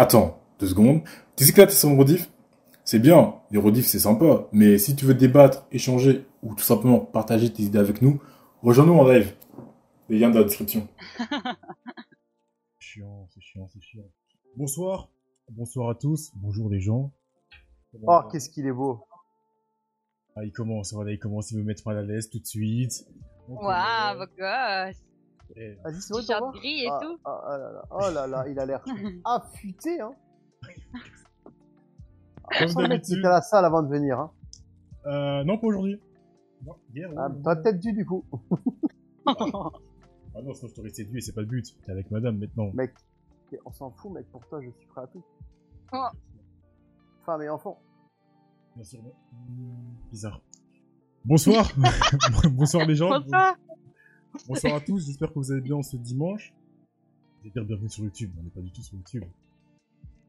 Attends, deux secondes. Tu sais que là, t'es sur rediff C'est bien, les rediffs c'est sympa, mais si tu veux débattre, échanger ou tout simplement partager tes idées avec nous, rejoins-nous en live. Les liens dans la description. chiant, c'est chiant, c'est chiant. Bonsoir, bonsoir à tous, bonjour les gens. Oh, qu'est-ce qu'il est beau. Ah, il commence, voilà, il commence, il me mettre mal à l'aise tout de suite. Waouh, beau gosse Vas-y, c'est bon, T-shirt gris et ah, tout. ah, ah là là, oh là là, il a l'air affûté, hein. Comme d'habitude. à la salle avant de venir, hein. Euh, non, pas aujourd'hui. Non, hier. Ah. T'aurais peut-être dû, du coup. Ah non, sinon je t'aurais séduit, c'est pas le but. T'es avec madame maintenant. Mec, on s'en fout, mec, pour toi, je suis prêt à tout. Oh. Femme et enfant. Bien sûr, non. Bizarre. Bonsoir. Bonsoir les gens. Bonsoir. Bonsoir à tous, j'espère que vous allez bien ce dimanche. Vous êtes bien bienvenue sur YouTube, on n'est pas du tout sur YouTube.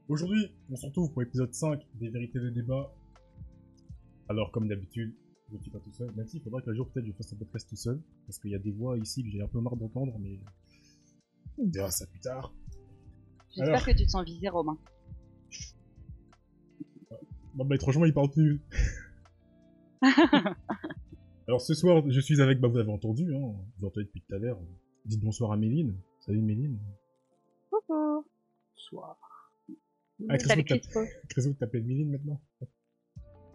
Aujourd'hui, on se retrouve pour l'épisode 5 des vérités de débat. Alors, comme d'habitude, je ne suis pas tout seul, même s'il faudra qu'un jour peut-être je fasse un podcast tout seul, parce qu'il y a des voix ici que j'ai un peu marre d'entendre, mais on verra ça plus tard. J'espère Alors. que tu te sens visé, Romain. Bon bah étrangement il parle plus. Alors ce soir je suis avec, bah vous avez entendu, hein, vous entendez depuis tout à l'heure. Dites bonsoir à Méline. Salut Méline. Coucou. Soir. Ah. Créso t'appelles Méline maintenant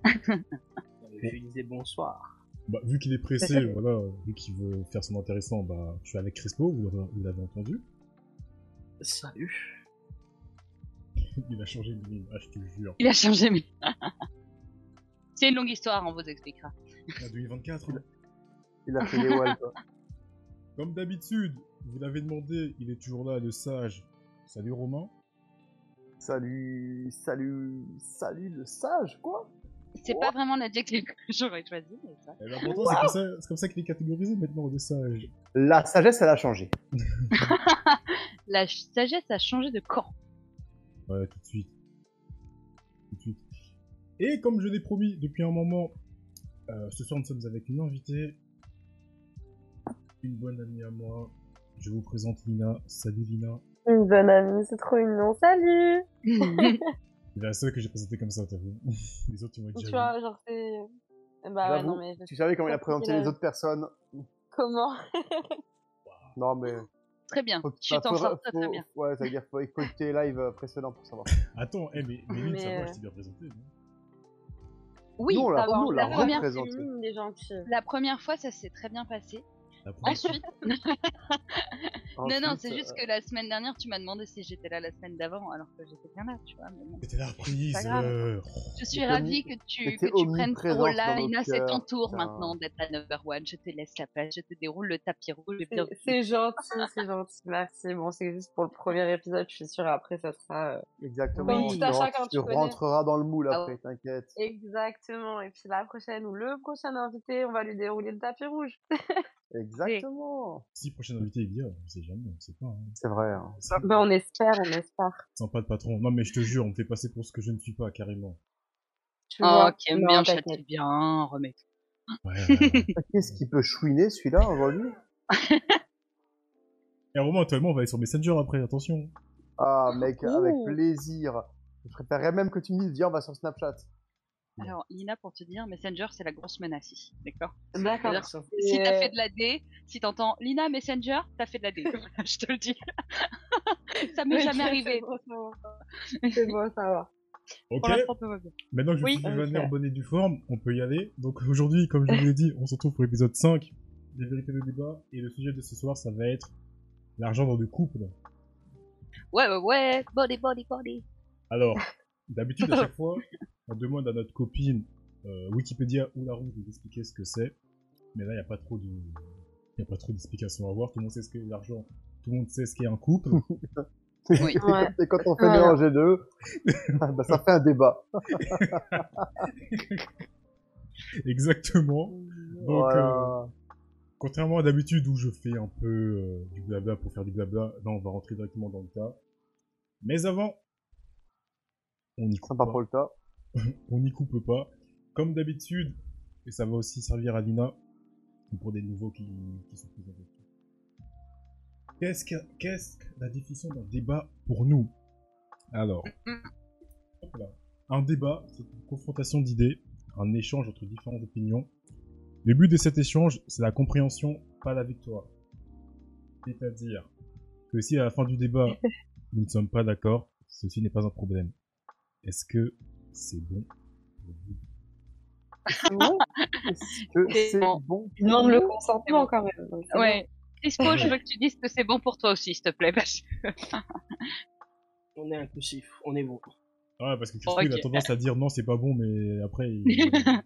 Je disais bonsoir. Bah vu qu'il est pressé, voilà, vu qu'il veut faire son intéressant, bah je suis avec Crespo, vous l'avez entendu. Salut. Il a changé Méline, ah je te jure. Il a changé, mais. C'est une longue histoire, on vous expliquera. Ah, 2024. hein. Il a fait les walls, quoi. Comme d'habitude, vous l'avez demandé, il est toujours là, le sage. Salut Romain. Salut, salut, salut le sage, quoi. C'est pas vraiment l'adjectif que j'aurais choisi, mais ça. Et l'important c'est comme ça, c'est comme ça qu'il est catégorisé maintenant, le sage. La sagesse, elle a changé. La ch- sagesse a changé de camp. Ouais, tout de suite. Tout de suite. Et comme je l'ai promis depuis un moment, euh, ce soir nous sommes avec une invitée, une bonne amie à moi. Je vous présente Lina. Salut Lina. Une bonne amie, c'est trop mignon. Salut C'est la seule que j'ai présentée comme ça, t'as vu Les autres, ils m'ont Tu déjà vu. vois, genre c'est... Bah ouais, non mais... je- Tu savais comment il a présenté les autres personnes. Comment? Non, mais. Très bien. Faut, Tu bah, t'en faut- sors très bien. Ouais, ça veut dire faut écouter les lives euh, précédents pour savoir. Attends, eh, mais Mais, ça va, euh, je t'ai bien présenté, non? Oui, Nous, on on première la première fois, ça s'est très bien passé. Ensuite, non, non, c'est juste euh, que la semaine dernière, tu m'as demandé si j'étais là la semaine d'avant, alors que j'étais bien là, tu vois. Reprise. Pas grave. euh, Je suis T'es ravie que tu, que tu prennes ce rôle-là. Ina, c'est ton tour putain. maintenant d'être la number one. Je te laisse la place, je te déroule le tapis rouge. C'est- gentil, c'est gentil, merci. Bon, c'est juste pour le premier épisode, je suis sûre, après ça sera... euh, Exactement. Oui. tu Tout à rentres- chacun, tu tu connais. rentreras dans le moule Ah après, t'inquiète. Exactement, et puis la prochaine ou le prochain invité, on va lui dérouler le tapis rouge. Exactement. Si prochain invité il vient, on sait jamais, on sait pas. Hein. C'est vrai. Hein. Ben on espère, on espère. Sympa le patron. Non mais je te jure, on me fait passer pour ce que je ne suis pas, carrément. Tu Oh, vois qui aime Non, bien, châtie bien, remets. Ouais, ouais, ouais. Qu'est-ce qui peut chouiner celui-là aujourd'hui Et Romain, actuellement, on va aller sur Messenger après, attention. Ah, mec, avec plaisir. Je préférerais même que tu me dises, viens, on va sur Snapchat. Alors, Ina, pour te dire, Messenger, c'est la grosse menace ici. D'accord? D'accord. Si t'as fait de la D, si t'entends Lina Messenger, t'as fait de la D. je te le dis. ça m'est jamais arrivé. c'est bon. C'est bon, ça va. Ok, maintenant que je Oui. suis devenu Ok. en bonne et due forme, on peut y aller. Donc aujourd'hui, comme je vous l'ai dit, on se retrouve pour l'épisode 5 des vérités de débat. Et le sujet de ce soir, ça va être l'argent dans le couple. Ouais, ouais, ouais. Body, body, body. Alors, d'habitude, à chaque fois, on demande à notre copine euh, Wikipédia ou la roue de nous expliquer ce que c'est. Mais là, il n'y a pas trop de... Il a pas trop d'explications à avoir. Tout le monde sait ce qu'est l'argent. Tout le monde sait ce qu'est un couple. Oui. Ouais. Et quand on fait mélanger deux, bah, ça fait un débat. Exactement. Donc, euh. Contrairement à d'habitude où je fais un peu euh, du blabla pour faire du blabla, là on va rentrer directement dans le tas. Mais avant, on n'y coupe Sympa pas. pour le tas. on n'y coupe pas. Comme d'habitude, et ça va aussi servir à Lina, ou pour des nouveaux qui, qui sont plus avec Qu'est-ce que, qu'est-ce que la définition d'un débat pour nous? Alors, un débat, c'est une confrontation d'idées, un échange entre différentes opinions. Le but de cet échange, c'est la compréhension, pas la victoire. C'est-à-dire que si à la fin du débat, nous ne sommes pas d'accord, ceci n'est pas un problème. Est-ce que c'est bon pour vous C'est bon. bon? Il demande le consentement quand même. Ouais. Crispo, je veux que tu dises que c'est bon pour toi aussi, s'il te plaît. Parce que... On est inclusif, on est bon. Ah, parce que Crispo, il a tendance à dire non, c'est pas bon, mais après, il...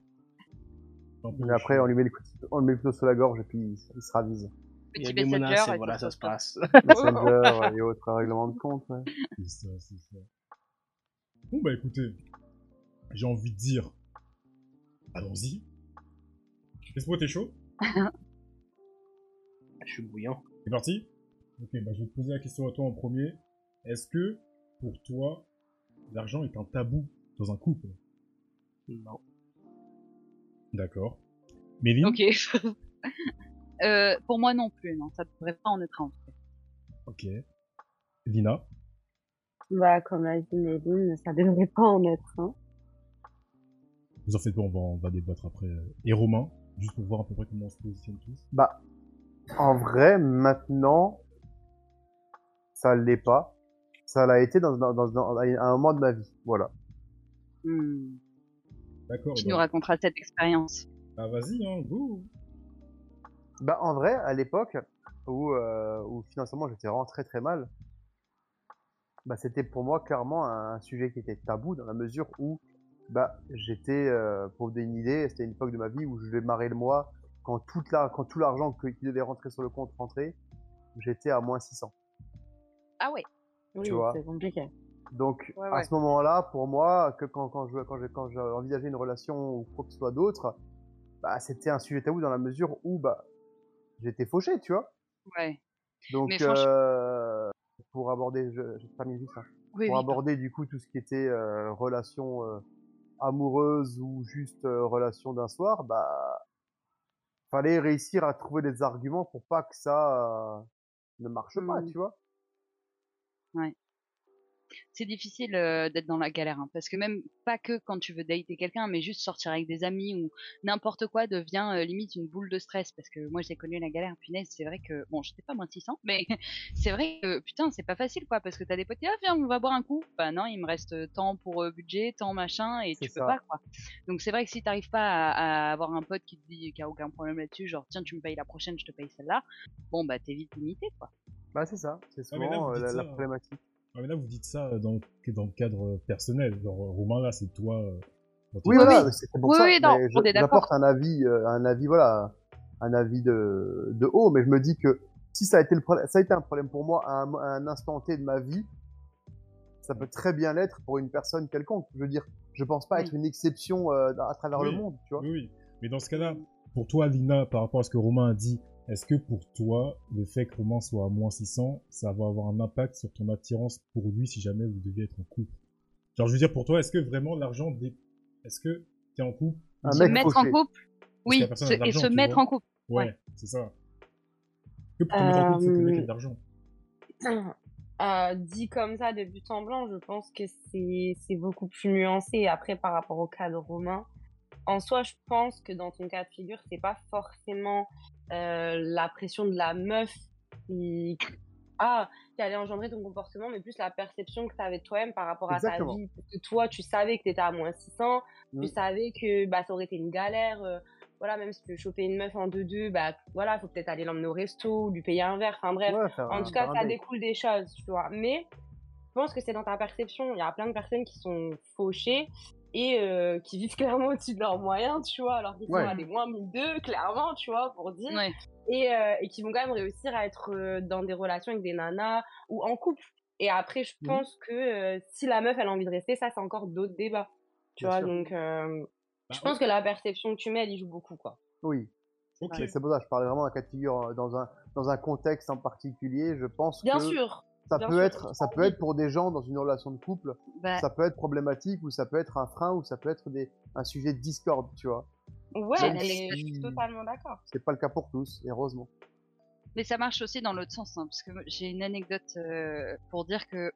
Mais après, on lui met le, coup de- on le met plutôt sur la gorge et puis il, se ravise. Il y a des menaces messenger. et voilà, ça se passe. Messenger et autres règlements de compte. ouais. C'est ça, c'est ça. Bon, bah écoutez, j'ai envie de dire, allons-y. Crispo, t'es chaud? Je suis bouillant. C'est parti? Ok, bah je vais te poser la question à toi en premier. Est-ce que, pour toi, l'argent est un tabou dans un couple? Non. D'accord. Méline? Ok. Euh, pour moi non plus, non, ça devrait pas en être un. en fait. Ok. Lina? Bah, comme a dit Méline, ça devrait pas en être un. Vous en faites pas, on va, on va débattre après. euh, Et Romain, juste pour voir à peu près comment on se positionne tous. Bah, en vrai, maintenant, ça l'est pas. Ça l'a été dans, dans, dans, dans- à un moment de ma vie. Voilà. Hmm. D'accord. Qui bah, nous racontera cette expérience bah, vas-y, hein, go Bah, en vrai, à l'époque où, euh, où financièrement j'étais vraiment très très mal, bah, c'était pour moi clairement un sujet qui était tabou dans la mesure où bah, j'étais, euh, pour vous donner une idée, c'était une époque de ma vie où je démarrais le mois, quand, toute la, quand tout l'argent que- qui devait rentrer sur le compte rentrait, j'étais à moins 600. Ah ouais. Oui, vois. c'est compliqué. Donc Ouais, à ouais. ce moment-là, pour moi, que quand, quand je quand je quand j'ai envisagé une relation ou quoi que ce soit d'autre, bah c'était un sujet tabou dans la mesure où bah j'étais fauché, tu vois. Ouais. Donc Mais franchement- euh, pour aborder, je, je termine vite, hein. Oui, pour oui. aborder du coup tout ce qui était euh, relation euh, amoureuse ou juste euh, relation d'un soir, bah fallait réussir à trouver des arguments pour pas que ça euh, ne marche pas, Mhm. tu vois? C'est difficile euh, d'être dans la galère, hein, parce que même pas que quand tu veux dater quelqu'un, mais juste sortir avec des amis ou n'importe quoi devient euh, limite une boule de stress, parce que moi j'ai connu la galère, punaise, c'est vrai que, bon, j'étais pas moins de 600, mais c'est vrai que, putain, c'est pas facile, quoi, parce que t'as des potes, ah viens, on va boire un coup, bah non, il me reste euh, tant pour euh, budget, tant machin, et tu peux pas, quoi. Donc c'est vrai que si t'arrives pas à, à avoir un pote qui te dit qu'il a aucun problème là-dessus, genre tiens, tu me payes la prochaine, je te paye celle-là, bon, bah t'es vite limité, quoi. Bah c'est ça, c'est Ah, là, souvent euh, la, la ça, problématique. Ah, mais là, vous dites ça euh, dans, dans le cadre euh, personnel. Genre, euh, Romain, là, c'est toi. Oui, Oui, voilà, oui. c'est pour Oui, ça. oui, non, mais on est je- d'accord. J'apporte un avis, euh, un avis, voilà, un avis de, de haut, mais je me dis que si ça a été le problème, ça a été un problème pour moi à un, à un instant T de ma vie, ça peut très bien l'être pour une personne quelconque. Je veux dire, je pense pas Oui. être une exception euh, à travers Oui. le monde, tu vois. Oui, oui. Mais dans ce cas-là, pour toi, Lina, par rapport à ce que Romain a dit, est-ce que pour toi, le fait que Romain soit à moins 600, ça va avoir un impact sur ton attirance pour lui si jamais vous deviez être en couple? Genre, je veux dire, pour toi, est-ce que vraiment l'argent... Dé... Est-ce que t'es en couple? Un se mec mettre en couple, oui, se- et se mettre vois. en couple. Ouais, Ouais. c'est ça. Que pour te mettre en couple, faut que le mec ait Euh, de l'argent. Euh, dit comme ça de but en blanc, je pense que c'est c'est beaucoup plus nuancé. Après, par rapport au cas de Romain, en soi, je pense que dans ton cas de figure, c'est pas forcément la pression de la meuf qui, ah, qui allait engendrer ton comportement, mais plus la perception que tu avais de toi-même par rapport à Exactement. ta vie. Parce que toi, tu savais que tu étais à moins 600, Mm. tu savais que bah, ça aurait été une galère. euh, voilà, même si tu veux choper une meuf en 2-2, bah voilà, faut peut-être aller l'emmener au resto ou lui payer un verre. Enfin bref, Ouais, en tout cas, ça découle des choses, tu vois. Mais je pense que c'est dans ta perception. Il y a plein de personnes qui sont fauchées et euh, qui vivent clairement au-dessus de leurs moyens, tu vois, alors qu'ils Ouais. sont à des moins 1002, clairement, tu vois, pour dire. Ouais. Et, euh, et qui vont quand même réussir à être euh, dans des relations avec des nanas ou en couple. Et après, je Mhm. pense que euh, si la meuf, elle a envie de rester, ça, c'est encore d'autres débats. Tu Bien vois, sûr. donc euh, Bah, je pense que la perception que tu mets, elle y joue beaucoup, quoi. Oui. Ok. Mais C'est pour ça que je parlais vraiment d'un cas de figure dans un, dans un contexte en particulier. Je pense Bien que sûr. Ça bien peut sûr, être, ça peut être pour des gens dans une relation de couple, Bah, ça peut être problématique ou ça peut être un frein ou ça peut être des, un sujet de discorde, tu vois. Ouais, Même mais je si- suis totalement d'accord. C'est pas le cas pour tous, et heureusement. Mais ça marche aussi dans l'autre sens, hein, parce que j'ai une anecdote euh, pour dire que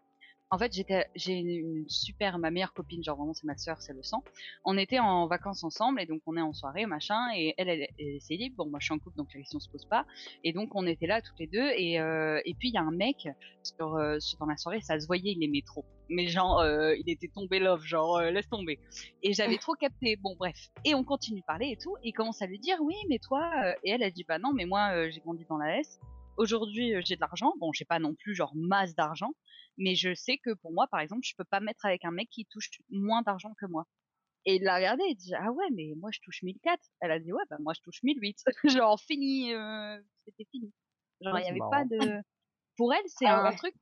en fait, j'ai une super, ma meilleure copine, genre vraiment c'est ma sœur, c'est le sang. On était en vacances ensemble et donc on est en soirée, machin, et elle, elle, elle, c'est libre. Bon, moi je suis en couple donc la question se pose pas. Et donc on était là toutes les deux et euh, et puis il y a un mec sur, euh, dans la soirée, ça se voyait, il aimait trop. Mais genre, euh, il était tombé love, genre euh, laisse tomber. Et j'avais trop capté. Bon, bref. Et on continue de parler et tout. Et il commence à lui dire oui, mais toi. Et elle a dit bah non, mais moi j'ai grandi dans la S. Aujourd'hui, j'ai de l'argent. Bon, j'ai pas non plus genre masse d'argent, mais je sais que pour moi, par exemple, je peux pas me mettre avec un mec qui touche moins d'argent que moi. Et il l'a regardé et dit ah ouais, mais moi je touche 1004. Elle a dit ouais, bah moi je touche 1008. genre fini, euh, c'était fini. Genre il y avait marrant. pas de. Pour elle, c'est Ah un ouais. truc.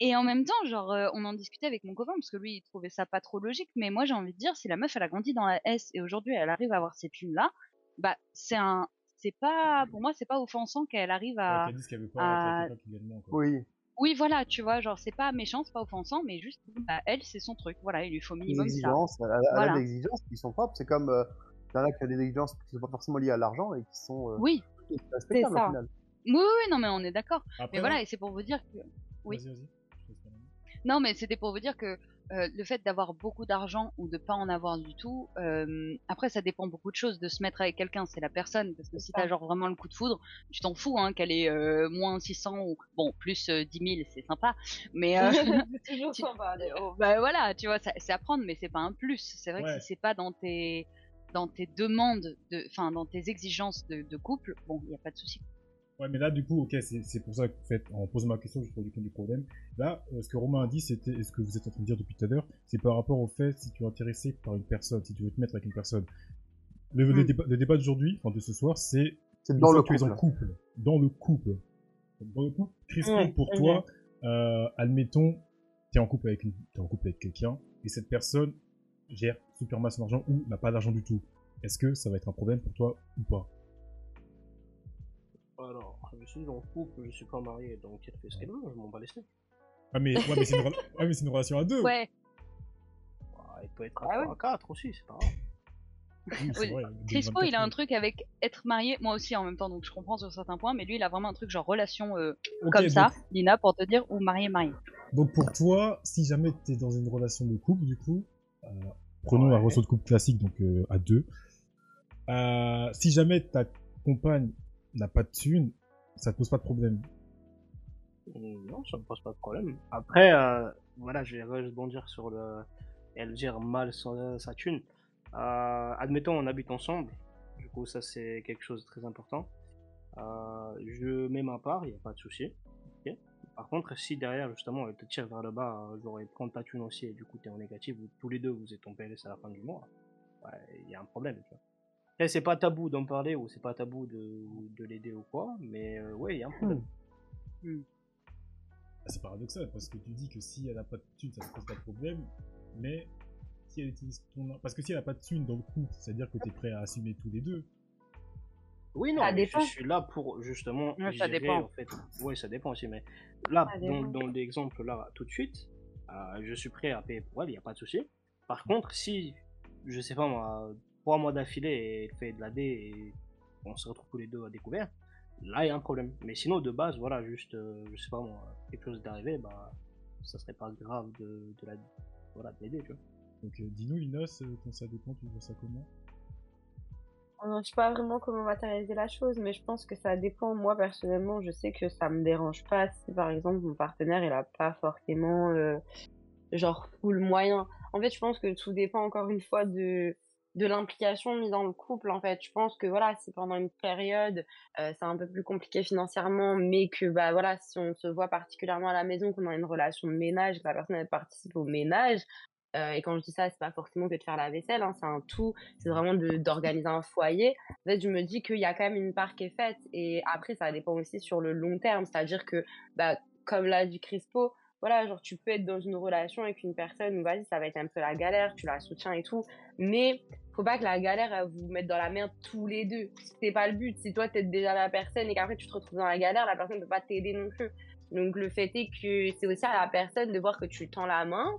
Et en même temps, genre, euh, on en discutait avec mon copain parce que lui, il trouvait ça pas trop logique. Mais moi, j'ai envie de dire, si la meuf, elle a grandi dans la S et aujourd'hui, elle arrive à avoir ces thunes là, bah, c'est un, c'est pas, pour moi, c'est pas offensant qu'elle arrive Ouais, à. dise qu'elle veut pas à- quoi. Oui, Oui, voilà, tu vois, genre, c'est pas méchant, c'est pas offensant, mais juste, bah, elle, c'est son truc. Voilà, il lui faut minimum ça. exigences, elle a, elle a des exigences qui sont propres. C'est comme, euh, il y en a qui ont des exigences qui sont pas forcément liées à l'argent et qui sont euh, Oui, respectables ça. au final. oui, oui, non, mais on est d'accord. Mais voilà, et c'est pour vous dire que. oui. Vas-y, vas-y. Je te laisse terminer. Non, mais c'était pour vous dire que euh, le fait d'avoir beaucoup d'argent ou de pas en avoir du tout, euh, après ça dépend beaucoup de choses. De se mettre avec quelqu'un, c'est la personne. Parce que si t'as genre vraiment le coup de foudre, tu t'en fous hein, qu'elle est euh, moins 600 ou bon plus euh, 10 000, c'est sympa. Mais euh, c'est toujours tu- sympa. bah voilà, tu vois, c'est à prendre, mais c'est pas un plus. C'est vrai Ouais. que si c'est pas dans tes dans tes demandes, de, enfin dans tes exigences de, de couple, bon, il y a pas de souci. Ouais, mais là, du coup, ok, c'est pour ça que, en fait, en posant ma question, je trouve du compte du problème. Là, euh, ce que Romain a dit, c'était, et ce que vous êtes en train de dire depuis tout à l'heure, c'est par rapport au fait si tu es intéressé par une personne, si tu veux te mettre avec une personne. Le, le Hmm. débat, d'aujourd'hui, enfin de ce soir, c'est C'est dans le tu es couple. en couple, dans le couple, dans le couple. Crispin, Ouais, pour toi, euh, admettons, t'es en couple avec une, en couple avec quelqu'un, et cette personne gère super mal son argent ou n'a pas d'argent du tout. Est-ce que ça va être un problème pour toi ou pas? Je suis en couple, je suis pas marié, donc elle fait ce qu'elle veut, je m'en bats les steaks. Ah mais, ouais, mais c'est une, relation à deux. Ouais, Bah, elle peut être à Ah ouais. à 4 aussi, c'est pas grave. Oui, vrai, Crispo, 2024, il a un truc avec être marié, moi aussi en même temps, donc je comprends sur certains points, mais lui, il a vraiment un truc genre relation euh, comme donc- ça, Lina, pour te dire, ou marié, marié. Donc pour toi, si jamais tu es dans une relation de couple, du coup, euh, prenons la Ouais. relation de couple classique, donc euh, à deux. Euh, si jamais ta compagne n'a pas de thune, ça te pose pas de problème. Hum, Non, ça me pose pas de problème. Après, euh, voilà, je vais rebondir sur le. Elle gère mal son- sa thune. Euh, admettons, on habite ensemble. Du coup, ça, c'est quelque chose de très important. Euh, je mets ma part, il n'y a pas de souci. ok. Par contre, si derrière, justement, elle te tire vers le bas, euh, genre, elle prend ta thune aussi, et du coup, tu es en négatif, vous- tous les deux, vous êtes en PLS à la fin du mois, il y a un problème. Tu vois. Après, c'est pas tabou d'en parler ou c'est pas tabou de, de l'aider ou quoi, mais euh, ouais, il y a un problème. Ah, C'est paradoxal parce que tu dis que si elle n'a pas de thune, ça te pose pas de problème, mais si elle utilise ton ar- parce que si elle n'a pas de thune dans le couple, c'est-à-dire que tu es prêt à assumer tous les deux. Oui, non, Ça mais dépend. je suis là pour justement ça gérer, dépend. en fait. Oui, ça dépend aussi, mais là, Ça dans, dépend. dans l'exemple là, tout de suite, euh, je suis prêt à payer pour elle, il n'y a pas de souci. Par contre, si, je sais pas moi, trois mois d'affilée, elle fait de la D et on se retrouve tous les deux à découvert, là, il y a un problème. Mais sinon, de base, voilà, juste, euh, je sais pas moi, quelque chose d'arrivé, bah, ça serait pas grave de, de la, voilà, de l'aider, tu vois. Donc euh, dis-nous, Linos, euh, quand ça dépend, tu vois ça comment? Euh, Je sais pas vraiment comment matérialiser la chose, mais je pense que ça dépend. Moi, personnellement, je sais que ça me dérange pas si, par exemple, mon partenaire, il a pas forcément, euh, genre, full moyen. En fait, je pense que tout dépend, encore une fois, de, de l'implication mise dans le couple, en fait. Je pense que, voilà, si pendant une période, euh, c'est un peu plus compliqué financièrement, mais que, bah, voilà, si on se voit particulièrement à la maison, qu'on a une relation de ménage, que la personne, participe au ménage, euh, et quand je dis ça, c'est pas forcément que de faire la vaisselle, hein, c'est un tout, c'est vraiment d'organiser un foyer. En fait, je me dis qu'il y a quand même une part qui est faite. Et après, ça dépend aussi sur le long terme. C'est-à-dire que, bah, comme l'a dit Crispo, voilà, genre, tu peux être dans une relation avec une personne où, vas-y, ça va être un peu la galère, tu la soutiens et tout. Mais, faut pas que la galère, elle vous mette dans la merde tous les deux. C'est pas le but. Si toi, t'aides déjà la personne et qu'après, tu te retrouves dans la galère, la personne ne peut pas t'aider non plus. Donc, le fait est que c'est aussi à la personne de voir que tu tends la main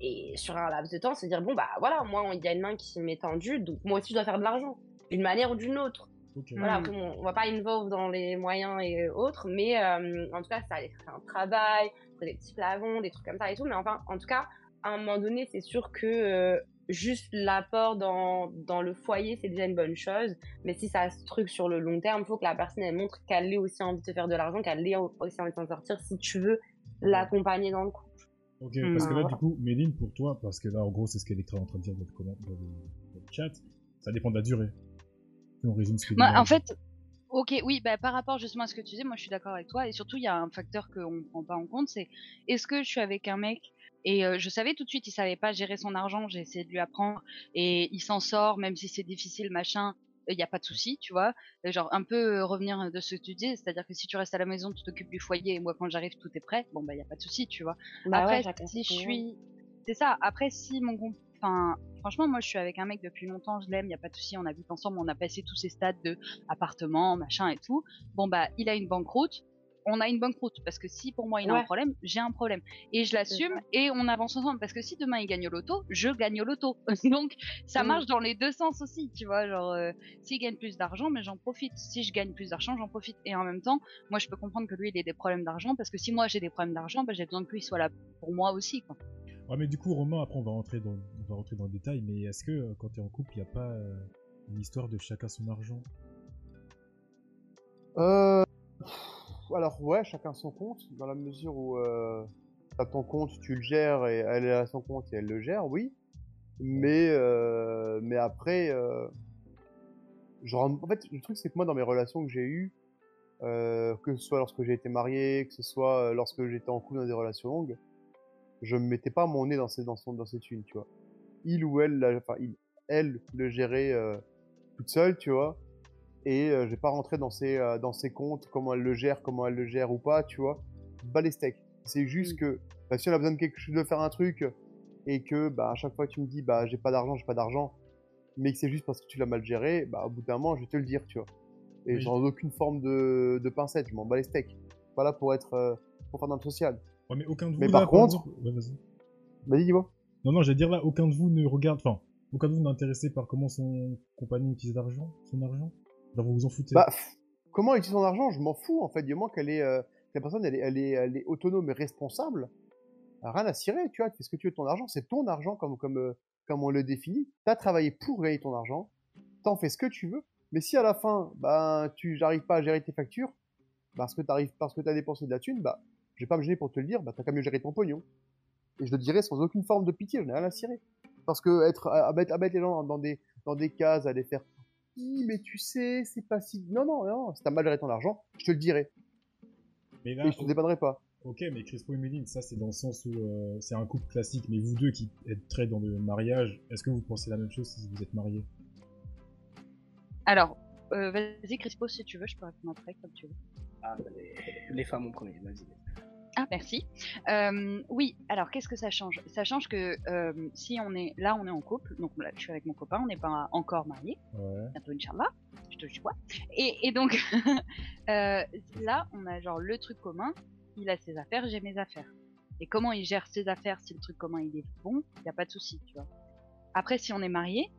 et sur un laps de temps se dire bon bah voilà moi il y a une main qui m'est tendue donc moi aussi je dois faire de l'argent d'une manière ou d'une autre Ok. Voilà, Mm. après, on, va pas involve dans les moyens et autres, mais euh, en tout cas, ça allait faire un travail, des petits flacons, des trucs comme ça et tout. Mais enfin, en tout cas, à un moment donné, c'est sûr que euh, juste l'apport dans, dans le foyer, c'est déjà une bonne chose. Mais si ça se truc sur le long terme, il faut que la personne, elle montre qu'elle ait aussi envie de te faire de l'argent, qu'elle ait aussi envie de s'en sortir si tu veux l'accompagner dans le coup. Ok, Hmm. parce que là, Voilà. du coup, Méline, pour toi, parce que là, en gros, c'est ce qu'Electra est en train de dire dans le, comment- dans le, dans le chat, ça dépend de la durée. Si on résume ce que dit Moi, en fait, ok, oui, bah, par rapport justement à ce que tu disais, moi je suis d'accord avec toi. Et surtout, il y a un facteur qu'on ne prend pas en compte, c'est est-ce que je suis avec un mec et euh, je savais tout de suite, il savait pas gérer son argent, j'ai essayé de lui apprendre et il s'en sort, même si c'est difficile, machin. Il n'y a pas de souci, tu vois. Euh, Genre, un peu euh, revenir de ce que tu disais, c'est-à-dire que si tu restes à la maison, tu t'occupes du foyer et moi, quand j'arrive, tout est prêt, bon, bah, il n'y a pas de souci, tu vois. Bah Après, ouais, si je suis. C'est ça. Après, si mon Enfin, franchement, moi, je suis avec un mec depuis longtemps, je l'aime, il y a pas de souci, on habite ensemble, on a passé tous ces stades de appartement, machin et tout. Bon, bah, il a une banqueroute, on a une banqueroute, parce que si pour moi il a un problème, j'ai un problème. Et je l'assume, et on avance ensemble, parce que si demain il gagne au loto, je gagne au loto. Donc, ça Mm. marche dans les deux sens aussi, tu vois. Genre, euh, s'il gagne plus d'argent, mais j'en profite. Si je gagne plus d'argent, j'en profite. Et en même temps, moi, je peux comprendre que lui, il ait des problèmes d'argent, parce que si moi j'ai des problèmes d'argent, bah, j'ai besoin que lui soit là pour moi aussi, quoi. Ouais, mais du coup, Romain, après, on va rentrer dans, on va rentrer dans le détail, mais est-ce que euh, quand t'es en couple, il n'y a pas euh, une histoire de chacun son argent? Euh... Alors ouais, chacun son compte, dans la mesure où euh, t'as ton compte, tu le gères et elle est à son compte et elle le gère, oui. Mais euh, mais après, euh, genre en fait le truc c'est que moi dans mes relations que j'ai eues, euh, que ce soit lorsque j'ai été marié, que ce soit euh, lorsque j'étais en couple dans des relations longues, je me mettais pas mon nez dans ces dans dans ces thunes, tu vois. Il ou elle, enfin il, elle le gérait toute seule, tu vois et euh, je vais pas rentrer dans ses euh, dans ses comptes comment elle le gère comment elle le gère ou pas tu vois bas les steaks c'est juste que bah, si on a besoin de quelque chose de faire un truc et que bah à chaque fois que tu me dis bah j'ai pas d'argent j'ai pas d'argent mais que c'est juste parce que tu l'as mal géré bah au bout d'un moment je vais te le dire tu vois et Oui. sans aucune forme de, de pincette je m'en bats les steaks pas là pour être euh, pour faire dans le social Ouais, mais aucun de vous. Mais là, par contre- exemple- Ouais, vas-y. vas-y dis-moi Non, non, j'allais dire là, aucun de vous ne regarde, enfin, aucun de vous n'est intéressé par comment son compagnon utilise l'argent, son argent. Vous vous en foutez. Bah, comment utiliser son argent? Je m'en fous, en fait, du moment qu'elle est, euh, la personne, elle est, elle, est, elle est autonome et responsable. Rien à cirer, tu vois, tu fais ce que tu veux de ton argent, c'est ton argent comme, comme, euh, comme on le définit. T'as travaillé pour gagner ton argent, t'en fais ce que tu veux, mais si à la fin, bah, tu j'arrive pas à gérer tes factures, parce que t'arrives, parce que dépensé de la thune, bah, je vais pas me gêner pour te le dire, bah, t'as qu'à mieux gérer ton pognon. Et je le dirai sans aucune forme de pitié, je n'ai rien à cirer. Parce que être, à, à mettre, à mettre les gens dans des, dans des cases, à les faire mais tu sais, c'est pas si. Non, non, non, si t'as mal géré ton argent, je te le dirai. mais là, Et je te dépannerai pas. ok, mais Crispo et Méline, ça, c'est dans le sens où euh, c'est un couple classique, mais vous deux qui êtes très dans le mariage, est-ce que vous pensez la même chose si vous êtes mariés? Alors, euh, vas-y, Crispo, si tu veux, je peux répondre après, comme tu veux. Ah, les, les femmes en premier, vas-y. Ah, merci. Euh, oui, alors qu'est-ce que ça change? Ça change que euh, si on est là, on est en couple, donc là, je suis avec mon copain, on n'est pas encore mariés, Ouais. bientôt Inch'Allah, je te vois. Et, et donc, euh, là, on a genre le truc commun, il a ses affaires, j'ai mes affaires. Et comment il gère ses affaires, si le truc commun il est bon, il n'y a pas de souci, tu vois. Après, si on est marié,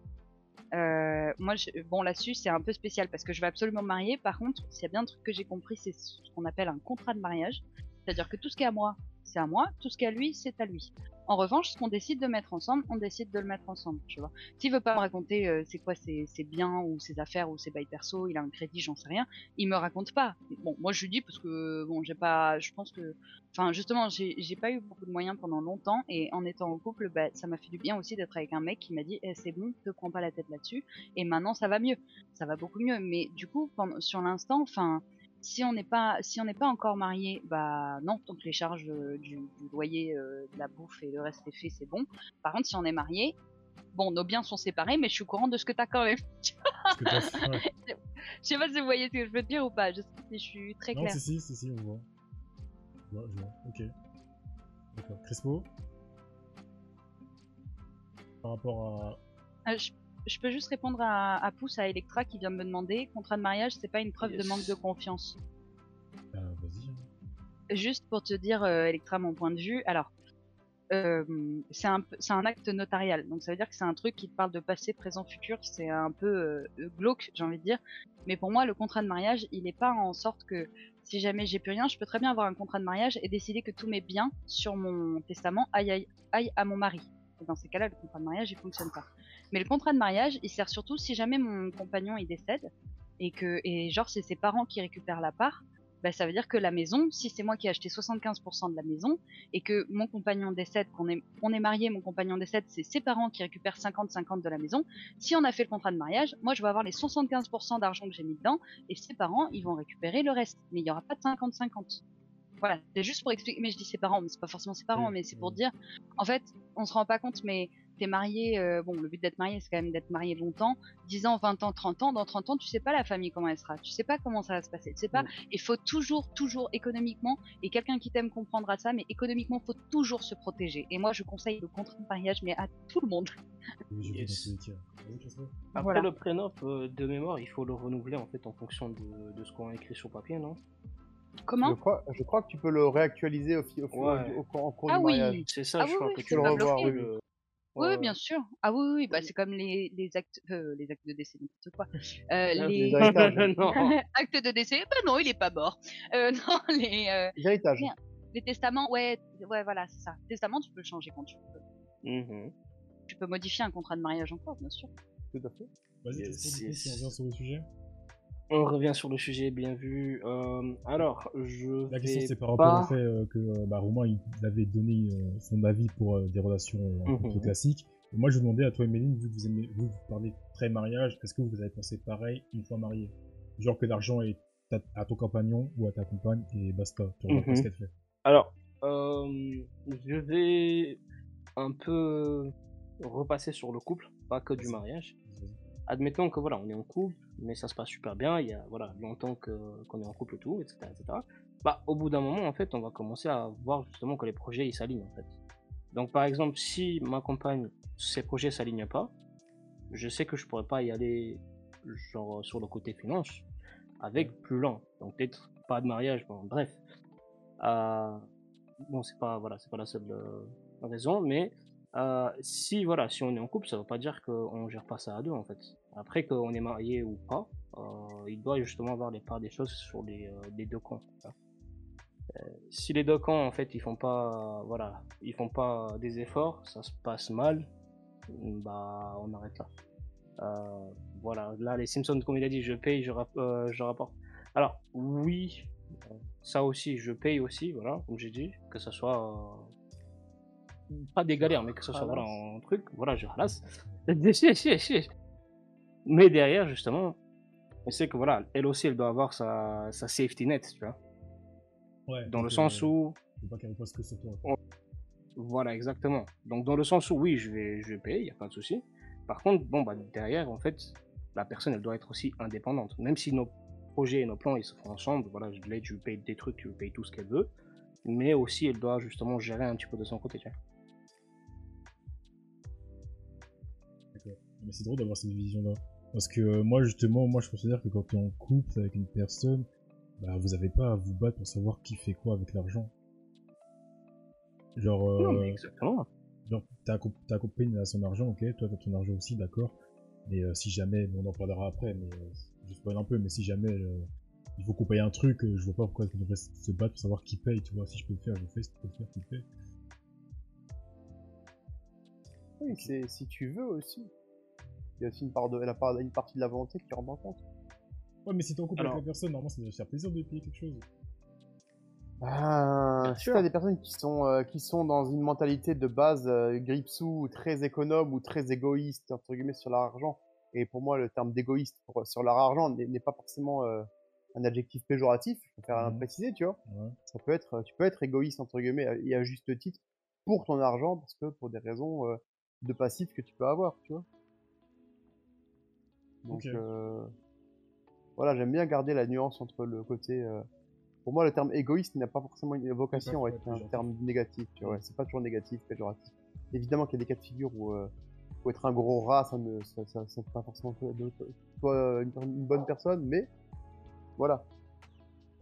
euh, moi, je, bon, là-dessus, c'est un peu spécial parce que je vais absolument me marier. Par contre, s'il y a bien un truc que j'ai compris, c'est ce qu'on appelle un contrat de mariage. C'est-à-dire que tout ce qui est à moi, c'est à moi, tout ce qui est à lui, c'est à lui. En revanche, ce qu'on décide de mettre ensemble, on décide de le mettre ensemble, tu vois. S'il veut pas me raconter euh, c'est quoi ses, biens ou ses affaires ou ses bails perso, il a un crédit, j'en sais rien, il me raconte pas. Bon, moi je lui dis parce que bon, j'ai pas, je pense que, enfin justement, j'ai pas eu beaucoup de moyens pendant longtemps et en étant en couple, bah, ça m'a fait du bien aussi d'être avec un mec qui m'a dit Eh, c'est bon, te prends pas la tête là-dessus. Et maintenant ça va mieux, ça va beaucoup mieux. Mais du coup, sur l'instant, enfin si on n'est pas si on n'est pas encore marié, bah non, tant que les charges euh, du, du loyer, euh, de la bouffe et le reste est fait, c'est bon. Par contre, si on est marié, bon, nos biens sont séparés, mais je suis au courant de ce que t'as quand même. Je sais pas si vous voyez ce que je veux dire ou pas. Je suis très Non, claire. si, si, si, si, on voit. Je vois, je vois, ok. D'accord. Crispo Par rapport à. Euh, je, je peux juste répondre à, à Pouce, à Electra qui vient de me demander contrat de mariage, c'est pas une preuve de manque de confiance. Euh, Vas-y. Juste pour te dire, euh, Electra, mon point de vue. Alors, euh, c'est un, acte notarial. Donc ça veut dire que c'est un truc qui te parle de passé, présent, futur. C'est un peu euh, glauque, j'ai envie de dire. Mais pour moi, le contrat de mariage, il est pas en sorte que si jamais j'ai plus rien, je peux très bien avoir un contrat de mariage et décider que tous mes biens sur mon testament aillent, aillent- aillent à mon mari. Et dans ces cas-là, le contrat de mariage, il fonctionne pas. Mais le contrat de mariage, il sert surtout si jamais mon compagnon il décède et que et genre c'est ses parents qui récupèrent la part. Bah, ça veut dire que la maison, si c'est moi qui ai acheté 75% de la maison et que mon compagnon décède, qu'on est, on est marié, mon compagnon décède, c'est ses parents qui récupèrent 50-50 de la maison. Si on a fait le contrat de mariage, moi je vais avoir les 75% d'argent que j'ai mis dedans et ses parents, ils vont récupérer le reste. Mais il n'y aura pas de 50-50. Voilà, c'est juste pour expliquer. Mais je dis ses parents, mais c'est pas forcément ses parents, Oui, mais c'est pour dire, en fait, on se rend pas compte, mais t'es marié, euh, bon, le but d'être marié, c'est quand même d'être marié longtemps, 10 ans, 20 ans, 30 ans, dans 30 ans, tu sais pas la famille comment elle sera, tu sais pas comment ça va se passer, tu sais pas, il faut toujours, toujours économiquement, et quelqu'un qui t'aime comprendra ça, mais économiquement, faut toujours se protéger. Et moi, je conseille le contrat de mariage, mais à tout le monde. Oui, Yes. Après Voilà. le prénop, euh, de mémoire, il faut le renouveler en fait en fonction de, de ce qu'on a écrit sur papier, non? Comment? Je crois, je crois que tu peux le réactualiser au, au, Ouais. au, cours Ah du oui. mariage. C'est ça, Ah je oui, crois oui, que tu le le revoir, revois, oui. bien sûr. Ah oui, oui, bah c'est comme les, les actes, euh, les actes de décès, n'importe quoi. Euh, Ah, les les héritages. non. actes de décès, bah non, il est pas mort. Euh, non, les, euh, L'héritage. Bien. les testaments, ouais, ouais, voilà, c'est ça. Testament, tu peux le changer quand tu veux. Mhm. Tu peux modifier un contrat de mariage encore, bien sûr. Tout à fait. Vas-y, Yes, yes. si on revient sur le sujet. On revient sur le sujet, bien vu. Euh, alors, je La question vais c'est par rapport au fait euh, que euh, bah, Romain il avait donné euh, son avis pour des relations un peu Mhm. classiques. Et moi je vous demandais à toi et Méline, vu que vous, aimez, vous, vous parlez très mariage, est-ce que vous avez pensé pareil une fois marié? Genre que l'argent est à, ton compagnon ou à ta compagne et basta, tu pas Mhm. ce qu'elle fait. Alors, je vais un peu repasser sur le couple, pas que du mariage. Admettons que voilà, on est en couple, mais ça se passe super bien, il y a voilà, longtemps qu'on est en couple et tout, etc., etc. Bah, au bout d'un moment, en fait, on va commencer à voir justement que les projets, ils s'alignent, en fait. Donc, par exemple, si ma compagne, ses projets s'alignent pas, je sais que je pourrais pas y aller, genre, sur le côté finance, avec plus lent. Donc, peut-être pas de mariage, bon, bref. Euh, bon, c'est pas, voilà, c'est pas la seule euh, raison, mais euh, si voilà, si on est en couple, ça veut pas dire qu'on gère pas ça à deux en fait. Après qu'on est marié ou pas, euh, il doit justement avoir les parts des choses sur les, euh, les deux camps. hein. Euh, si les deux camps en fait ils font pas, voilà, ils font pas des efforts, ça se passe mal, bah on arrête là. Euh, voilà, là les Simpsons comme il a dit, je paye, je, rap- euh, je rapporte. Alors oui, ça aussi, je paye aussi, voilà, comme j'ai dit, que ça soit euh, pas des galères, mais que ce soit voilà, un truc, voilà, je ralasse. mais derrière, justement, on sait que voilà, elle aussi, elle doit avoir sa, sa safety net, tu vois. Ouais, Dans le sens euh, où, pas qu'elle repose que sur toi. quoi. voilà, exactement. Donc, dans le sens où, oui, je vais, je vais payer, il n'y a pas de souci. Par contre, bon, bah, derrière, en fait, la personne, elle doit être aussi indépendante. Même si nos projets et nos plans, ils se font ensemble, voilà, je l'aide, je lui paye des trucs, je lui paye tout ce qu'elle veut. Mais aussi, elle doit justement gérer un petit peu de son côté, tu vois. D'accord. Mais c'est drôle d'avoir cette vision-là. Parce que euh, moi, justement, moi, je considère que quand tu es en couple avec une personne, bah, vous avez pas à vous battre pour savoir qui fait quoi avec l'argent. Genre, euh, Non, mais exactement. genre ta, ta copine a son argent, ok, toi t'as ton argent aussi, d'accord. Mais euh, si jamais, bon, on en parlera après, mais euh, je spoil un peu, mais si jamais euh, il faut qu'on paye un truc, euh, je vois pas pourquoi on devrait se se battre pour savoir qui paye, tu vois. Si je peux le faire, je le fais, si tu peux le faire, tu le fais. Oui, c'est si tu veux aussi. Il y a aussi une, part de, la part, une partie de la volonté qui rentre en compte. Ouais, mais si t'es en couple Alors- avec la personne, normalement ça devrait faire plaisir de payer quelque chose. Bien si t'as des personnes qui sont, euh, qui sont dans une mentalité de base euh, gripsou, ou très économe ou très égoïste, entre guillemets, sur leur argent, et pour moi, le terme d'égoïste pour- sur leur argent n'est pas forcément euh, un adjectif péjoratif, je préfère le Mhm. préciser, tu vois. Ça peut être, tu peux être égoïste, entre guillemets, euh, et à juste titre, pour ton argent, parce que pour des raisons euh, de passif que tu peux avoir, tu vois. Donc, euh, voilà, j'aime bien garder la nuance entre le côté. euh, pour moi, le terme égoïste n'a pas forcément une vocation à être un terme négatif, tu vois. C'est pas toujours négatif, péjoratif. Évidemment qu'il y a des cas de figure où, euh, où être un gros rat, ça ne ça, ça, ça fait pas forcément toi, une, une bonne personne, mais voilà,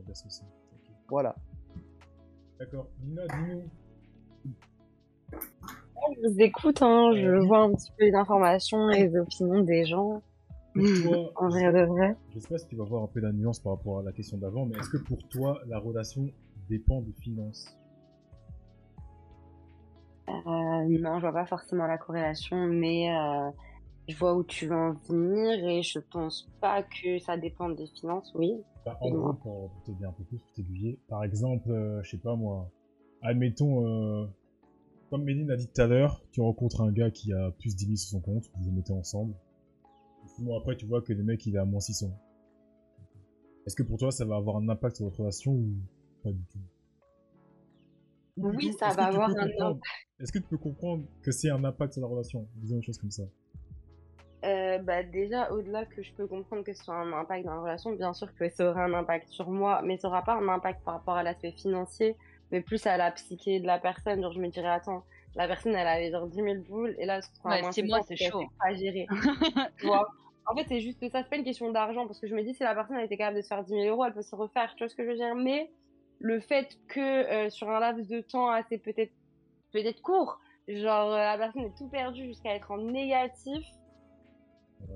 d'associé. Ok. voilà. D'accord. Nina, dis-nous. je vous écoute, hein, je vois un petit peu les informations et les opinions des gens. Toi, En vrai de vrai. je sais pas si tu vas voir un peu la nuance par rapport à la question d'avant, mais est-ce que pour toi, la relation dépend des finances? Euh, non, je vois pas forcément la corrélation, mais euh, je vois où tu veux en venir et je pense pas que ça dépend des finances, oui. Bah, en gros, pour, pour t'aider un peu plus, pour t'aiguiller, par exemple, euh, je sais pas moi, admettons, comme Méline a dit tout à l'heure, tu rencontres un gars qui a plus 10 000 sur son compte, vous vous mettez ensemble, après, tu vois que le mec, il est à moins 600. Est-ce que pour toi, ça va avoir un impact sur votre relation ou pas du tout? Ou Oui, plutôt, ça va avoir un comprendre- Est-ce que tu peux comprendre que c'est un impact sur la relation? Disons une chose comme ça. Euh, bah déjà, au-delà que je peux comprendre que ce soit un impact dans la relation, bien sûr que ça aura un impact sur moi, mais ça aura pas un impact par rapport à l'aspect financier, mais plus à la psyché de la personne. Genre, je me dirais, attends, la personne, elle avait genre 10 000 boules, et là, ce sera Ouais, moins six 600, mois, c'est chaud. pas gérer. tu vois? En fait, c'est juste ça, c'est pas une question d'argent, parce que je me dis, si la personne elle était capable de se faire 10 000 euros, elle peut se refaire, tu vois ce que je veux dire? Mais le fait que euh, sur un laps de temps assez peut-être peut-être court, genre euh, la personne est tout perdue jusqu'à être en négatif,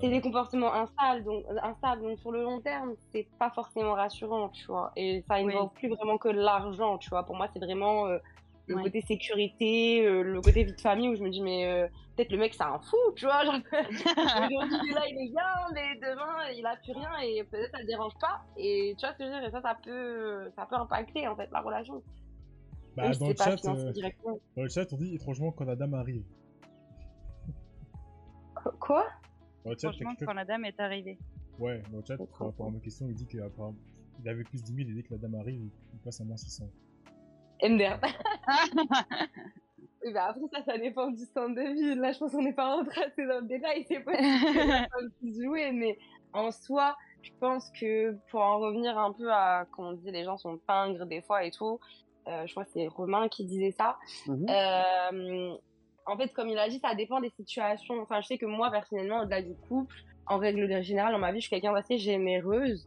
c'est des comportements instables, donc, instables, donc sur le long terme, c'est pas forcément rassurant, tu vois? Et ça Oui. involve plus vraiment que l'argent, tu vois? Pour moi, c'est vraiment euh, le Ouais. côté sécurité, euh, le côté vie de famille où je me dis, mais euh, peut-être le mec, c'est un fou, tu vois. Genre, aujourd'hui, il est là, il est bien, mais demain, il a plus rien et peut-être ça le dérange pas. Et tu vois ce que je veux dire, et ça, ça peut, ça peut impacter en fait la relation. Bah, Même dans, le chat, euh, dans le chat, on dit étrangement quand la dame arrive. Quoi? Dans le chat, Franchement, quand la dame est arrivée. Ouais, dans le chat, par rapport à ma question, il dit qu'il avait plus 10 000 et dès que la dame arrive, il passe à moins 600. MDR. Bah après ça, ça dépend du centre de vie. Là, je pense qu'on n'est pas rentré assez dans le détail, c'est pas un petit jouer, mais en soi, je pense que pour en revenir un peu à, comme on dit, les gens sont pingres des fois et tout, euh, je crois que c'est Romain qui disait ça. Mhm. Euh, en fait, comme il a dit, ça dépend des situations. Enfin, je sais que moi, personnellement, au-delà du couple, en règle générale, dans ma vie, je suis quelqu'un d'assez généreuse.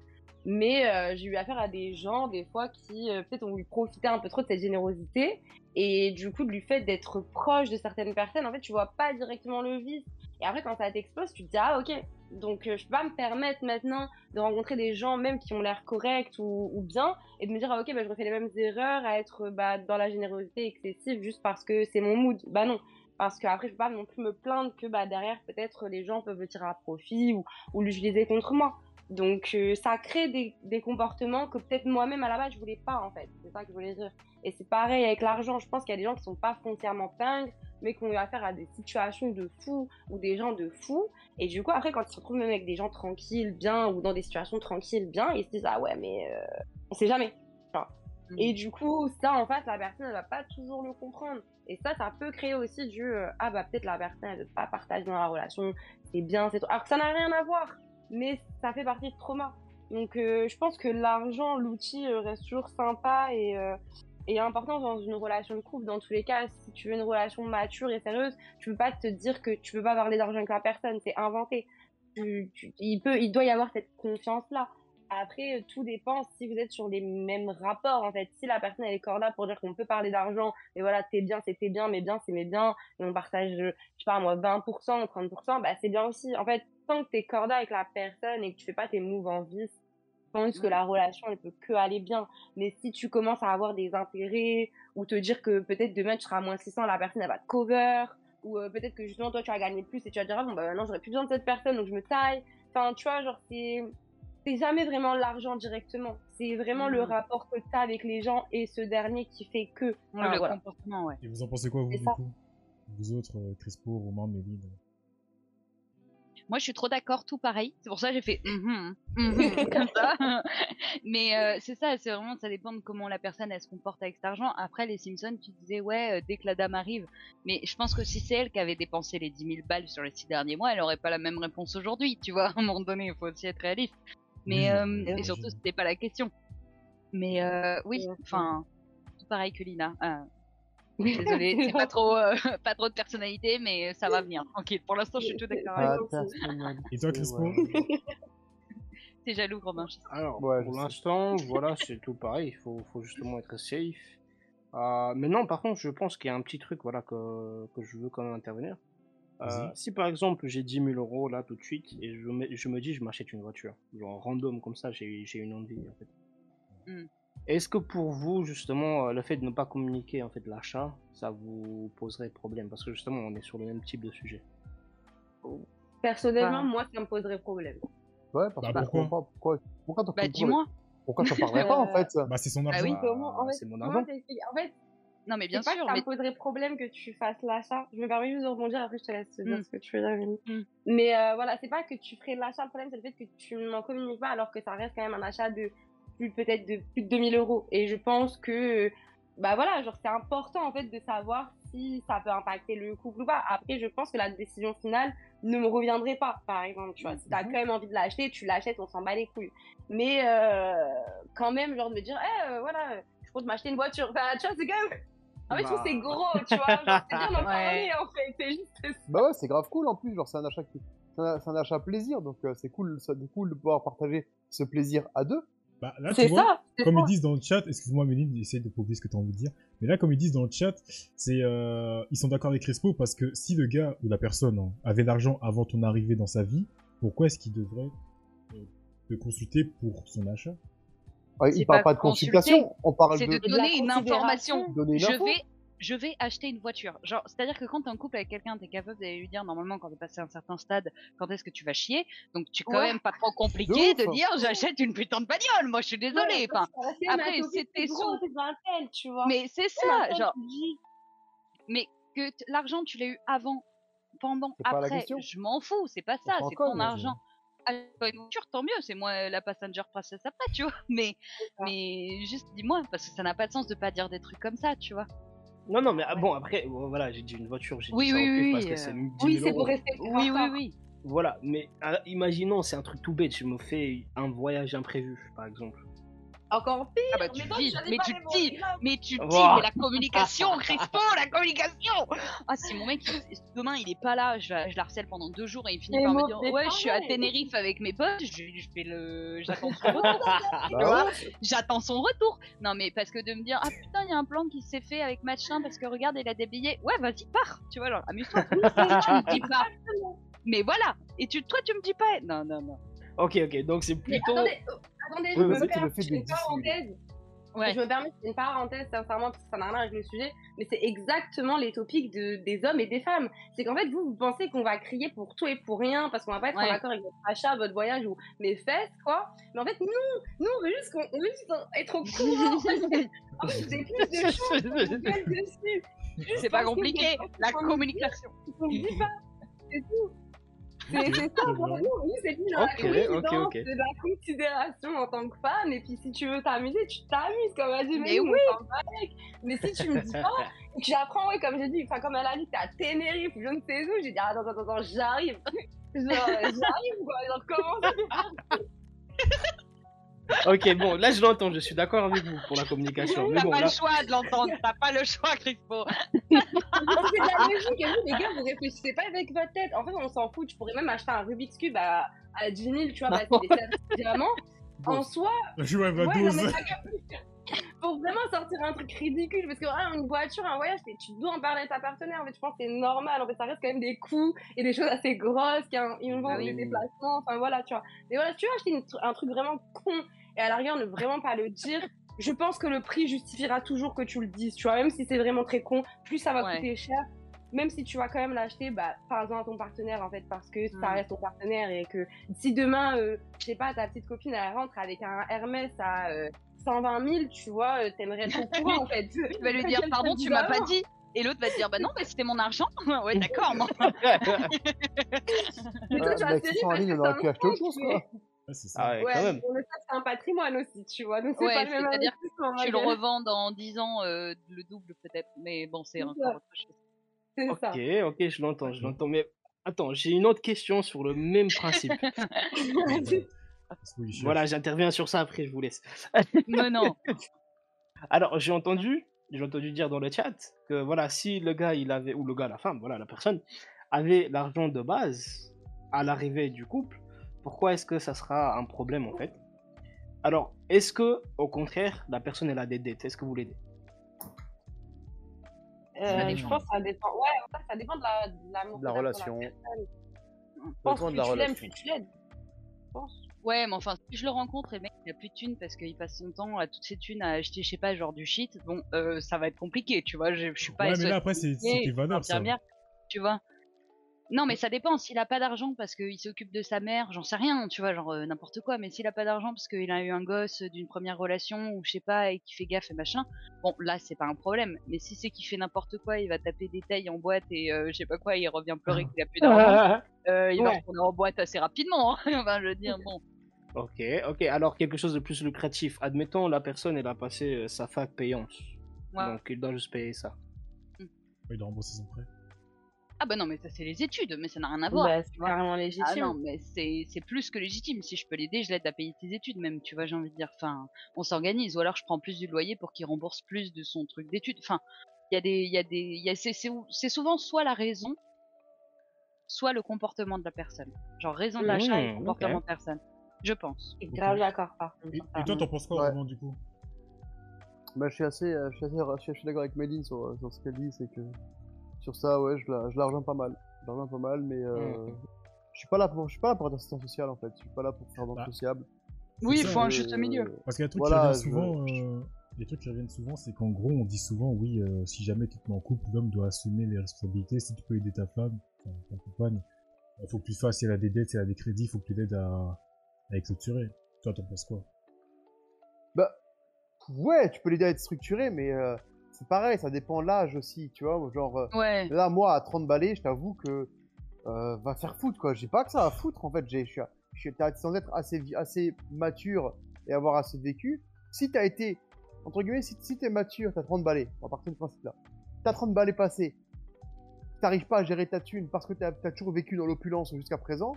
Mais euh, j'ai eu affaire à des gens, des fois, qui euh, peut-être ont voulu profiter un peu trop de cette générosité. Et du coup, du fait d'être proche de certaines personnes, en fait, tu vois pas directement le vice. Et après, quand ça t'explose, tu te dis, ah, ok. Donc, euh, je peux pas me permettre maintenant de rencontrer des gens, même qui ont l'air corrects ou, bien, et de me dire, ah, ok, bah, je refais les mêmes erreurs à être bah, dans la générosité excessive juste parce que c'est mon mood. Bah non. Parce qu'après, je peux pas non plus me plaindre que bah, derrière, peut-être, les gens peuvent le tirer à profit ou l'utiliser contre moi. Donc, euh, ça crée des, des comportements que peut-être moi-même, à la base, je voulais pas, en fait. C'est ça que je voulais dire. Et c'est pareil avec l'argent. Je pense qu'il y a des gens qui sont pas foncièrement pingres, mais qui ont eu affaire à des situations de fous ou des gens de fous. Et du coup, après, quand ils se retrouvent même avec des gens tranquilles, bien, ou dans des situations tranquilles, bien, ils se disent, ah ouais, mais euh, on sait jamais. Et du coup, ça, en fait, la personne, elle va pas toujours le comprendre. Et ça, ça peut créer aussi du euh, ah bah peut-être la personne, elle veut pas partager dans la relation, c'est bien, c'est tout. Alors que ça n'a rien à voir, mais ça fait partie de trauma. Donc, euh, je pense que l'argent, l'outil euh, reste toujours sympa et, euh, et important dans une relation de couple. Dans tous les cas, si tu veux une relation mature et sérieuse, tu peux pas te dire que tu peux pas parler d'argent avec la personne, c'est inventé. Il peut, il doit y avoir cette confiance-là. Après, tout dépend si vous êtes sur les mêmes rapports, en fait. Si la personne, elle est corda pour dire qu'on peut parler d'argent, et voilà, t'es bien, c'est t'es bien, mais bien, c'est mes bien, et on partage, je sais pas, moi, 20%, 30%, bah, c'est bien aussi. En fait, tant que t'es corda avec la personne et que tu fais pas tes moves en vice, je pense que la relation, elle peut que aller bien. Mais si tu commences à avoir des intérêts, ou te dire que peut-être demain, tu seras à moins 600, la personne, elle va te cover, ou euh, peut-être que justement, toi, tu vas gagner plus, et tu vas te dire, ah, bon, bah, maintenant, j'aurais plus besoin de cette personne, donc je me taille. Enfin, tu vois, genre, c'est c'est jamais vraiment l'argent directement. C'est vraiment le rapport que tu as avec les gens et ce dernier qui fait que. Ouais, Enfin, le voilà. comportement, ouais. Et vous en pensez quoi, vous, du ça. coup? Vous autres, euh, Crespo, Romain, Méline? Moi, je suis trop d'accord, tout pareil. C'est pour ça que j'ai fait mhm, mhm, comme ça. Mais euh, c'est ça, c'est vraiment, ça dépend de comment la personne elle se comporte avec cet argent. Après, les Simpsons, tu disais, ouais, euh, dès que la dame arrive. Mais je pense que si c'est elle qui avait dépensé les 10 000 balles sur les six derniers mois, elle aurait pas la même réponse aujourd'hui, tu vois. À un moment donné, il faut aussi être réaliste. Mais, Oui, euh, et surtout, c'était pas la question. Mais euh, oui, enfin, tout pareil que Lina. Désolée, c'est pas trop, euh, pas trop de personnalité, mais ça va venir. Tranquille. Pour l'instant, je suis tout d'accord avec Ah, toi. Et toi, ouais. T'es jaloux, Romain. Alors, Ouais, pour l'instant, voilà, c'est tout pareil. Il faut, faut justement être safe. Euh, mais non, par contre, je pense qu'il y a un petit truc voilà, que, que je veux quand même intervenir. Euh, si par exemple j'ai 10 000 euros là tout de suite et je me, je me dis je m'achète une voiture, genre random comme ça, j'ai j'ai une envie en fait. Hmm. Est-ce que pour vous justement euh, le fait de ne pas communiquer en fait l'achat, ça vous poserait problème? Parce que justement on est sur le même type de sujet. Personnellement, moi, ça me poserait problème. Ouais, parce Bah, pourquoi? comprends pas pourquoi, pourquoi t'en Bah dis-moi. Pourquoi t'en parlerais pas en fait? Bah, c'est son Ah argent. oui. Bah, Comment En fait, c'est mon argent. En fait, Non mais bien c'est pas sûr, que ça mais me poserait problème que tu fasses l'achat. Je me permets juste de rebondir, après je te laisse dire Mm. ce que tu veux dire. Mm. Mais euh, voilà, c'est pas que tu ferais l'achat, le problème c'est le fait que tu m'en communiques pas alors que ça reste quand même un achat de plus peut-être de plus de 2000 euros. Et je pense que, bah voilà, genre c'est important en fait de savoir si ça peut impacter le couple ou pas. Après, je pense que la décision finale ne me reviendrait pas, par exemple, tu vois. Si t'as Mhm. quand même envie de l'acheter, tu l'achètes, on s'en bat les couilles. Mais euh, quand même, genre de me dire, eh, euh, voilà, je compte m'acheter une voiture. Enfin, tu vois, c'est quand même. En fait, je trouve que c'est Bah. gros, tu vois. Genre, c'est bien d'en Ouais. parler, en fait. C'est juste Bah ouais, c'est grave cool en plus, genre c'est un achat qui... c'est un, achat plaisir, donc euh, c'est cool, ça, c'est cool de pouvoir partager ce plaisir à deux. Bah, là, C'est tu vois, ça. c'est comme ça. ils disent dans le chat, excuse-moi Méline, essaye de prouver ce que tu as envie de dire. Mais là, comme ils disent dans le chat, c'est euh, ils sont d'accord avec Crespo parce que si le gars ou la personne hein, avait l'argent avant ton arrivée dans sa vie, pourquoi est-ce qu'il devrait euh, te consulter pour son achat? Il parle pas pas de consultation, on parle c'est de... de donner une information. donner une Je vais, je vais acheter une voiture. Genre, c'est-à-dire que quand t'es en couple avec quelqu'un, t'es capable d'aller lui dire normalement quand t'es passé un certain stade, quand est-ce que tu vas chier? Donc tu es quand Ouais. même pas trop compliqué De dire j'achète une putain de bagnole. Moi, je suis désolée. Ouais, Enfin, après, un tel, tu vois? mais c'est ça, genre. Mais que t- l'argent tu l'as eu avant, pendant, après, je m'en fous. C'est pas ça. C'est ton argent. Pas une voiture, tant mieux. C'est moi la passenger princess après, tu vois. Mais, mais juste dis-moi parce que ça n'a pas de sens de pas dire des trucs comme ça, tu vois. Non, non, mais ah, bon, après, bon, voilà, j'ai dit une voiture, j'ai Oui, dit ça oui, en plus oui, parce que euh, c'est 10 000 Oui, c'est euros. pour rester Oui, oui, oui. Voilà, mais ah, imaginons, c'est un truc tout bête, je me fais un voyage imprévu, par exemple. Encore pire. Ah bah tu mais dis, tu mais tu dis, mais tu dis, mais la communication, Crispo, la communication Ah si mon mec, il- demain il est pas là, je, je l'harcèle pendant deux jours et il finit Mais par me dire ouais je suis à. Tenerife avec mes potes, je, je fais le, j'attends son retour, Bah j'attends son retour. Non mais parce que de me dire ah putain il y a un plan qui s'est fait avec machin parce que regarde il a billets, ouais vas-y pars, tu vois genre amuse-toi. Tu me dis pas, mais voilà, et tu, toi tu me dis pas, non non non. Ok, ok, donc c'est Mais plutôt. attendez, euh, attendez, je me permets une parenthèse. Ouais. Je me permets une parenthèse, sincèrement, parce que ça n'a rien avec le sujet, mais c'est exactement les topics de, des hommes et des femmes. C'est qu'en fait, vous, vous pensez qu'on va crier pour tout et pour rien, parce qu'on va pas être Ouais. en accord avec votre achat, votre voyage ou mes fesses, quoi. Mais en fait, nous, nous, on veut juste, qu'on, on veut juste être au courant. en fait, c'est plus de choses dessus. C'est pas compliqué, la communication. On ne dit pas, c'est tout. C'est ça, vraiment. Nous, c'est plus dans Ok, la ok, coïncidence, ok. c'est de la considération en tant que femme. Et puis, si tu veux t'amuser, tu t'amuses, comme elle dit. Mais Mais oui. Mais si tu me dis pas, et que j'apprends, ouais, comme j'ai dit, enfin, comme elle a dit, t'es à Tenerife, je ne sais où, j'ai dit, attends, attends, attends, j'arrive. Genre, j'arrive, quoi. Genre, comment ça ok, bon, là je l'entends, je suis d'accord avec vous pour la communication. Mais T'as bon, pas là. le choix de l'entendre, t'as pas le choix Crispo. C'est de la logique, et vous, les gars, vous réfléchissez pas avec votre tête. En fait, on s'en fout. Tu pourrais même acheter un Rubik's Cube à, à 10 000, tu vois, bah, c'est des diamants. En soi, Je à Ouais, non, 12. mais Faut vraiment sortir un truc ridicule parce que vraiment, une voiture, un voyage, tu dois en parler à ta partenaire. En fait, je pense que c'est normal. En fait, ça reste quand même des coûts et des choses assez grosses, qui vont Ah oui. des déplacements. Enfin voilà, tu vois. Mais voilà, si tu une tr- un truc vraiment con et à la rigueur ne vraiment pas le dire, je pense que le prix justifiera toujours que tu le dises. Tu vois, même si c'est vraiment très con, plus ça va Ouais. coûter cher. Même si tu vas quand même l'acheter, bah, parle-en à ton partenaire en fait, parce que ça Mm. reste ton partenaire et que si demain, euh, je sais pas, ta petite copine elle rentre avec un Hermès à euh, 120 000, tu vois, euh, t'aimerais courant en fait. Tu vas lui dire pardon, tu m'as pas dit. Et l'autre va te dire bah non, mais c'était mon argent. ouais, d'accord. moi. Mais toi, Euh, tu as bah, série en ligne, on aurait c'est pu acheter autre chose, quoi. Ouais, c'est ça. Ah ouais, Ouais, quand même. mais ça, c'est un patrimoine aussi, tu vois. Donc, c'est Ouais, pas le même. Tu le revends dans 10 ans, euh, le double peut-être. Mais bon, c'est encore ça. autre chose. C'est ça. Ok, ok, je l'entends, je l'entends. Mais attends, j'ai une autre question sur le même principe. Voilà, j'interviens sur ça après, je vous laisse. Mais non. Alors, j'ai entendu, j'ai entendu dire dans le chat que voilà, si le gars, il avait, ou le gars, la femme, voilà, la personne, avait l'argent de base à l'arrivée du couple, pourquoi est-ce que ça sera un problème en fait? Alors, est-ce que, au contraire, la personne, elle a des dettes? Est-ce que vous l'aidez Euh, je pense que ça dépend. Ouais, en fait, ça dépend de la, de De relation. Ça dépend de la plus tu l'aimes, relation. tu l'aides. Je pense. Ouais, mais enfin, si je le rencontre et le mec il a plus de thunes parce qu'il passe son temps à toutes ses thunes à acheter, je sais pas, genre du shit, bon, euh, ça va être compliqué, tu vois. Je, je suis pas Ouais, mais là, après, c'est tes valeurs, ça. tu vois. Non, mais ça dépend. S'il a pas d'argent parce qu'il s'occupe de sa mère, j'en sais rien, tu vois, genre euh, n'importe quoi. Mais s'il a pas d'argent parce qu'il a eu un gosse d'une première relation ou je sais pas et qu'il fait gaffe et machin, bon, là c'est pas un problème. Mais si c'est qu'il fait n'importe quoi, il va taper des tailles en boîte et euh, je sais pas quoi, il revient pleurer qu'il a plus d'argent, euh, il va Ouais. retourner en boîte assez rapidement. hein. enfin, je veux dire, bon. Ok, ok. Alors quelque chose de plus lucratif. Admettons, la personne, elle a passé euh, sa fac payante. Ouais. Donc il doit juste payer ça. Il doit rembourser son prêt. Ah bah non, mais ça c'est les études, mais ça n'a rien à voir. Bah, c'est carrément Ah légitime. non, mais c'est c'est plus que légitime. Si je peux l'aider, je l'aide à payer tes études même, tu vois, j'ai envie de dire. Enfin, on s'organise. Ou alors je prends plus du loyer pour qu'il rembourse plus de son truc d'études. Enfin, il y a des... il Y a des il y a, c'est, c'est, c'est souvent soit la raison, soit le comportement de la personne. Genre raison de l'achat et Mmh, comportement de personne. Je pense. Je suis grave d'accord par contre. Et, et toi, t'en penses quoi, Ouais. vraiment, du coup? Bah, je suis assez, euh, je suis assez, je suis- je suis d'accord avec Méline sur, euh, sur ce qu'elle dit, c'est que sur ça, ouais, je la, je la rejoins pas mal. Je la rejoins pas mal, mais euh, Mhm. je suis pas là pour, je suis pas là pour être assistant social en fait. Je suis pas là pour faire banque Bah, sociable. Oui, il faut un Euh, juste milieu. Parce qu'il y a un truc Voilà, qui revient je- souvent, euh, les trucs qui reviennent souvent, c'est qu'en gros, on dit souvent, oui, euh, si jamais tu te mets en couple, l'homme doit assumer les responsabilités. Si tu peux aider ta femme, ta compagne, il faut que tu fasses. Si elle a des dettes, si elle a des crédits, il faut que tu l'aides à, à les clôturer. Toi, t'en penses quoi? Bah, ouais, tu peux l'aider à être structuré, mais euh, c'est pareil, ça dépend de l'âge aussi, tu vois. Genre, euh, Ouais. là, moi, à 30 balais, je t'avoue que euh, va faire foutre, quoi. J'ai pas que ça à foutre, en fait. J'ai, je suis, je t'as- sans être assez, assez mature et avoir assez vécu. Si t'as été, entre guillemets, si, si t'es mature, t'as 30 balais, on va partir du principe là. T'as 30 balais passés, t'arrives pas à gérer ta thune parce que t'as as toujours vécu dans l'opulence jusqu'à présent,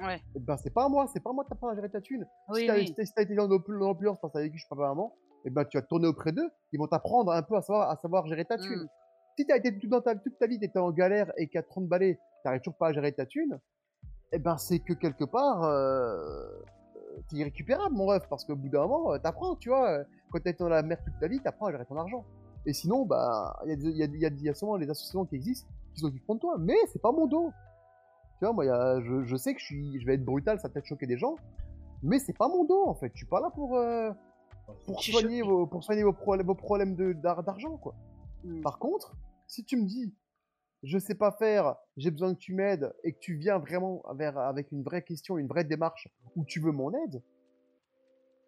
Ouais. eh ben c'est pas à moi, c'est pas à moi de t'apprendre à gérer ta thune. si Oui, t'as oui. si t'as- t'as été dans l'opul- dans l'opulence parce que t'as vécu chez papa et maman, et ben tu vas tourner auprès d'eux, ils vont t'apprendre un peu à savoir, à savoir gérer ta thune. Mm. Si t'as été toute, dans ta, toute ta vie, t'étais en galère et qu'à 30 balais, t'arrives toujours pas à gérer ta thune, eh ben c'est que quelque part, euh, euh, t'es irrécupérable mon rêve, parce qu'au bout d'un moment, euh, t'apprends, tu vois, euh, quand t'es dans la merde toute ta vie, t'apprends à gérer ton argent. Et sinon, bah, il y a, y, a, y, a, les associations qui existent qui s'occuperont de toi, mais c'est pas mon dos. Tu vois, moi, il y a- je, je sais que je, suis, je vais être brutal, ça va peut-être choquer des gens, mais c'est pas mon dos en fait. Je suis pas là pour, euh, pour, soigner vos, pour soigner vos problèmes, vos problèmes d'argent, quoi. Mm. Par contre, si tu me dis, je sais pas faire, j'ai besoin que tu m'aides, et que tu viens vraiment vers, avec une vraie question, une vraie démarche, où tu veux mon aide,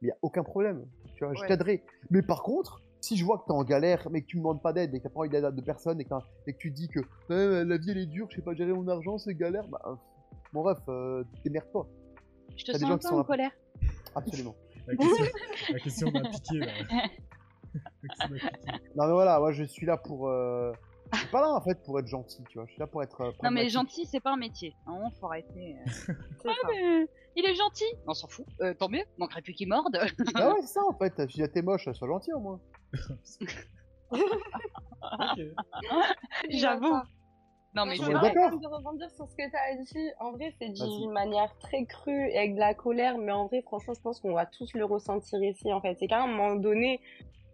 il y a aucun problème. Tu vois, je t'aiderai. Mais par contre, si je vois que t'es en galère, mais que tu me demandes pas d'aide, et que t'as pas envie d'aide de personne, et que, t'as- et que tu dis que Euh, la vie elle est dure, je sais pas gérer mon argent, c'est galère, bah, mon ref, euh, démerde-toi. Je te sens gens un peu sont en colère. Absolument. La question, la question m'a piqué, là. La question m'a piqué. non mais voilà, moi je suis là pour. Euh... Je suis pas là en fait pour être gentil, tu vois. Je suis là pour être. euh, Non mais gentil, c'est pas un métier. Non, faut arrêter. euh. Ah mais il est gentil. On s'en fout. Euh, tant mieux. Manquerait plus qu'il morde. Ah ouais, c'est ça en fait. Ah, t'es moche, sois gentil au moins. Ok. J'avoue. Non mais vrai. vrai d'accord. de rebondir sur ce que tu as dit. En vrai, c'est dit d'une manière très crue et avec de la colère, mais en vrai, franchement, je pense qu'on va tous le ressentir ici. En fait, c'est qu'à un moment donné,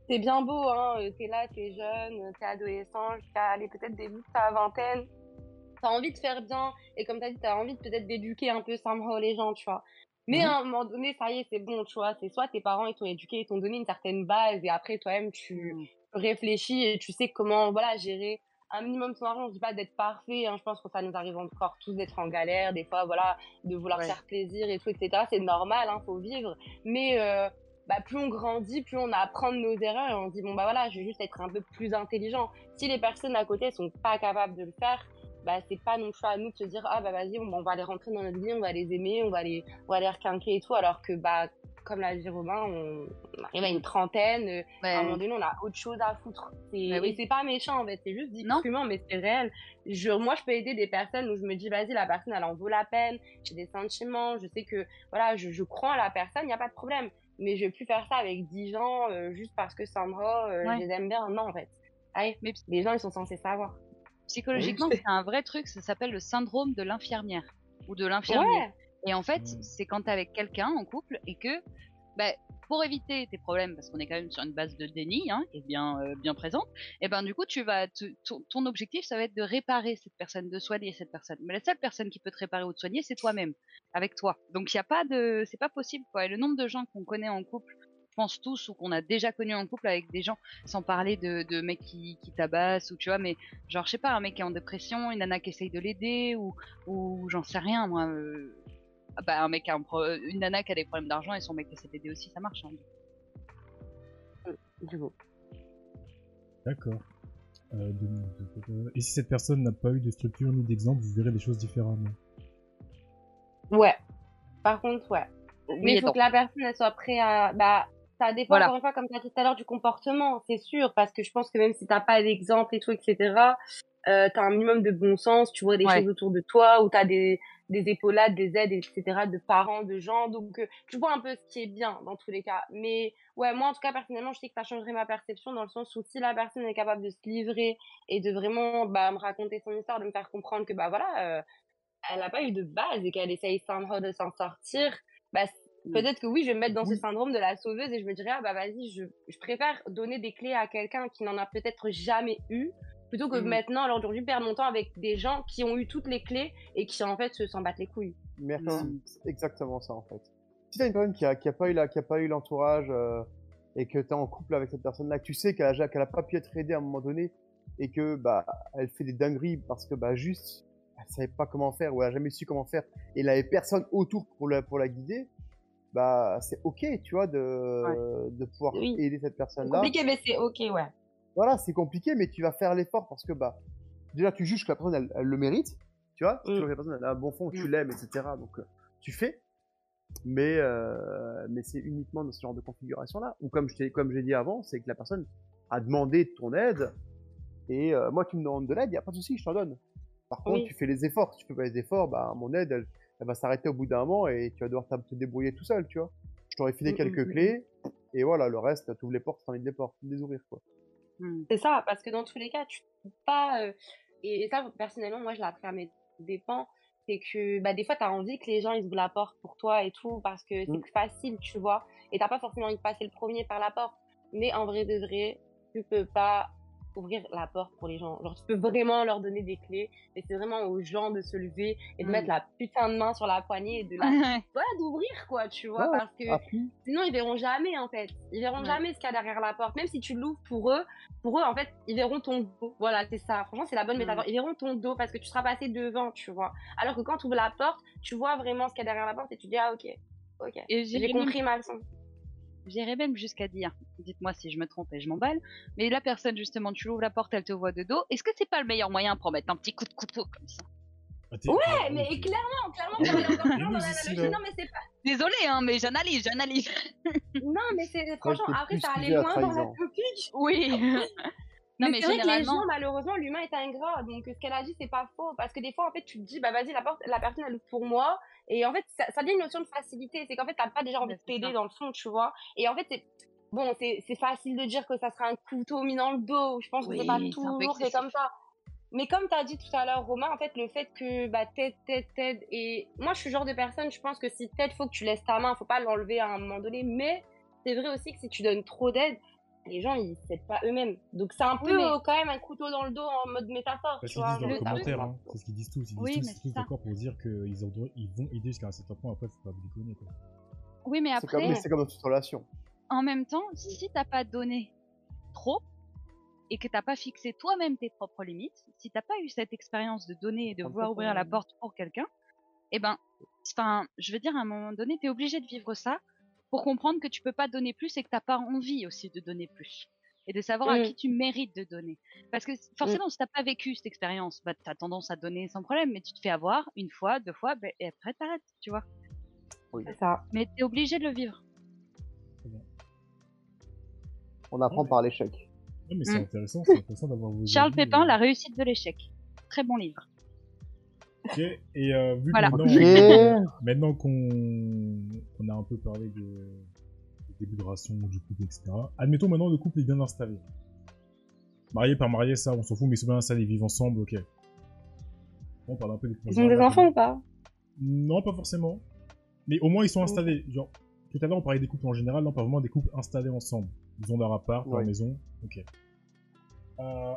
c'est bien beau, hein. euh, T'es là, t'es jeune, t'es adolescent, jusqu'à aller peut-être début de ta vingtaine. T'as envie de faire bien, et comme t'as dit, t'as envie de peut-être d'éduquer un peu somehow les gens, tu vois. Mais Mhm. à un moment donné, ça y est, c'est bon, tu vois. C'est soit tes parents, ils t'ont éduqué, ils t'ont donné une certaine base, et après, toi-même, tu, Mm. réfléchis et tu sais comment voilà gérer un minimum son argent. Je dis pas d'être parfait, hein, je pense que ça nous arrive encore tous d'être en galère, des fois voilà, de vouloir Ouais. faire plaisir et tout, etc. C'est normal, hein, faut vivre. Mais euh, bah, plus on grandit, plus on apprend de nos erreurs et on se dit bon bah voilà, je vais juste être un peu plus intelligent. Si les personnes à côté sont pas capables de le faire, bah c'est pas non plus à nous de se dire ah bah vas-y on, on va les rentrer dans notre vie, on va les aimer, on va les on va les requinquer et tout, alors que bah comme l'a dit Romain, on, on arrive à une trentaine, euh, à un moment Ouais. donno, on a autre chose à foutre. C'est- Bah oui. Et c'est pas méchant, en fait. C'est juste crûment, mais c'est réel. Je, moi, je peux aider des personnes où je me dis, vas-y, la personne, elle en vaut la peine. J'ai des sentiments. Je sais que, voilà, je, je crois en la personne, il n'y a pas de problème. Mais je vais plus faire ça avec 10 gens euh, juste parce que Sandra, euh, Ouais. je les aime bien. Non, en fait. Allez, Mais- les gens, ils sont censés savoir. Psychologiquement, Oui. c'est un vrai truc. Ça s'appelle le syndrome de l'infirmière ou de l'infirmier. Ouais. Et en fait, Mm. c'est quand t'es avec quelqu'un en couple et que, bah, pour éviter tes problèmes, parce qu'on est quand même sur une base de déni, hein, qui est bien, euh, bien présente, et ben du coup, tu vas ton, ton objectif, ça va être de réparer cette personne, de soigner cette personne. Mais la seule personne qui peut te réparer ou te soigner, c'est toi-même, avec toi. Donc il y a pas de, c'est pas possible quoi. Et le nombre de gens qu'on connaît en couple, je pense tous, ou qu'on a déjà connu en couple avec des gens, sans parler de, de mecs qui, qui tabassent ou tu vois, mais genre je sais pas, un mec qui est en dépression, une nana qui essaye de l'aider ou ou j'en sais rien moi. euh, bah, un mec a un pro- une nana qui a des problèmes d'argent et son mec qui essaie d'aider aussi, ça marche. hein. Du coup. D'accord. Euh, Et si cette personne n'a pas eu de structure ni d'exemple, vous verrez les choses différemment. Ouais. Par contre, ouais. Oui, Mais il faut que la personne elle soit prête à. Bah, ça dépend Voilà. encore une fois, comme tu as dit tout à l'heure, du comportement, c'est sûr, parce que je pense que même si t'as pas d'exemple et tout, etc., euh, t'as un minimum de bon sens, tu vois des Ouais. choses autour de toi, ou t'as des, des épaulades, des aides, etc., de parents, de gens, donc euh, tu vois un peu ce qui est bien dans tous les cas. Mais ouais, moi en tout cas, personnellement, je sais que ça changerait ma perception dans le sens où si la personne est capable de se livrer et de vraiment bah, me raconter son histoire, de me faire comprendre que bah voilà, euh, elle n'a pas eu de base et qu'elle essaye somehow de s'en sortir, bah, Mm. peut-être que oui, je vais me mettre dans ce syndrome de la sauveuse et je me dirais, ah bah vas-y, je, je préfère donner des clés à quelqu'un qui n'en a peut-être jamais eu, plutôt que Mm. maintenant, alors aujourd'hui, perdre mon temps avec des gens qui ont eu toutes les clés et qui en fait se s'en battent les couilles. Merci. Mm. C'est exactement ça en fait. Si t'as une personne qui a, qui a pas eu la, qui a pas eu l'entourage euh, et que t'es en couple avec cette personne-là, que tu sais qu'elle a, qu'elle a pas pu être aidée à un moment donné et que bah elle fait des dingueries parce que bah juste elle savait pas comment faire ou elle a jamais su comment faire et elle avait personne autour pour la pour la guider, bah c'est ok tu vois de de pouvoir Oui. aider cette C'est personne-là. compliqué, mais c'est ok, ouais. Voilà, c'est compliqué, mais tu vas faire l'effort parce que bah déjà tu juges que la personne elle, elle le mérite, tu vois, tu Mm. vois que la personne elle a un bon fond, tu Mm. l'aimes, etc. Donc euh, tu fais, mais euh, mais c'est uniquement dans ce genre de configuration là. Ou comme je t'ai comme j'ai dit avant, c'est que la personne a demandé ton aide et euh, moi tu me demandes de l'aide, y a pas de souci, je t'en donne. Par contre, Oui. tu fais les efforts. Si tu fais pas les efforts, bah mon aide elle, elle va s'arrêter au bout d'un moment et tu vas devoir te débrouiller tout seul, tu vois. Je t'aurais filé Mm, quelques mm, mm. clés et voilà, le reste, tu ouvres les portes, t'as envie de les portes, les ouvrir quoi. Hmm. C'est ça, parce que dans tous les cas, tu peux pas. euh, et, et ça, personnellement, moi, je l'ai appris à mes dépens. C'est que bah, des fois, tu as envie que les gens ils ouvrent la porte pour toi et tout, parce que c'est Mm. plus facile, tu vois. Et t'as pas forcément envie de passer le premier par la porte. Mais en vrai de vrai, tu peux pas ouvrir la porte pour les gens. Genre, tu peux vraiment leur donner des clés, mais c'est vraiment aux gens de se lever et de Mm. mettre la putain de main sur la poignée et de la. Voilà, d'ouvrir, quoi, tu vois, Ouais, parce que. Appuie. Sinon, ils verront jamais, en fait. Ils verront Ouais. jamais ce qu'il y a derrière la porte. Même si tu l'ouvres pour eux, pour eux, en fait, ils verront ton dos. Voilà, c'est ça. Franchement, c'est la bonne Mm. métaphore. Ils verront ton dos parce que tu seras passé devant, tu vois. Alors que quand tu ouvres la porte, tu vois vraiment ce qu'il y a derrière la porte et tu dis, ah, ok, ok. Et J'ai compris ma leçon. J'irais même jusqu'à dire, dites-moi si je me trompe et je m'emballe, mais la personne justement, tu ouvres la porte, elle te voit de dos. Est-ce que c'est pas le meilleur moyen pour mettre un petit coup de couteau comme ça? Ah, Ouais, ah, mais clairement, clairement, Ouais, je suis encore dans ici, l'analogie. Non, mais c'est pas. Désolé, hein, mais j'analyse, j'analyse. Non, mais c'est. Franchement, après, ça allait loin dans la topic. Oui. non, mais, mais c'est vrai que les généralement. gens, malheureusement, l'humain est ingrat. Donc, ce qu'elle a dit, c'est pas faux. Parce que des fois, en fait, tu te dis, bah, vas-y, la, porte, la personne, elle ouvre pour moi. Et en fait, ça, ça devient une notion de facilité. C'est qu'en fait, t'as pas déjà envie de c'est t'aider dans le fond, tu vois. Et en fait, c'est. Bon, c'est c'est facile de dire que ça sera un couteau mis dans le dos. Je pense que Oui, c'est pas c'est peu toujours excessif. comme ça. Mais comme tu as dit tout à l'heure, Romain, en fait, le fait que bah, t'aides, t'aides, t'aides. Et moi, je suis le genre de personne, je pense que si t'aides, faut que tu laisses ta main, faut pas l'enlever à un moment donné. Mais c'est vrai aussi que si tu donnes trop d'aide, les gens, ils s'aident pas eux-mêmes. Donc c'est un Oui, peu mais- quand même un couteau dans le dos en mode métaphore, C'est ce qu'ils disent dans les Le- commentaires, hein. c'est ce qu'ils disent tous. Ils disent Oui, tous, d'accord pour dire qu'ils ont- ils vont aider jusqu'à un certain point, après faut pas déconner quoi. Oui, mais C'est comme, après, c'est comme dans toute relation. en même temps, si t'as pas donné trop et que t'as pas fixé toi-même tes propres limites, si t'as pas eu cette expérience de donner et de vouloir ouvrir la porte pour quelqu'un, eh ben, enfin, je veux dire, à un moment donné, t'es obligé de vivre ça pour comprendre que tu peux pas donner plus et que t'as pas envie aussi de donner plus. Et de savoir à Mm. qui tu mérites de donner. Parce que forcément, si t'as pas vécu cette expérience, bah, t'as tendance à donner sans problème, mais tu te fais avoir une fois, deux fois, bah, et après t'arrêtes, tu vois. C'est ça. Mais t'es obligé de le vivre. On apprend Ouais. par l'échec. Ouais, mais c'est Mm. intéressant, c'est intéressant d'avoir Charles Pépin, euh, La réussite de l'échec. Très bon livre. Ok, et euh, vu Voilà. maintenant, maintenant qu'on a un peu parlé de, début de relation, du couple, etc. Admettons maintenant le couple est bien installé. Marié par marié, ça, on s'en fout, mais ils sont bien installés, ils vivent ensemble, ok. On parle un peu des Ils ont des enfants ou pas? Non, pas forcément. Mais au moins ils sont installés. Genre, tout à l'heure, on parlait des couples en général, non, pas vraiment des couples installés ensemble. Ils ont leur appart, leur Ouais. maison. Ok. Euh,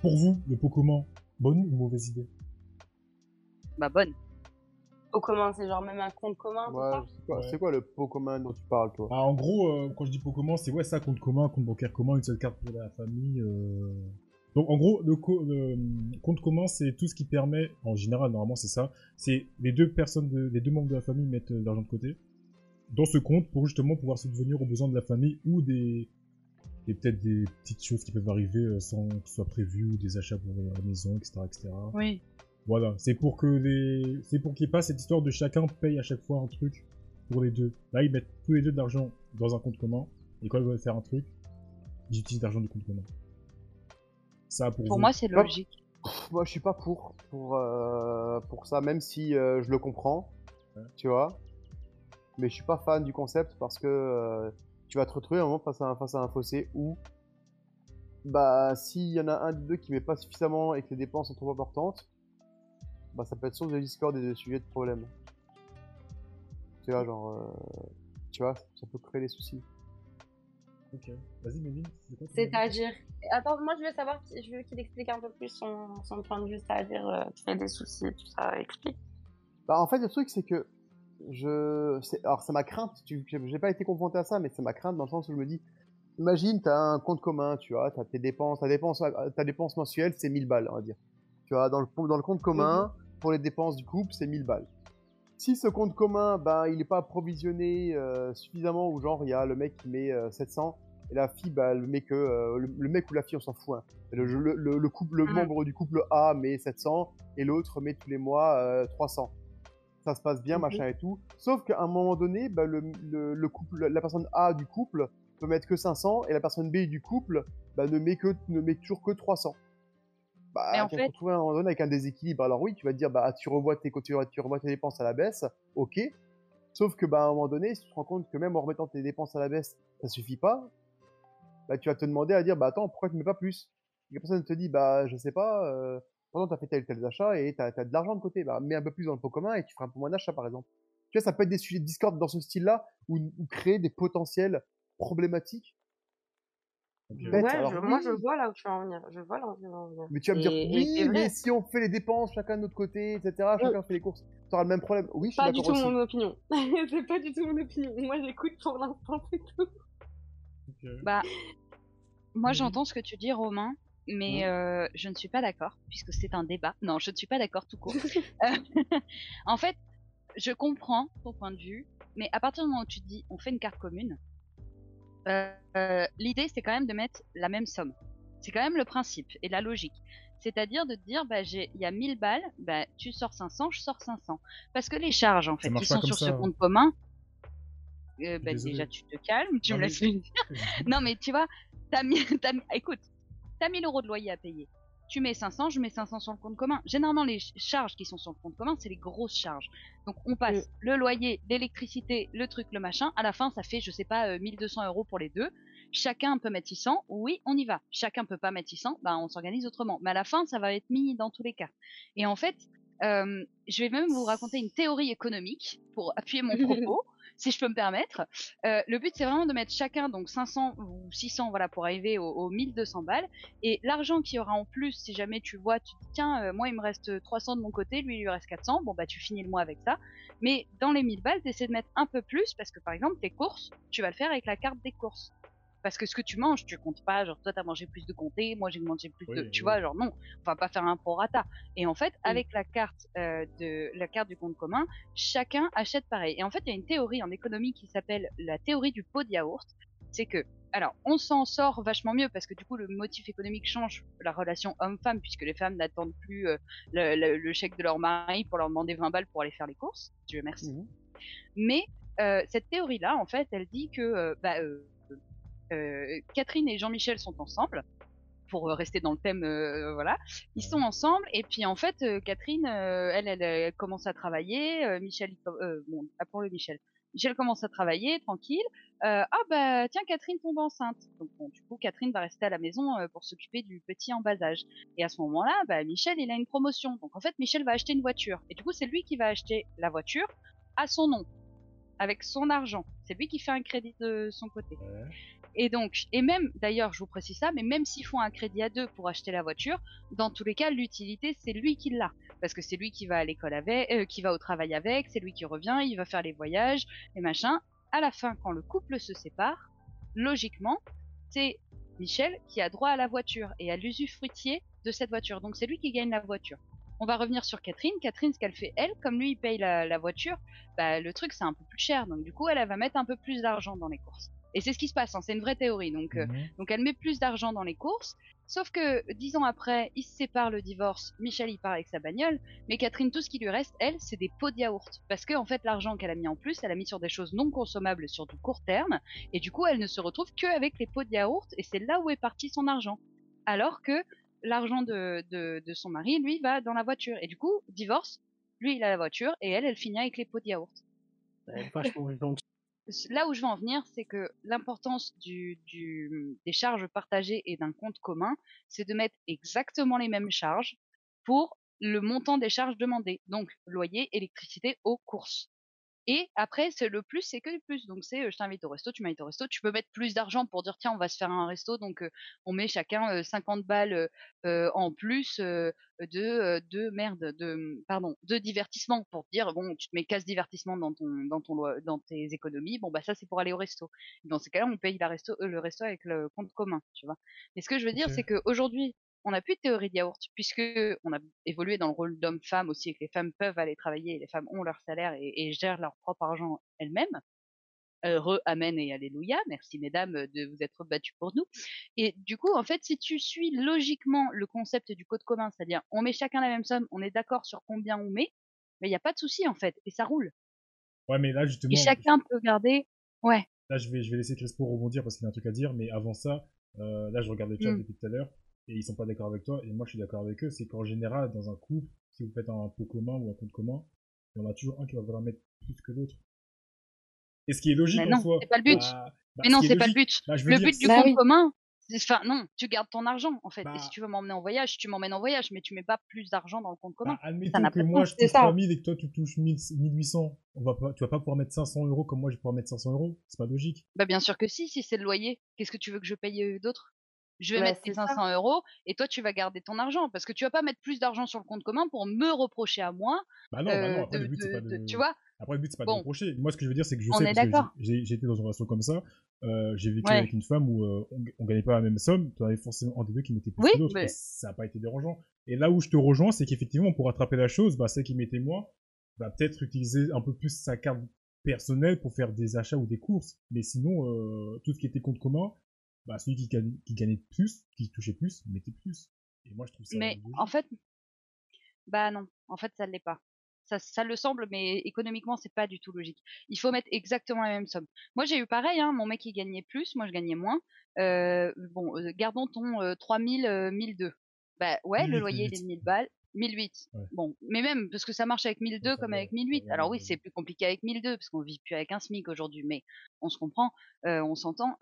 pour vous, le pot commun, bonne ou mauvaise idée? Bah bonne. Au commun, c'est genre même un compte commun, tout Ouais, ça c'est quoi, Ouais. c'est quoi le pot commun dont tu parles, toi? Ah, En gros, euh, quand je dis pot commun, c'est ouais, ça, compte commun, compte bancaire commun, une seule carte pour la famille. euh. Donc en gros, le, co- le, compte commun, c'est tout ce qui permet, en général, normalement c'est ça, c'est les deux personnes, de, les deux membres de la famille mettent euh, de l'argent de côté dans ce compte pour justement pouvoir subvenir aux besoins de la famille ou des, des peut-être des petites choses qui peuvent arriver euh, sans que ce soit prévu, ou des achats pour euh, la maison, etc., etc. Oui. Voilà, c'est pour que les, c'est pour qu'il n'y ait pas cette histoire de chacun paye à chaque fois un truc pour les deux. Là, ils mettent tous les deux de l'argent dans un compte commun, et quand ils veulent faire un truc, ils utilisent l'argent du compte commun. Ça, pour, moi, c'est Hop. logique. Pff, Moi, je suis pas pour pour euh, pour ça, même si euh, je le comprends, Ouais. tu vois. Mais je suis pas fan du concept parce que euh, tu vas te retrouver un moment face à un, face à un fossé où, bah, s'il y en a un des deux qui met pas suffisamment et que les dépenses sont trop importantes, bah, ça peut être source de discorde et de sujets de problème. Tu vois, genre, euh, tu vois, ça peut créer des soucis. Ok. Vas-y, Méline, C'est-à-dire. Attends, moi je veux savoir, je veux qu'il explique un peu plus son, son point de vue, c'est-à-dire euh, créer des soucis, tout ça, explique. Bah, en fait, le truc, c'est que je. Alors, c'est ma crainte. Tu... J'ai pas été confronté à ça, mais c'est ma crainte dans le sens où je me dis imagine, tu as un compte commun, tu vois, tu as tes dépenses, ta dépense, ta dépense mensuelle, c'est 1000 balles, on va dire. Tu vois, dans le, dans le compte commun, pour les dépenses du couple, c'est 1000 balles. Si ce compte commun, bah, il n'est pas approvisionné euh, suffisamment, ou genre, il y a le mec qui met euh, 700, et la fille, bah, le, mec, euh, le, le mec ou la fille, on s'en fout. hein. Le, le, le- le couple, le Mhm. membre du couple A met 700, et l'autre met tous les mois euh, 300 ça se passe bien, machin et tout. Sauf qu'à un moment donné, bah, le couple, la personne A du couple peut mettre que 500 et la personne B du couple bah, ne met que ne met toujours que 300. Bah, tu vas fait- te retrouver à un moment donné avec un déséquilibre. Alors oui, tu vas te dire, bah, tu revois tes, tu, tu revois tes dépenses à la baisse, ok. Sauf que, bah, à un moment donné, si tu te rends compte que même en remettant tes dépenses à la baisse, ça suffit pas, bah, tu vas te demander à dire, bah, attends, pourquoi tu mets pas plus? Et la personne te dit, bah, je sais pas, euh, pendant tu as fait tel ou tel achat et tu as, de l'argent de côté, bah, mets un peu plus dans le pot commun et tu feras un peu moins d'achat, par exemple. Tu vois, ça peut être des sujets de discorde dans ce style-là, ou, ou créer des potentiels problématiques. Ok. Bête, ouais, alors je- oui. moi je vois là où tu veux en venir. Je vois là où tu en venir. Mais tu vas me dire, Et- oui, mais si on fait les dépenses chacun de notre côté, etc., chacun fait les courses, tu auras le même problème. Oui, je suis Pas du d'accord tout aussi. mon opinion. c'est pas du tout mon opinion. Moi j'écoute pour l'instant, c'est tout. Ok. Bah, moi Mhm. j'entends ce que tu dis, Romain, mais euh, je ne suis pas d'accord, puisque c'est un débat. Non, je ne suis pas d'accord tout court. Euh, en fait, je comprends ton point de vue, mais à partir du moment où tu te dis on fait une carte commune, euh, l'idée c'est quand même de mettre la même somme. C'est quand même le principe et la logique. C'est-à-dire de te dire, bah, il y a 1000 balles, bah, tu sors 500, je sors 500. Parce que les charges, en fait, qui sont sur ça, ce hein. compte commun, euh, bah, déjà, tu te calmes, tu Non, me mais- laisses finir. Non, mais tu vois, t'as mis, t'as mis- écoute, t'as 1000 euros de loyer à payer. Tu mets 500, je mets 500 sur le compte commun. Généralement, les ch- charges qui sont sur le compte commun, c'est les grosses charges. Donc, on passe le loyer, l'électricité, le truc, le machin. À la fin, ça fait, je sais pas, euh, 1200 euros pour les deux. Chacun peut mettre 600. Oui, on y va. Chacun peut pas mettre 600. Ben, on s'organise autrement. Mais à la fin, ça va être mis dans tous les cas. Et en fait, euh, je vais même vous raconter une théorie économique pour appuyer mon propos, si je peux me permettre. Euh, le but, c'est vraiment de mettre chacun donc 500 ou 600 voilà pour arriver aux, aux 1200 balles. Et l'argent qu'il y aura en plus, si jamais tu vois, tu te dis tiens, euh, moi il me reste 300 de mon côté, lui il lui reste 400. Bon bah tu finis le mois avec ça. Mais dans les 1000 balles, t'essaies de mettre un peu plus parce que par exemple tes courses, tu vas le faire avec la carte des courses. Parce que ce que tu manges, tu comptes pas, genre toi t'as mangé plus de comté, moi j'ai mangé plus de, tu oui. vois, genre non, on va pas faire un prorata. Et en fait, avec la carte euh, de la carte du compte commun, chacun achète pareil. Et en fait, il y a une théorie en économie qui s'appelle la théorie du pot de yaourt. C'est que, alors, on s'en sort vachement mieux parce que du coup, le motif économique change la relation homme-femme puisque les femmes n'attendent plus euh, le, le- le chèque de leur mari pour leur demander 20 balles pour aller faire les courses. Dieu merci. Mhm. Mais euh, cette théorie-là, en fait, elle dit que euh, bah, euh, Catherine et Jean-Michel sont ensemble. Pour euh, rester dans le thème, euh, voilà, ils sont ensemble et puis en fait, euh, Catherine, euh, elle, elle, elle commence à travailler. euh, Michel, euh, bon, pas pour le Michel. Michel commence à travailler tranquille. Euh, ah bah tiens, Catherine tombe enceinte. Donc bon, du coup, Catherine va rester à la maison euh, pour s'occuper du petit en bas âge. Et à ce moment-là, bah, Michel, il a une promotion. Donc en fait, Michel va acheter une voiture. Et du coup, c'est lui qui va acheter la voiture à son nom. avec son argent. C'est lui qui fait un crédit de son côté. Ouais. Et donc, et même, d'ailleurs, je vous précise ça, mais même s'ils font un crédit à deux pour acheter la voiture, dans tous les cas, l'utilité, c'est lui qui l'a. Parce que c'est lui qui va à l'école avec, euh, qui va au travail avec, c'est lui qui revient, il va faire les voyages, les machins. À la fin, quand le couple se sépare, logiquement, c'est Michel qui a droit à la voiture et à l'usufruitier de cette voiture. Donc c'est lui qui gagne la voiture. On va revenir sur Catherine. Catherine, ce qu'elle fait, elle, comme lui, il paye la, voiture, bah, le truc, c'est un peu plus cher. Donc du coup, elle va mettre un peu plus d'argent dans les courses. Et c'est ce qui se passe, hein, c'est une vraie théorie. Donc, euh, Mhm. donc elle met plus d'argent dans les courses. Sauf que dix ans après, ils se séparent le divorce. Michel il part avec sa bagnole, mais Catherine tout ce qui lui reste, elle, c'est des pots de yaourt. Parce que en fait l'argent qu'elle a mis en plus, elle a mis sur des choses non consommables sur du court terme, et du coup elle ne se retrouve que avec les pots de yaourt, et c'est là où est parti son argent. Alors que l'argent de, de, de son mari, lui, va dans la voiture. Et du coup, divorce, lui il a la voiture, et elle, elle finit avec les pots de yaourt vachement. Là où je veux en venir, c'est que l'importance du, du, des charges partagées et d'un compte commun, c'est de mettre exactement les mêmes charges pour le montant des charges demandées. Donc, loyer, électricité aux courses. Et après, c'est le plus, c'est que du plus. Donc, c'est je t'invite au resto, tu m'invites au resto. Tu peux mettre plus d'argent pour dire, tiens, on va se faire un resto. Donc, euh, on met chacun euh, 50 balles euh, en plus de, de merde, de, pardon, de divertissement pour dire, bon, tu te mets casse divertissement dans ton, dans ton, dans tes économies. Bon, bah, ça, c'est pour aller au resto. Dans ces cas-là, on paye la resto, le resto avec le compte commun, tu vois. Mais ce que je veux dire, c'est qu'aujourd'hui, on n'a plus de théorie de yaourt, puisque on a évolué dans le rôle d'homme-femme aussi, et que les femmes peuvent aller travailler, et les femmes ont leur salaire et, et gèrent leur propre argent elles-mêmes. Heureux, amen et alléluia. Merci mesdames de vous être battues pour nous. Et du coup, en fait, si tu suis logiquement le concept du code commun, c'est-à-dire on met chacun la même somme, on est d'accord sur combien on met, mais il n'y a pas de souci en fait, et ça roule. Ouais, mais là, justement, Et chacun peut garder. Ouais. là, je vais, je vais laisser Crespo rebondir parce qu'il a un truc à dire, mais avant ça, euh, là, je regarde le chat Mm. depuis tout à l'heure et ils sont pas d'accord avec toi et moi, je suis d'accord avec eux. C'est qu'en général, dans un couple, si vous faites un pot commun ou un compte commun, il y en a toujours un qui va vouloir mettre plus que l'autre. Et ce qui est logique Mais en non, c'est pas le but. bah- bah, mais ce non, est c'est pas le but. bah, Le dire, but du Bah compte oui. commun, c'est- enfin non, tu gardes ton argent en fait. Bah. Et si tu veux m'emmener en voyage, tu m'emmènes en voyage, mais tu mets pas plus d'argent dans le compte commun. Bah, admettons que pas moi je touche ça. 3000 et que toi tu touches 1000 1800. On va pas, tu vas pas pouvoir mettre 500 euros comme moi je vais pouvoir mettre 500 euros. C'est pas logique. Bah bien sûr que si, si c'est le loyer. Qu'est-ce que tu veux que je paye euh, d'autre? Je vais Bah, mettre tes c'est ça. 500 euros et toi tu vas garder ton argent parce que tu vas pas mettre plus d'argent sur le compte commun pour me reprocher à moi. Bah non, bah euh, non. Après de- le but c'est de- pas de- de. Tu vois? Après le but c'est pas de reprocher. Moi ce que je veux dire c'est que je On sais est parce que j'ai été dans une relation comme ça. Euh, j'ai vécu Ouais. avec une femme où euh, on, on gagnait pas la même somme. Tu avais forcément un des deux qui mettait plus Oui, que l'autre. mais- et Ça a pas été dérangeant. Et là où je te rejoins, c'est qu'effectivement pour rattraper la chose, bah celle qui mettait moins, va peut-être utiliser un peu plus sa carte personnelle pour faire des achats ou des courses. Mais sinon, euh, tout ce qui était compte commun, bah celui qui, gagne- qui gagnait plus, qui touchait plus, mettait plus. Et moi je trouve ça. Mais en fait, bah non, en fait ça l'est pas. Ça, ça le semble, mais économiquement c'est pas du tout logique. Il faut mettre exactement la même somme. Moi j'ai eu pareil, hein, mon mec il gagnait plus, moi je gagnais moins. Euh, bon, euh, gardons ton euh, 3000, euh, 1002. Bah ouais, 1008, le loyer il est 1008. de 1000 balles. 1008. Ouais. Bon, mais même parce que ça marche avec 1002 ça comme avec ça 1008. va, Alors oui, ouais. c'est plus compliqué avec 1002 parce qu'on vit plus avec un SMIC aujourd'hui, mais on se comprend, euh, on s'entend.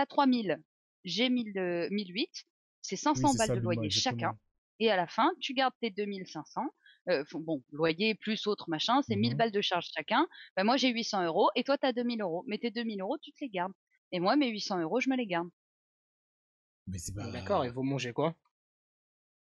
Euh, T'as 3000, j'ai 1000, euh, 1008, c'est 500 Oui, c'est balles ça, de loyer exactement. chacun. Et à la fin, tu gardes tes 2500. Euh, bon, loyer plus autre machin, c'est 1000 Mhm. balles de charge chacun. Ben moi, j'ai 800 euros et toi, t'as 2000 euros. Mais tes 2000 euros, tu te les gardes. Et moi, mes 800 euros, je me les garde. Mais c'est pas. D'accord, et vous mangez quoi?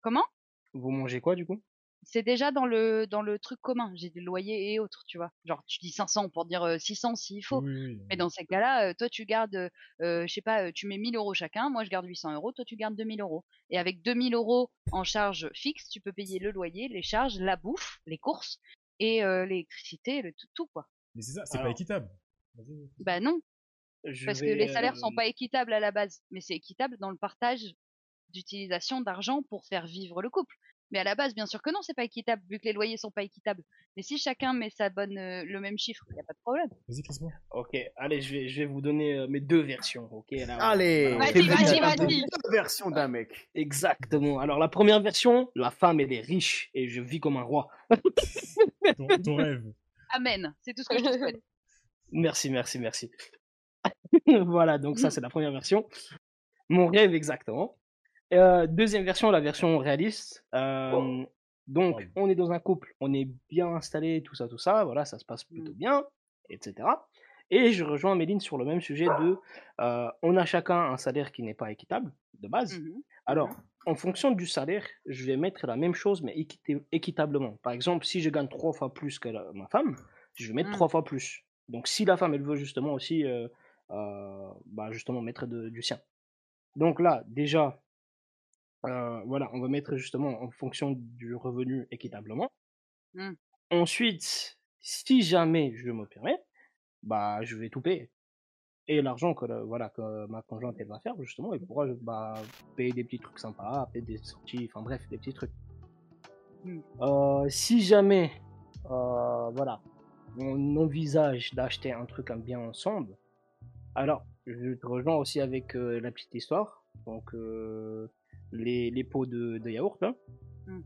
Comment? Vous mangez quoi du coup? C'est déjà dans le dans le truc commun. J'ai des loyers et autres, tu vois. Genre, tu dis 500 pour dire euh, 600 s'il faut. Oui, oui, oui. Mais dans ces cas-là, toi, tu gardes, euh, je sais pas, tu mets 1000 euros chacun, moi, je garde 800 euros, toi, tu gardes 2000 euros. Et avec 2000 euros en charge fixe, tu peux payer le loyer, les charges, la bouffe, les courses et euh, l'électricité, le tout, tout, quoi. Mais c'est ça, c'est pas équitable. Bah non, Je parce vais, que les salaires sont pas équitables à la base, mais c'est équitable dans le partage d'utilisation d'argent pour faire vivre le couple. Mais à la base, bien sûr que non, c'est pas équitable, vu que les loyers sont pas équitables. Mais si chacun met sa bonne, euh, le même chiffre, il y a pas de problème. Vas-y, Crispo. Ok, allez, je vais, je vais vous donner euh, mes deux versions. Ok, là, Allez, voilà, Vas-y, vas-y, vas-y. Deux versions d'un mec. Exactement. Alors la première version, la femme elle est riche et je vis comme un roi. Ton, ton rêve. Amen. C'est tout ce que je te souhaite. Merci, merci, merci. voilà, donc ça c'est la première version. Mon rêve exactement. Euh, deuxième version, la version réaliste. Euh, donc Oh. on est dans un couple, on est bien installé, tout ça, tout ça. Voilà, ça se passe plutôt bien. etc. Et je rejoins Méline sur le même sujet de euh, on a chacun un salaire qui n'est pas équitable de base. Mhm. Alors, en fonction du salaire, je vais mettre la même chose, mais équitablement. Par exemple, si je gagne trois fois plus que la- ma femme, je vais mettre Mm. trois fois plus. Donc, si la femme, elle veut justement aussi, euh, euh, bah, justement, mettre de- du sien. Donc là, déjà, euh, voilà, on va mettre justement en fonction du revenu équitablement. Mm. Ensuite, si jamais je me permets, bah, je vais tout payer. Et l'argent que, le- voilà, que ma conjointe elle va faire, justement, elle pourra bah, payer des petits trucs sympas, payer des sorties, enfin bref, des petits trucs. Mm. Euh, si jamais, euh, voilà, on envisage d'acheter un truc, un bien ensemble, alors, je te rejoins aussi avec la petite histoire. Donc, euh, les, les pots de, de yaourt, là. Mm.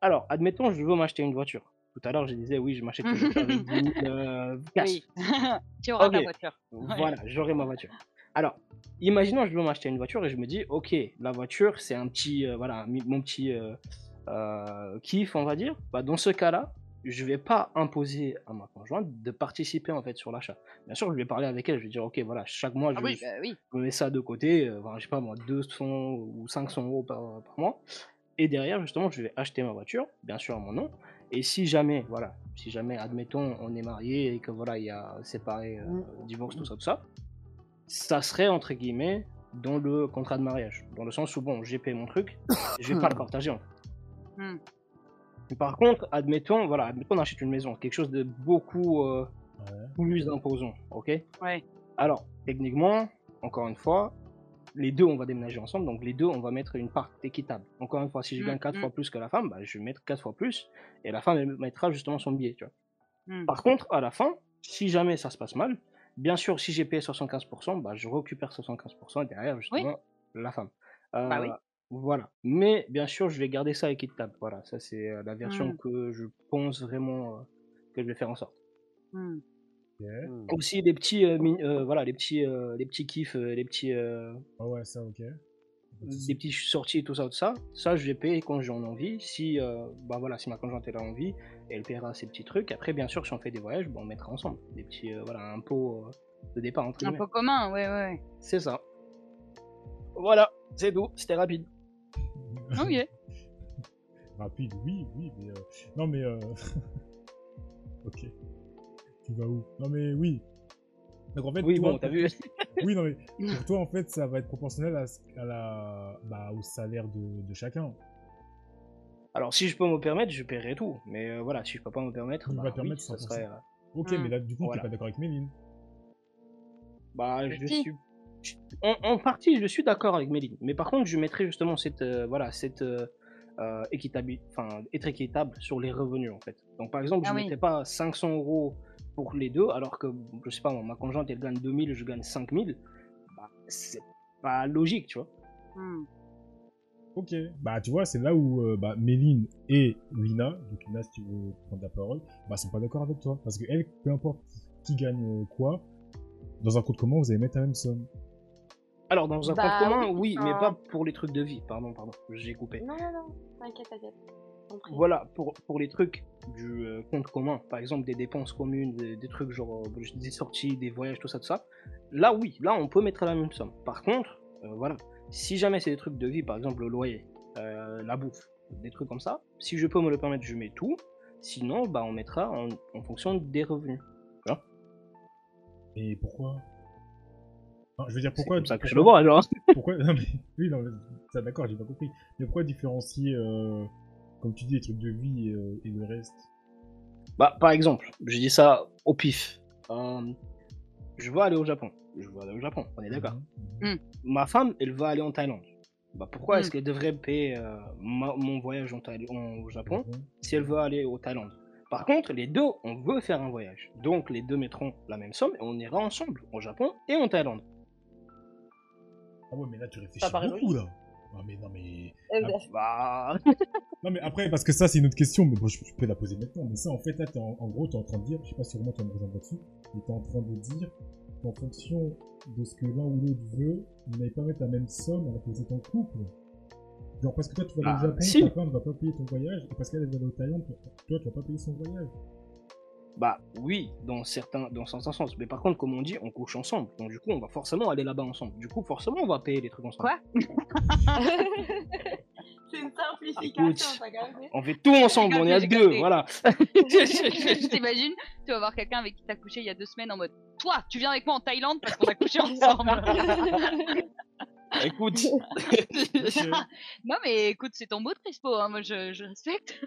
Alors, admettons, je veux m'acheter une voiture. Tout à l'heure, je disais, oui, je m'achète une voiture avec 10 000 euh. Oui. tu auras ta voiture. Voilà, j'aurai ma voiture. Alors, imaginons, je veux m'acheter une voiture et je me dis, ok, la voiture, c'est un petit, euh, voilà, mon petit euh, kiff, on va dire. Bah, dans ce cas-là, je vais pas imposer à ma conjointe de participer en fait sur l'achat. Bien sûr, je vais parler avec elle, je vais dire, ok, voilà, chaque mois, je, Ah oui, bah oui. je mets ça de côté, euh, enfin, je sais pas moi, 200 ou 500 euros par, par mois. Et derrière, justement, je vais acheter ma voiture, bien sûr à mon nom. Et si jamais, voilà, si jamais, admettons, on est marié et que voilà, il y a séparé, euh, Mm. divorce, tout ça, tout ça, ça serait entre guillemets dans le contrat de mariage. Dans le sens où, bon, j'ai payé mon truc, je vais pas le partager. en fait. Hmm. Par contre, admettons, voilà, admettons, on achète une maison, quelque chose de beaucoup euh, Ouais. plus imposant, ok? Ouais. alors, techniquement, encore une fois, les deux, on va déménager ensemble, donc les deux, on va mettre une part équitable. Encore une fois, si je Mm, gagne quatre mm. fois plus que la femme, bah, je vais mettre quatre fois plus, et la femme, elle mettra justement son billet, tu vois. Hmm. Par contre, à la fin, si jamais ça se passe mal, bien sûr, si j'ai payé 75%, bah, je récupère 75% et derrière, justement, la femme. Bah oui. Voilà. Mais bien sûr, je vais garder ça équitable. Voilà, ça c'est euh, la version Mm. que je pense vraiment euh, que je vais faire en sorte. Hmm. Ok. Hmm. Aussi les petits, euh, mi- euh, voilà, les petits, euh, les petits kiffs, euh, les petits, euh, Ah ouais, ça, ok. des petites sorties, tout ça, tout ça. Ça, je vais payer quand j'en ai envie. Si, euh, bah voilà, si ma conjointe elle a envie, elle paiera ses petits trucs. Après, bien sûr, si on fait des voyages, bah, on mettra ensemble des petits, euh, voilà, un pot euh, de départ entre Un guillemets. pot commun, ouais, ouais. C'est ça. Voilà, c'est tout. C'était rapide. Ok. Rapide, oui, oui, mais... euh, Non, mais... euh, ok. Tu vas où? Non, mais oui. Donc, en fait, Oui, toi, bon, t'as vu. Oui, non, mais pour toi, en fait, ça va être proportionnel à, à la... bah, au salaire de, de chacun. Alors, si je peux me permettre, je paierai tout. Mais euh, voilà, si je peux pas me permettre, bah, vas oui, permettre ça 100%. serait. euh, Ok, Hmm. mais là, du coup, Voilà. t'es pas d'accord avec Méline. Bah, je si. suis. En, en partie, je suis d'accord avec Méline. Mais par contre, je mettrai justement cette, euh, voilà, cette euh, euh, équitabi- enfin, être équitable sur les revenus en fait. Donc, par exemple, Ah je ne oui. mettrai pas 500 euros pour les deux, alors que, je sais pas, ma conjointe elle gagne 2000, je gagne 5000. Bah, c'est pas logique, tu vois. Hmm. Ok. Bah, tu vois, c'est là où euh, bah, Méline et Lina, donc Lina, si tu veux prendre la parole, bah, sont pas d'accord avec toi. Parce que elle, peu importe qui gagne quoi, dans un compte commun, vous allez mettre la même somme. Alors, dans un Bah compte commun, oui, mais pas pour les trucs de vie. Pardon, pardon, j'ai coupé. Non, non, non, t'inquiète, t'inquiète. Voilà, pour, pour les trucs du euh, compte commun, par exemple des dépenses communes, des, des trucs genre euh, des sorties, des voyages, tout ça, tout ça, là oui, là on peut mettre la même somme. Par contre, euh, voilà, si jamais c'est des trucs de vie, par exemple le loyer, euh, la bouffe, des trucs comme ça, si je peux me le permettre, je mets tout. Sinon, bah on mettra en, en fonction des revenus. Et pourquoi? Enfin, Je veux dire, C'est pourquoi comme ça que je le vois, genre. Pourquoi non, mais, Oui, non, mais, ça, d'accord, j'ai pas compris. Mais pourquoi différencier, euh, comme tu dis, les trucs de vie et, euh, et le reste? Bah, par exemple, je dis ça au pif. Euh, je veux aller au Japon. Je veux aller au Japon, on est d'accord. Mhm, mhm. ma femme, elle va aller en Thaïlande. Bah, pourquoi Mm. est-ce qu'elle devrait payer euh, ma- mon voyage en Thaï- en- au Japon Mhm. si elle veut aller au Thaïlande? Par contre, les deux, on veut faire un voyage. Donc, les deux mettront la même somme et on ira ensemble au Japon et en Thaïlande. Ah ouais, mais là, tu réfléchis beaucoup, là. Non, mais non, mais... Euh, Bah, Ah. Non, mais après, parce que ça, c'est une autre question, mais bon, je, je peux la poser maintenant. Mais ça, en fait, là, t'es en, en gros, t'es en train de dire, je sais pas si vraiment tu me rejoindre là-dessus, mais t'es en train de dire qu'en fonction de ce que l'un ou l'autre veut, vous n'allez pas mettre la même somme alors que vous êtes en couple. Genre, parce que toi, tu vas aller Ah, au Japon, si. ta femme ne va pas payer ton voyage, et parce qu'elle elle va aller au Thaïlande, toi, tu vas pas payer son voyage. Bah oui, dans certains, dans certains sens. Mais par contre, comme on dit, on couche ensemble. Donc du coup, on va forcément aller là-bas ensemble. Du coup, forcément, on va payer les trucs ensemble. Quoi? C'est une simplification, Écoute. On fait tout ensemble, on est à deux, capté. voilà. T'imagines, tu vas voir quelqu'un avec qui t'as couché il y a deux semaines en mode Toi, tu viens avec moi en Thaïlande parce qu'on a couché ensemble. Écoute, non, mais écoute, c'est ton mot, Trispo. Hein. Moi, je, je respecte.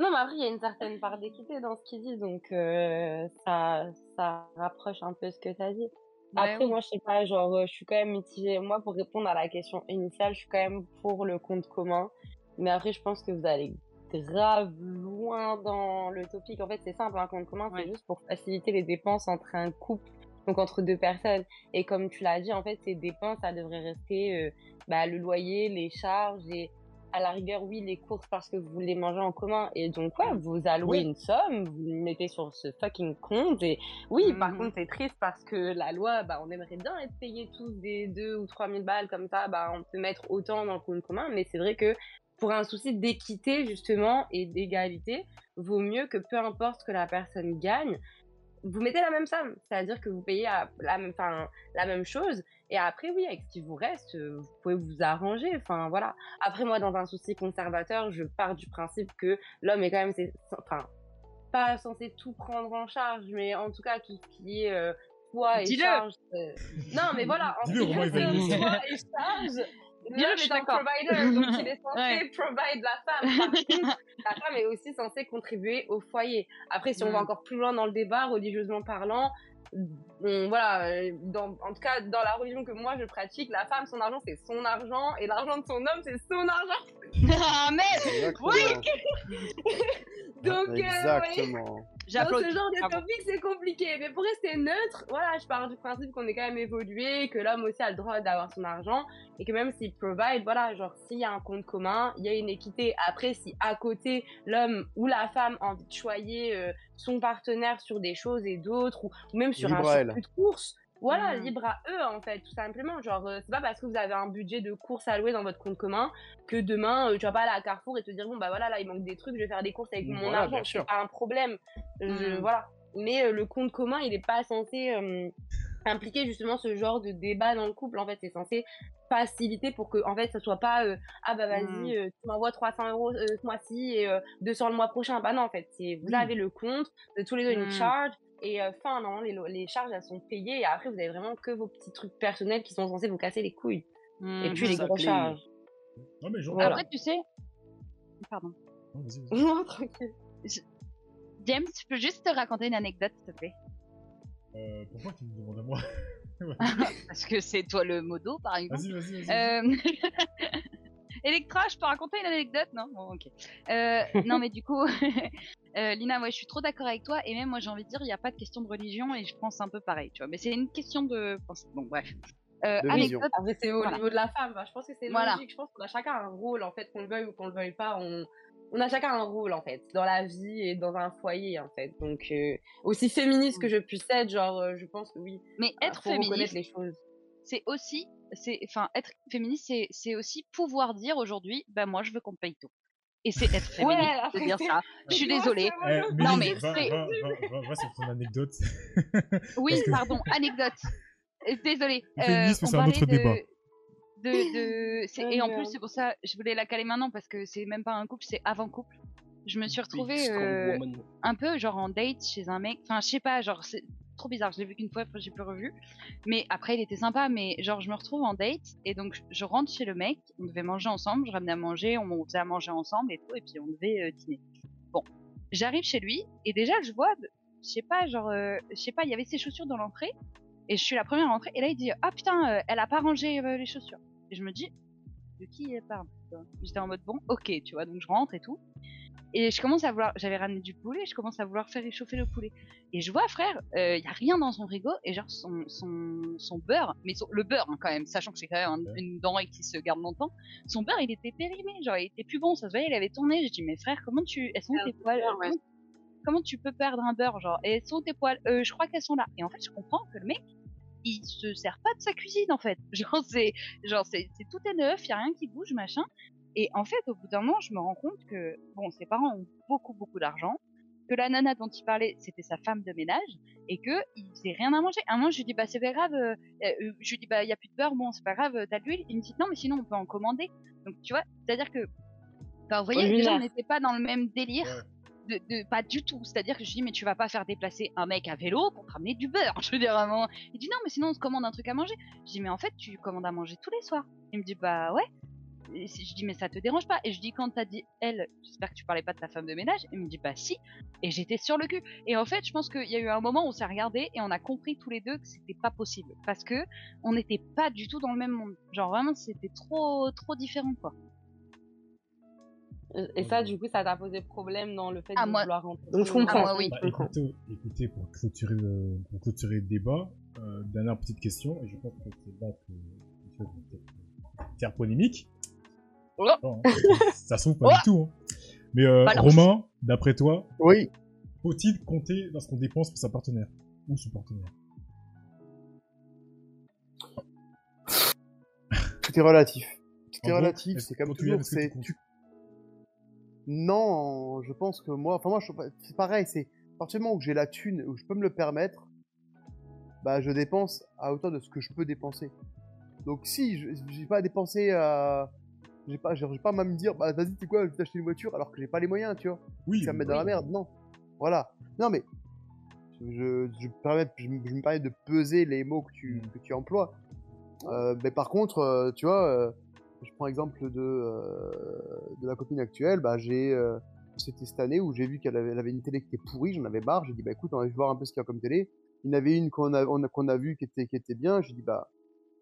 Non, mais après, il y a une certaine part d'équité dans ce qu'il dit, donc euh, ça, ça rapproche un peu ce que t'as dit. Ouais, Après, oui. moi, je sais pas, genre, euh, je suis quand même mitigée. Moi, pour répondre à la question initiale, je suis quand même pour le compte commun. Mais après, je pense que vous allez grave loin dans le topic. En fait, c'est simple, un compte commun, c'est Ouais. juste pour faciliter les dépenses entre un couple, donc entre deux personnes. Et comme tu l'as dit, en fait, ces dépenses, ça devrait rester euh, bah, le loyer, les charges et à la rigueur, oui, les courses parce que vous les mangez en commun. Et donc, ouais, vous allouez une somme, vous mettez sur ce fucking compte. Et oui, par Mhm. contre, c'est triste parce que la loi, bah, on aimerait bien être payés tous des 2 ou 3 000 balles comme ça, bah, on peut mettre autant dans le compte commun. Mais c'est vrai que pour un souci d'équité, justement, et d'égalité, vaut mieux que peu importe ce que la personne gagne, vous mettez la même somme. C'est-à-dire que vous payez à la même, la même chose. Et après, oui, avec ce qui vous reste, euh, vous pouvez vous arranger. Enfin, voilà. Après, moi, dans un souci conservateur, je pars du principe que l'homme est quand même, enfin, pas censé tout prendre en charge, mais en tout cas, tout ce qui est euh, poids et Dis-le. charge. euh, Non, mais voilà, en Dis-le, tout cas, poids et charge. L'homme je suis est un d'accord. provider, donc il est censé Ouais. provide la femme. Par contre, la femme est aussi censée contribuer au foyer. Après, si on va Mm. encore plus loin dans le débat, religieusement parlant, on- voilà, euh, dans, en tout cas, dans la religion que moi je pratique, la femme, son argent, c'est son argent, et l'argent de son homme, c'est son argent. ah, merde Exactement. Donc, euh, ouais, Exactement. dans J'applaudis. ce genre de topic, c'est compliqué. Mais pour rester neutre, voilà, je pars du principe qu'on est quand même évolué, que l'homme aussi a le droit d'avoir son argent, et que même s'il provide, voilà, genre, s'il y a un compte commun, il y a une équité. Après, si à côté, l'homme ou la femme a envie de choyer euh, son partenaire sur des choses et d'autres, ou, ou même sur Libre un circuit de course, voilà, Mm. libre à eux, en fait, tout simplement. Genre, euh, c'est pas parce que vous avez un budget de course alloué dans votre compte commun que demain, euh, tu vas pas aller à Carrefour et te dire, bon, bah voilà, là, il manque des trucs, je vais faire des courses avec mon Voilà, argent. C'est pas un problème. Je- Mm. Voilà. Mais euh, le compte commun, il est pas censé euh, impliquer justement ce genre de débat dans le couple. En fait, c'est censé faciliter pour que, en fait, ça soit pas, euh, ah bah vas-y, Mm. euh, tu m'envoies 300 euros euh, ce mois-ci et euh, 200 le mois prochain. Bah non, en fait, c'est vous avez le compte, de tous les deux une Mm. charge. Et euh, fin, non, les, charges, elles sont payées. Et après, vous avez vraiment que vos petits trucs personnels qui sont censés vous casser les couilles. Mhm. Et puis les grosses charges. Non, mais genre. Voilà. Après, tu sais. Pardon. Non, vas-y, vas-y. Non, tranquille. James, je peux juste te raconter une anecdote, s'il te plaît? Euh, pourquoi tu me demandes à moi? Parce que c'est toi le modo, par exemple. Vas-y, vas-y, vas-y. Euh... Electra, je peux raconter une anecdote Non? Bon, ok. Euh, non, mais du coup, euh, Lina, ouais, je suis trop d'accord avec toi. Et même, moi, j'ai envie de dire, il n'y a pas de question de religion et je pense un peu pareil, tu vois. Mais c'est une question de. Bon, bref. Euh, anecdote. Après, c'est au Voilà. niveau de la femme. Bah, je pense que c'est Voilà. logique. Je pense qu'on a chacun un rôle, en fait, qu'on le veuille ou qu'on le veuille pas. On, on a chacun un rôle, en fait, dans la vie et dans un foyer, en fait. Donc, euh, aussi féministe que je puisse être, genre, euh, je pense que oui. Mais être faut reconnaître féministe, les choses. C'est aussi. c'est Enfin, être féministe, c'est- c'est aussi pouvoir dire aujourd'hui, bah, moi, je veux qu'on paye tout. Et c'est être féministe, Ouais, de dire ça. Je suis désolée. vraiment- Méline, mais va, c'est- va, va, va, va sur ton anecdote. Oui, que- pardon, anecdote. Euh, Désolée. Le féminisme, on c'est un autre de- débat. De, de... c'est- Oh, et en plus, c'est pour ça, je voulais la caler maintenant parce que c'est même pas un couple, c'est avant couple. Je me suis retrouvée euh, un peu genre en date chez un mec. Enfin, je sais pas, genre c'est trop bizarre. Je l'ai vu qu'une fois, après j'ai plus revu. Mais après, il était sympa. Mais genre, je me retrouve en date et donc je- rentre chez le mec. On devait manger ensemble. Je ramenais à manger, on faisait à manger ensemble et tout. Et puis on devait euh, dîner. Bon, j'arrive chez lui et déjà je vois, je sais pas, genre, euh, je sais pas, il y avait ses chaussures dans l'entrée et je suis la première à rentrer. Et là, il dit ah putain, euh, elle a pas rangé les chaussures. Et je me dis de qui elle parle? J'étais en mode bon, ok, tu vois. Donc je rentre et tout. Et je commence à vouloir, j'avais ramené du poulet, je commence à vouloir faire réchauffer le poulet. Et je vois, frère, il y a rien dans son frigo, et genre son, son, son beurre, mais son- le beurre hein, quand même, sachant que c'est quand même un- une denrée qui se garde longtemps, son beurre il était périmé, genre il était plus bon, ça se voyait, il avait tourné. J'ai dit, mais frère, comment tu, elles sont Ah, tes poils? beurre, ouais. comment, comment tu peux perdre un beurre, genre, et elles sont tes poils? Euh, Je crois qu'elles sont là. Et en fait, je comprends que le mec, il se sert pas de sa cuisine en fait. Genre c'est, genre c'est, c'est tout est neuf, y a rien qui bouge, machin. Et en fait, au bout d'un moment, je me rends compte que, bon, ses parents ont beaucoup, beaucoup d'argent. que la nana dont il parlait, c'était sa femme de ménage et que il faisait rien à manger. À un moment, je lui dis bah c'est pas grave. euh, euh, je lui dis bah il y a plus de beurre, bon c'est pas grave, euh, t'as de l'huile. Il me dit non mais sinon on peut en commander. Donc tu vois, c'est-à-dire que, enfin, vous voyez, déjà on n'était pas dans le même délire. De, de- pas du tout. C'est-à-dire que je dis mais tu vas pas faire déplacer un mec à vélo pour te ramener du beurre. Je veux dire vraiment. Il dit non mais sinon on se commande un truc à manger. Je dis mais en fait tu commandes à manger tous les soirs. Il me dit bah ouais. Et si- je dis mais ça te dérange pas Et je dis quand t'as dit elle, j'espère que tu parlais pas de ta femme de ménage. Il me dit bah si. Et j'étais sur le cul. Et en fait je pense qu'il y a eu un moment où on s'est regardé et on a compris tous les deux que c'était pas possible parce que on n'était pas du tout dans le même monde. Genre vraiment c'était trop trop différent quoi. Euh, Et ça, du coup, ça t'a posé problème dans le fait Ah, de moi- vouloir rentrer. Je comprends. Ah, moi, oui. Bah, écoutez, écoutez, pour clôturer le, pour clôturer le débat, euh, dernière petite question, et je pense que c'est là que faire polémique. Oh. Non, hein, ça s'ouvre pas du tout. Hein. Mais euh. Romain, d'après toi, Oui, faut-il compter dans ce qu'on dépense pour sa partenaire ou son partenaire? Tout est relatif. Tout est relatif, c'est comme toujours. C'est tu Non, je pense que moi, enfin moi, je- c'est pareil. C'est à partir du moment où j'ai la thune, où je peux me le permettre, bah je dépense à hauteur de ce que je peux dépenser. Donc si je j'ai pas à dépenser à j'ai pas j'ai pas à me dire bah vas-y tu quoi je vais t'acheter une voiture alors que j'ai pas les moyens tu vois. Oui, ça me met dans la merde non. Voilà. Non mais je, je, me permets, je, me- je me permets de peser les mots que tu, Mm. que tu emploies. Euh, mais par contre euh, tu vois euh, je prends exemple de de la copine actuelle bah j'ai c'était cette année où j'ai vu qu'elle avait, elle avait une télé qui était pourrie j'en avais marre j'ai dit bah écoute on va voir un peu ce qu'il y a comme télé. Il y en avait une qu'on a, on a, qu'on a vue qui était, qui était bien j'ai dit bah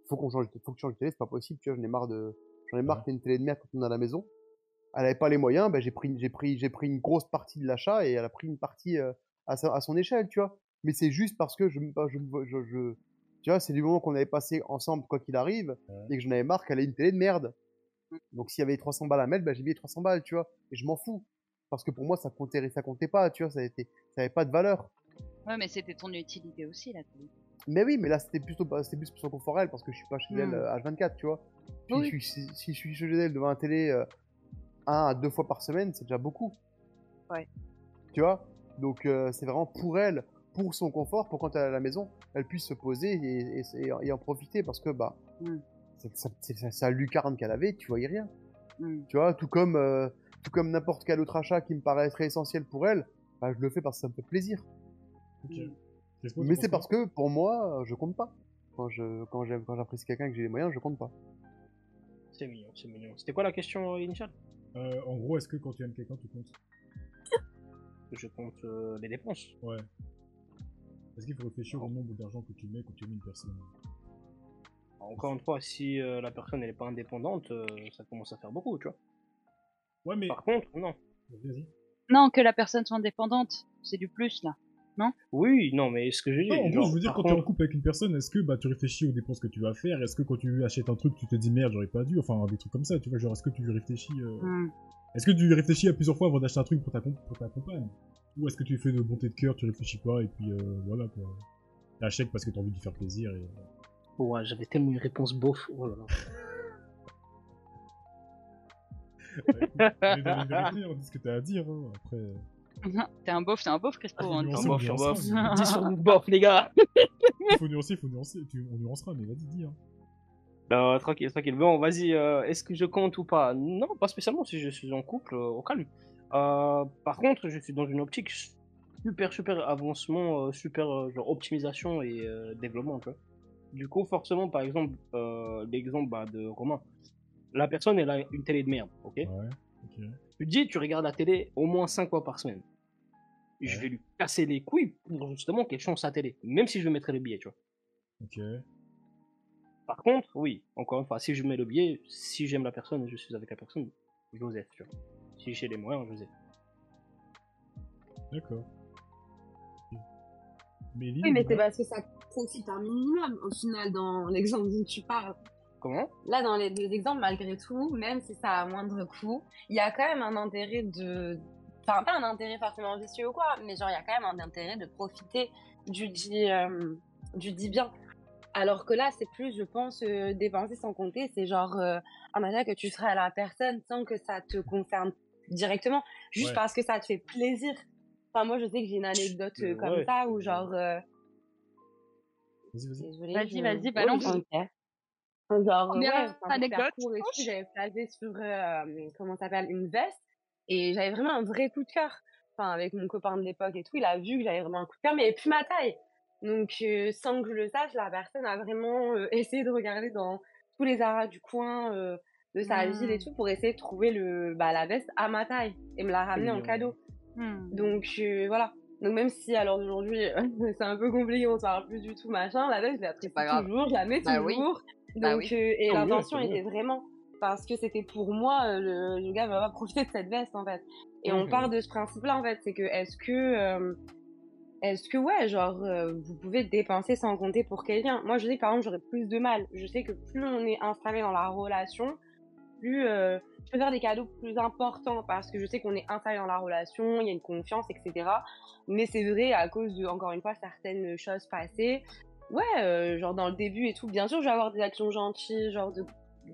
faut qu'on change faut que tu changes de télé c'est pas possible tu vois j'en ai marre de j'en ai marre Ouais. qu'il y ait une télé de merde quand on est à la maison elle avait pas les moyens bah j'ai pris j'ai pris j'ai pris une grosse partie de l'achat et elle a pris une partie euh, à, sa- à son échelle tu vois mais c'est juste parce que je me je, je, je- tu vois c'est du moment qu'on avait passé ensemble quoi qu'il arrive Ouais. et que j'en avais marre qu'elle ait une télé de merde donc s'il y avait 300 balles à mettre bah j'ai mis les 300 balles tu vois et je m'en fous parce que pour moi ça comptait ça comptait pas tu vois ça était ça avait pas de valeur Ouais mais c'était ton utilité aussi là. Mais oui, mais là c'était plutôt c'était plus pour son confort elle parce que je suis pas chez elle Hmm. euh, H24, tu vois. Puis Oui. je suis- si, si je suis chez elle devant la télé euh, un à deux fois par semaine, c'est déjà beaucoup. Ouais. Tu vois? Donc euh, c'est vraiment pour elle, pour son confort, pour quand elle est à la maison, elle puisse se poser et, et- et en- profiter parce que bah Hmm. c'est sa lucarne qu'elle avait, tu voyais rien. Mm. Tu vois, tout comme euh, tout comme n'importe quel autre achat qui me paraîtrait essentiel pour elle, bah, je le fais parce que ça me fait plaisir. Mm. Mais c'est parce que pour moi, je compte pas. Quand je quand j'apprécie quelqu'un et que j'ai les moyens, je compte pas. C'est mignon, c'est mignon. C'était quoi la question euh, initiale? Euh, En gros, est-ce que quand tu aimes quelqu'un, tu comptes? Je compte euh, les dépenses. Ouais. Est-ce qu'il faut réfléchir au nombre d'argent que tu mets quand tu aimes une personne? Encore une fois, si euh, la personne elle est pas indépendante, euh, ça commence à faire beaucoup, tu vois. Ouais, mais. Par contre, non. Vas-y. Non que la personne soit indépendante, c'est du plus là. Oui, non, mais ce que je dis. Non, en gros, genre, je veux dire, quand tu es en contre- couple avec une personne, est-ce que bah, tu réfléchis aux dépenses que tu vas faire? Est-ce que quand tu achètes un truc, tu te dis merde, j'aurais pas dû? Enfin, des trucs comme ça, tu vois. Genre, est-ce que tu réfléchis. euh, Mm. Est-ce que tu réfléchis à plusieurs fois avant d'acheter un truc pour ta, pour ta compagne? Ou est-ce que tu fais de bonté de cœur, tu réfléchis pas et puis euh, voilà quoi. Tu achètes parce que t'as envie de lui faire plaisir et. Ouais, j'avais tellement une réponse bof. Oh là là. Bah, écoute, on est dans la vérité, on dit ce que t'as à dire. Hein. Après. Euh, t'es un beauf, t'es un beauf Crespo. faut hein, dis on bof, sur bof. 10 sur bof, les gars. mais- faut nuancer, faut nuancer. Tu, on nuancera, mais vas-y, dis. Hein. Non, tranquille, tranquille. Bon, vas-y, euh, est-ce que je compte ou pas? Non, pas spécialement si je suis en couple, euh, au calme. Euh, par contre, je suis dans une optique super, super avancement, euh, super euh, genre optimisation et euh, développement, tu vois. Du coup, forcément, par exemple, euh, l'exemple bah, de Romain, la personne, elle a une télé de merde, ok? Ouais, ok. Tu te dis, tu regardes la télé au moins 5 fois par semaine. Je vais lui casser les couilles pour justement qu'elle change sa télé, même si je mettrais le billet, tu vois. Ok. Par contre, oui, encore une fois, si je mets le billet, si j'aime la personne et je suis avec la personne, Joseph, tu vois. Si j'ai les moyens, Joseph. D'accord. Mais Oui, mais c'est parce que ça profite un minimum, au final, dans l'exemple dont tu parles. Comment? Là, dans les deux exemples, malgré tout, même si ça a moindre coût, il y a quand même un intérêt de. Enfin, pas un intérêt forcément vicieux ou quoi, mais genre, il y a quand même un intérêt de profiter du dit, euh, du dit bien. Alors que là, c'est plus, je pense, euh, dépenser sans compter. C'est genre euh, un achat que tu ferais à la personne sans que ça te concerne directement, juste Ouais. parce que ça te fait plaisir Enfin, moi, je sais que j'ai une anecdote euh, comme ouais. ça où, genre. euh, Vas-y, vas-y. désolée, Vas-y, vas-y, balance. Genre, Première ouais, anecdote. j'avais placé sur, euh, comment ça s'appelle, une veste. Et j'avais vraiment un vrai coup de cœur. Enfin, avec mon copain de l'époque et tout, il a vu que j'avais vraiment un coup de cœur, mais il avait plus ma taille. Donc, euh, sans que je le sache, la personne a vraiment euh, essayé de regarder dans tous les aras du coin, euh, de sa Hmm. ville et tout, pour essayer de trouver le, bah, la veste à ma taille et me la ramener en cadeau. Hmm. Donc voilà. Donc même si à l'heure d'aujourd'hui c'est un peu compliqué, on se parle plus du tout, machin, la veille je pas grave. toujours, je la mets Bah oui. Bah Donc oui. euh, et mieux, l'intention était vraiment parce que c'était pour moi, euh, le, le gars va pas profiter de cette veste en fait. Et on part de ce principe-là en fait, c'est que est-ce que euh, est-ce que ouais, genre euh, vous pouvez dépenser sans compter pour quelqu'un? Moi je sais que par exemple j'aurais plus de mal. Je sais que plus on est installé dans la relation, plus euh, je peux faire des cadeaux plus importants parce que je sais qu'on est installé dans la relation, il y a une confiance, etc. Mais c'est vrai, à cause de, encore une fois, certaines choses passées, ouais, euh, genre dans le début et tout, bien sûr, je vais avoir des actions gentilles, genre de,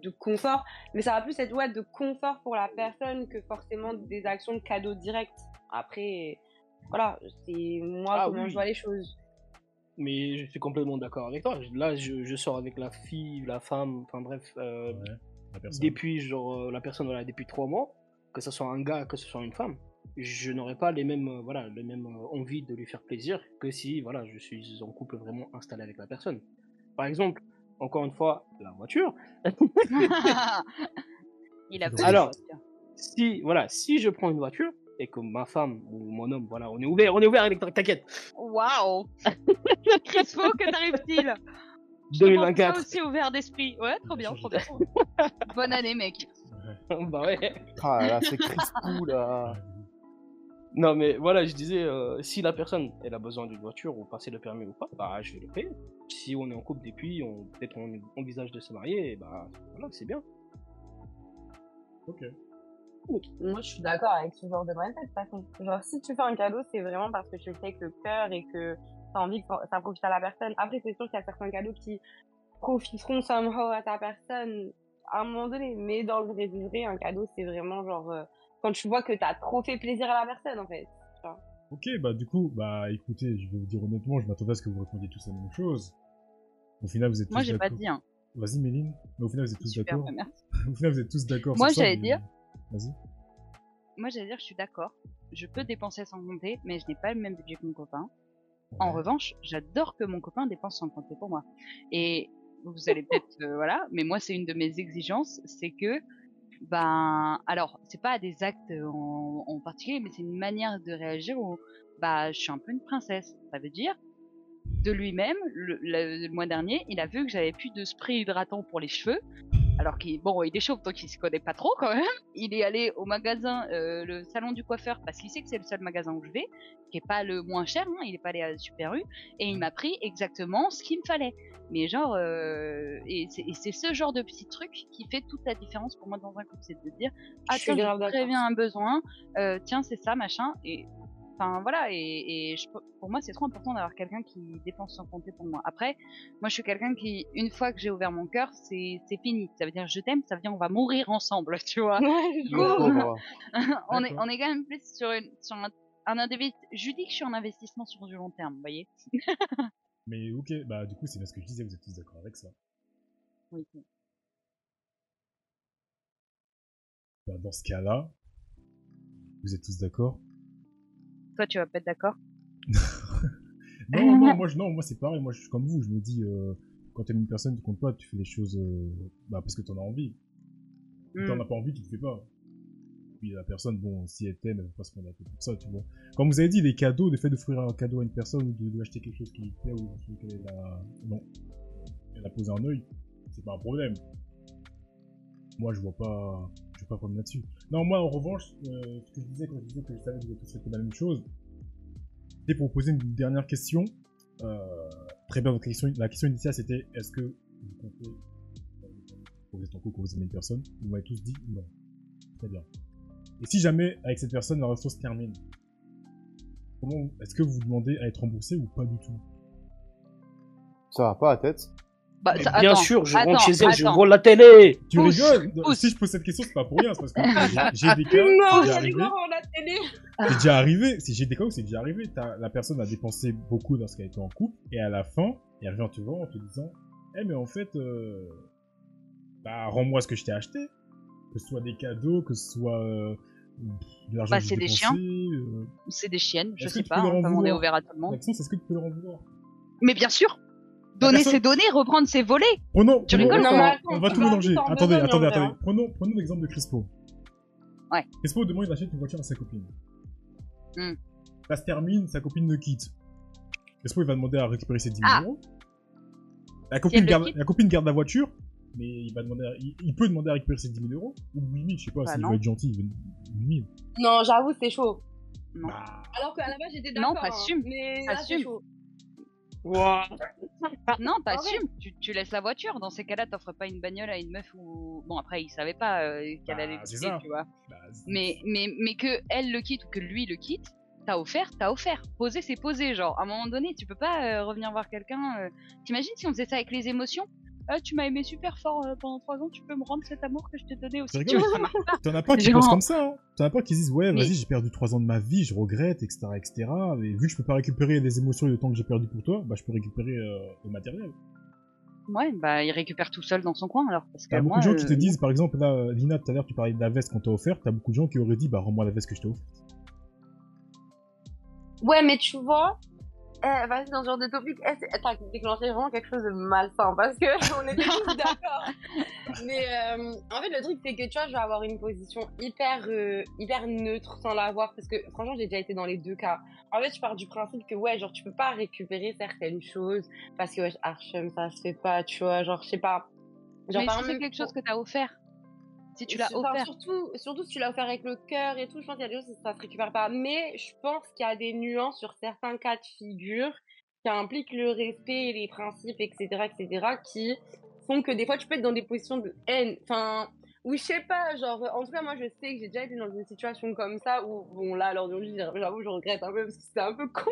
de confort, mais ça va plus être ouais, de confort pour la personne que forcément des actions de cadeaux directs. Après, voilà, c'est moi Ah comment oui. je vois les choses. Mais je suis complètement d'accord avec toi. Là, je, je sors avec la fille, la femme, enfin bref, euh, Ouais, la personne. depuis genre euh, la personne voilà depuis trois mois, que ce soit un gars, que ce soit une femme, je n'aurais pas les mêmes euh, voilà les mêmes euh, envies de lui faire plaisir que si voilà je suis en couple vraiment installé avec la personne. Par exemple, encore une fois, la voiture. Il a Alors-. Si voilà, si je prends une voiture et que ma femme ou mon homme, voilà, on est ouvert, on est ouvert avec t'inquiète. Waouh Crispo, que t'arrive-t-il? Je te pense 2024. pas aussi ouvert d'esprit. Ouais, trop bien, trop bien. Bonne année, mec. bah ouais. Ah là, là, c'est Crispou là. Non mais voilà, je disais, euh, si la personne elle a besoin d'une voiture ou passer le permis ou pas, bah je vais le payer. Si on est en couple depuis, on peut-être on envisage de se marier, et bah voilà, c'est bien. Ok. Moi, je suis d'accord avec ce genre de mindset, de toute façon. Genre, si tu fais un cadeau, c'est vraiment parce que tu le fais avec le cœur et que t'as envie que ça profite à la personne. Après, c'est sûr qu'il y a certains cadeaux qui profiteront somehow à ta personne à un moment donné. Mais dans le vrai du vrai, un cadeau, c'est vraiment genre, euh, quand tu vois que t'as trop fait plaisir à la personne, en fait. Ok, bah du coup, bah écoutez, je vais vous dire honnêtement, je m'attendais à ce que vous répondiez tous la même chose. Au final, vous êtes tous Moi, j'ai pas d'accord. dit, hein. Vas-y, Méline. Mais au final, vous êtes tous d'accord. merci. Au final, vous êtes tous d'accord. Moi, sur ça, j'allais mais- dire- Vas-y. Moi, j'allais dire, je suis d'accord. Je peux dépenser sans compter, mais je n'ai pas le même budget que mon copain. En revanche, j'adore que mon copain dépense sans compter pour moi. Et vous allez peut-être, euh, voilà, mais moi, c'est une de mes exigences, c'est que, ben, alors, c'est pas des actes en, en particulier, mais c'est une manière de réagir où, bah, je suis un peu une princesse. Ça veut dire, de lui-même, le- le mois dernier, il a vu que j'avais plus de spray hydratant pour les cheveux. Alors qu'il, bon, il est chauve, donc il se connaît pas trop quand même. Il est allé au magasin, euh, le salon du coiffeur, parce qu'il sait que c'est le seul magasin où je vais, qui est pas le moins cher, hein, il est pas allé à Super U, et il m'a pris exactement ce qu'il me fallait. Mais genre, euh, et c'est ce genre de petit truc qui fait toute la différence pour moi dans un couple, c'est de dire, ah tiens, d'accord. préviens un besoin, euh, tiens, c'est ça, machin, et Enfin voilà, et, et je- pour moi c'est trop important d'avoir quelqu'un qui dépense sans compter pour moi. Après, moi je suis quelqu'un qui, une fois que j'ai ouvert mon cœur, c'est c'est fini. Ça veut dire je t'aime, ça veut dire on va mourir ensemble, tu vois. Ouais, on est on est quand même plus sur une sur un, un investi- Je dis que je suis un investissement sur du long terme, vous voyez. Mais ok, bah du coup, c'est bien ce que je disais, vous êtes tous d'accord avec ça. Oui. Bah, dans ce cas-là, vous êtes tous d'accord Toi tu vas pas être d'accord. Non, non, moi, je, non, moi c'est pareil, moi je suis comme vous, je me dis, euh, quand t'aimes une personne, tu comptes pas, tu fais les choses euh, bah, parce que t'en as envie. Si t'en Hmm. as pas envie, tu le fais pas. Puis la personne, bon, si elle t'aime, elle va pas se prendre la tête pour ça, tu vois. Comme vous avez dit, les cadeaux, le fait d'offrir un cadeau à une personne ou de lui acheter quelque chose qui lui plaît ou sur lequel elle a, non, elle a posé un œil, c'est pas un problème. Moi, je vois pas, je vois pas de problème là-dessus. Non, moi, en revanche, euh, ce que je disais quand je disais que je savais que vous tous la même chose, c'était pour poser une dernière question. Euh, très bien, votre question, la question initiale, c'était est-ce que vous comptez vous êtes en couple, vous aimez une personne? Vous m'avez tous dit non. Très bien. Et si jamais, avec cette personne, la ressource termine, comment, est-ce que vous demandez à être remboursé ou pas du tout? Ça va pas la tête. Bah, ça- Bien attends, sûr, je attends, rentre chez elle, je vois la télé. Tu Pousse, rigoles pousse. Si je pose cette question, c'est pas pour rien, c'est parce que j'ai- j'ai des cas, Non, c'est déjà arrivé. gens la télé. C'est déjà arrivé. Si j'ai des cas où c'est déjà arrivé, la personne a dépensé beaucoup lorsqu'elle était en couple, et à la fin, elle vient te voir en te disant, eh mais en fait, euh, bah rends-moi ce que je t'ai acheté, que ce soit des cadeaux, que ce soit euh, de l'argent Bah, c'est des dépensé, euh, C'est des chiennes, je sais pas, hein, on est ouvert à tout le monde. Maxence, est-ce que tu peux leur en vouloir Mais bien sûr Donner personne- ses données, reprendre ses volets Prenons, Tu prenons- rigoles, Non, quoi mais on, attends, on va tout mélanger. Attendez, attendez, attendez. Prenons, prenons l'exemple de Crispo. Ouais. Crispo demande il achète une voiture à sa copine. Hmm. Ça se termine, sa copine le quitte. Crispo il va demander à récupérer ses 10 000 Ah. euros. La copine, garde, quitte la copine garde la voiture, mais il va demander, à- il, il peut demander à récupérer ses 10 000 euros ou 8 000, je sais pas, Bah s'il non. veut être gentil, il veut 8 000. Non, j'avoue, c'est chaud. Non. Bah, Alors qu'à la base, j'étais Non, d'accord. t'assumes, hein, Mais là, c'est t'assumes. Non, t'assumes, tu, tu laisses la voiture. Dans ces cas-là, t'offres pas une bagnole à une meuf ou. Bon, après, il savait pas euh, qu'elle Bah, allait le c'est quitter, ça. tu vois. bah, c'est- Mais, mais, mais que elle le quitte ou que lui le quitte, t'as offert, t'as offert. Poser, c'est poser. Genre, à un moment donné, tu peux pas euh, revenir voir quelqu'un. euh, T'imagines si on faisait ça avec les émotions? Ah, tu m'as aimé super fort euh, pendant trois ans, tu peux me rendre cet amour que je t'ai donné aussi. T'en as pas qui pensent comme ça, hein. T'en as pas qui se disent, ouais, Mais- vas-y, j'ai perdu 3 ans de ma vie, je regrette, etc., etc. Mais vu que je peux pas récupérer les émotions et le temps que j'ai perdu pour toi, bah, je peux récupérer euh, le matériel. Ouais, bah, il récupère tout seul dans son coin alors. Parce que T'as beaucoup moi, de gens qui euh, te disent, par exemple, là, euh, Lina, tout à l'heure, tu parlais de la veste qu'on t'a offerte, t'as beaucoup de gens qui auraient dit, bah, rends-moi la veste que je t'ai offerte. Ouais, mais tu vois, eh, vas-y, dans ce genre de topic, eh, t'as déclenché vraiment quelque chose de malsain parce que on était tous d'accord. Mais euh, en fait, le truc, c'est que tu vois, je vais avoir une position hyper, euh, hyper neutre sans l'avoir parce que franchement, j'ai déjà été dans les deux cas. En fait, je pars du principe que ouais, genre, tu peux pas récupérer certaines choses parce que ouais, Archem, ça se fait pas, tu vois, genre, je sais pas. Genre, mais par si c'est quelque chose que t'as offert, si tu l'as Enfin, offert, Surtout, surtout si tu l'as offert avec le cœur et tout, je pense qu'il y a des choses ça se récupère pas. Mais je pense qu'il y a des nuances sur certains cas de figure qui impliquent le respect et les principes, etc., etc., qui font que des fois tu peux être dans des positions de haine. Enfin, oui, je sais pas, genre, en tout cas, moi je sais que j'ai déjà été dans une situation comme ça où, bon, là, alors j'avoue, je regrette un peu parce que c'était un peu con.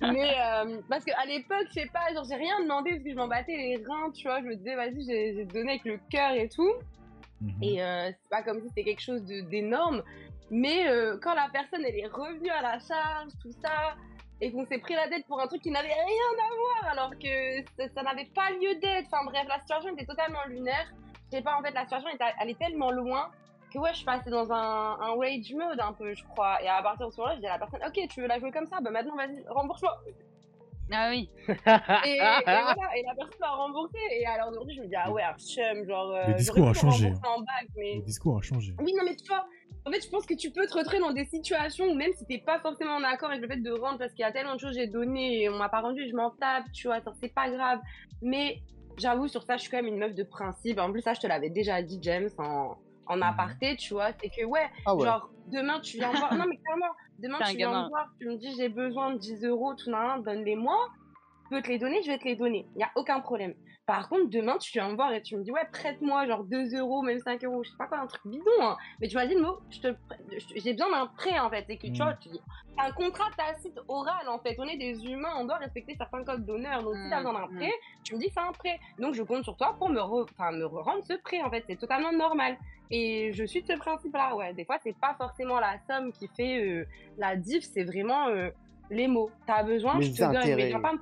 Mais euh, parce qu'à l'époque, je sais pas, genre j'ai rien demandé parce que je m'en battais les reins, tu vois. Je me disais, vas-y, j'ai donné avec le cœur et tout. Mhm. Et euh, c'est pas comme si c'était quelque chose d'énorme. Mais euh, quand la personne elle est revenue à la charge, tout ça, et qu'on s'est pris la tête pour un truc qui n'avait rien à voir, alors que ça, ça n'avait pas lieu d'être. Enfin bref, la situation était totalement lunaire. Je sais pas, en fait, la situation elle est tellement loin que ouais, je suis passée dans un, un rage mode un peu, je crois. Et à partir de ce moment-là, je dis à la personne, ok, tu veux la jouer comme ça, bah maintenant vas-y, rembourse-moi. ah oui, Et, et voilà, et la personne m'a remboursé. Et alors aujourd'hui, je me dis, ah ouais, Archem, genre. euh, Le discours a changé, en bac, mais. Le discours a changé. Oui, non, mais tu vois, en fait, je pense que tu peux te retrouver dans des situations où même si t'es pas forcément en accord avec le fait de rendre parce qu'il y a tellement de choses que j'ai donné et on m'a pas rendu, je m'en tape, tu vois, ça, c'est pas grave. Mais j'avoue, sur ça, je suis quand même une meuf de principe. En plus, ça, je te l'avais déjà dit, James, en, en aparté, tu vois, c'est que ouais, Ah ouais. genre, demain, tu viens me voir. Non, mais clairement, demain, tu viens gamin. me voir, tu me dis, j'ai besoin de 10 euros, tout nan, donne-les-moi. Je peux te les donner, je vais te les donner. Il y a aucun problème. Par contre, demain, tu viens me voir et tu me dis, ouais, prête-moi genre 2 euros, même 5 euros, je sais pas quoi, un truc bidon, hein. Mais tu m'as dit le mot, j'ai besoin d'un prêt, en fait. C'est que, tu Mm. vois, tu dis, c'est un contrat tacite oral, en fait. On est des humains, on doit respecter certains codes d'honneur. Donc, si t'as Mm, besoin d'un mm. prêt, tu me dis, c'est un prêt. Donc, je compte sur toi pour me, re- enfin, me rendre ce prêt, en fait. C'est totalement normal. Et je suis de ce principe-là, ouais. Des fois, c'est pas forcément la somme qui fait euh, la diff, c'est vraiment euh, les mots. T'as besoin, Les je te donne, mais viens pas me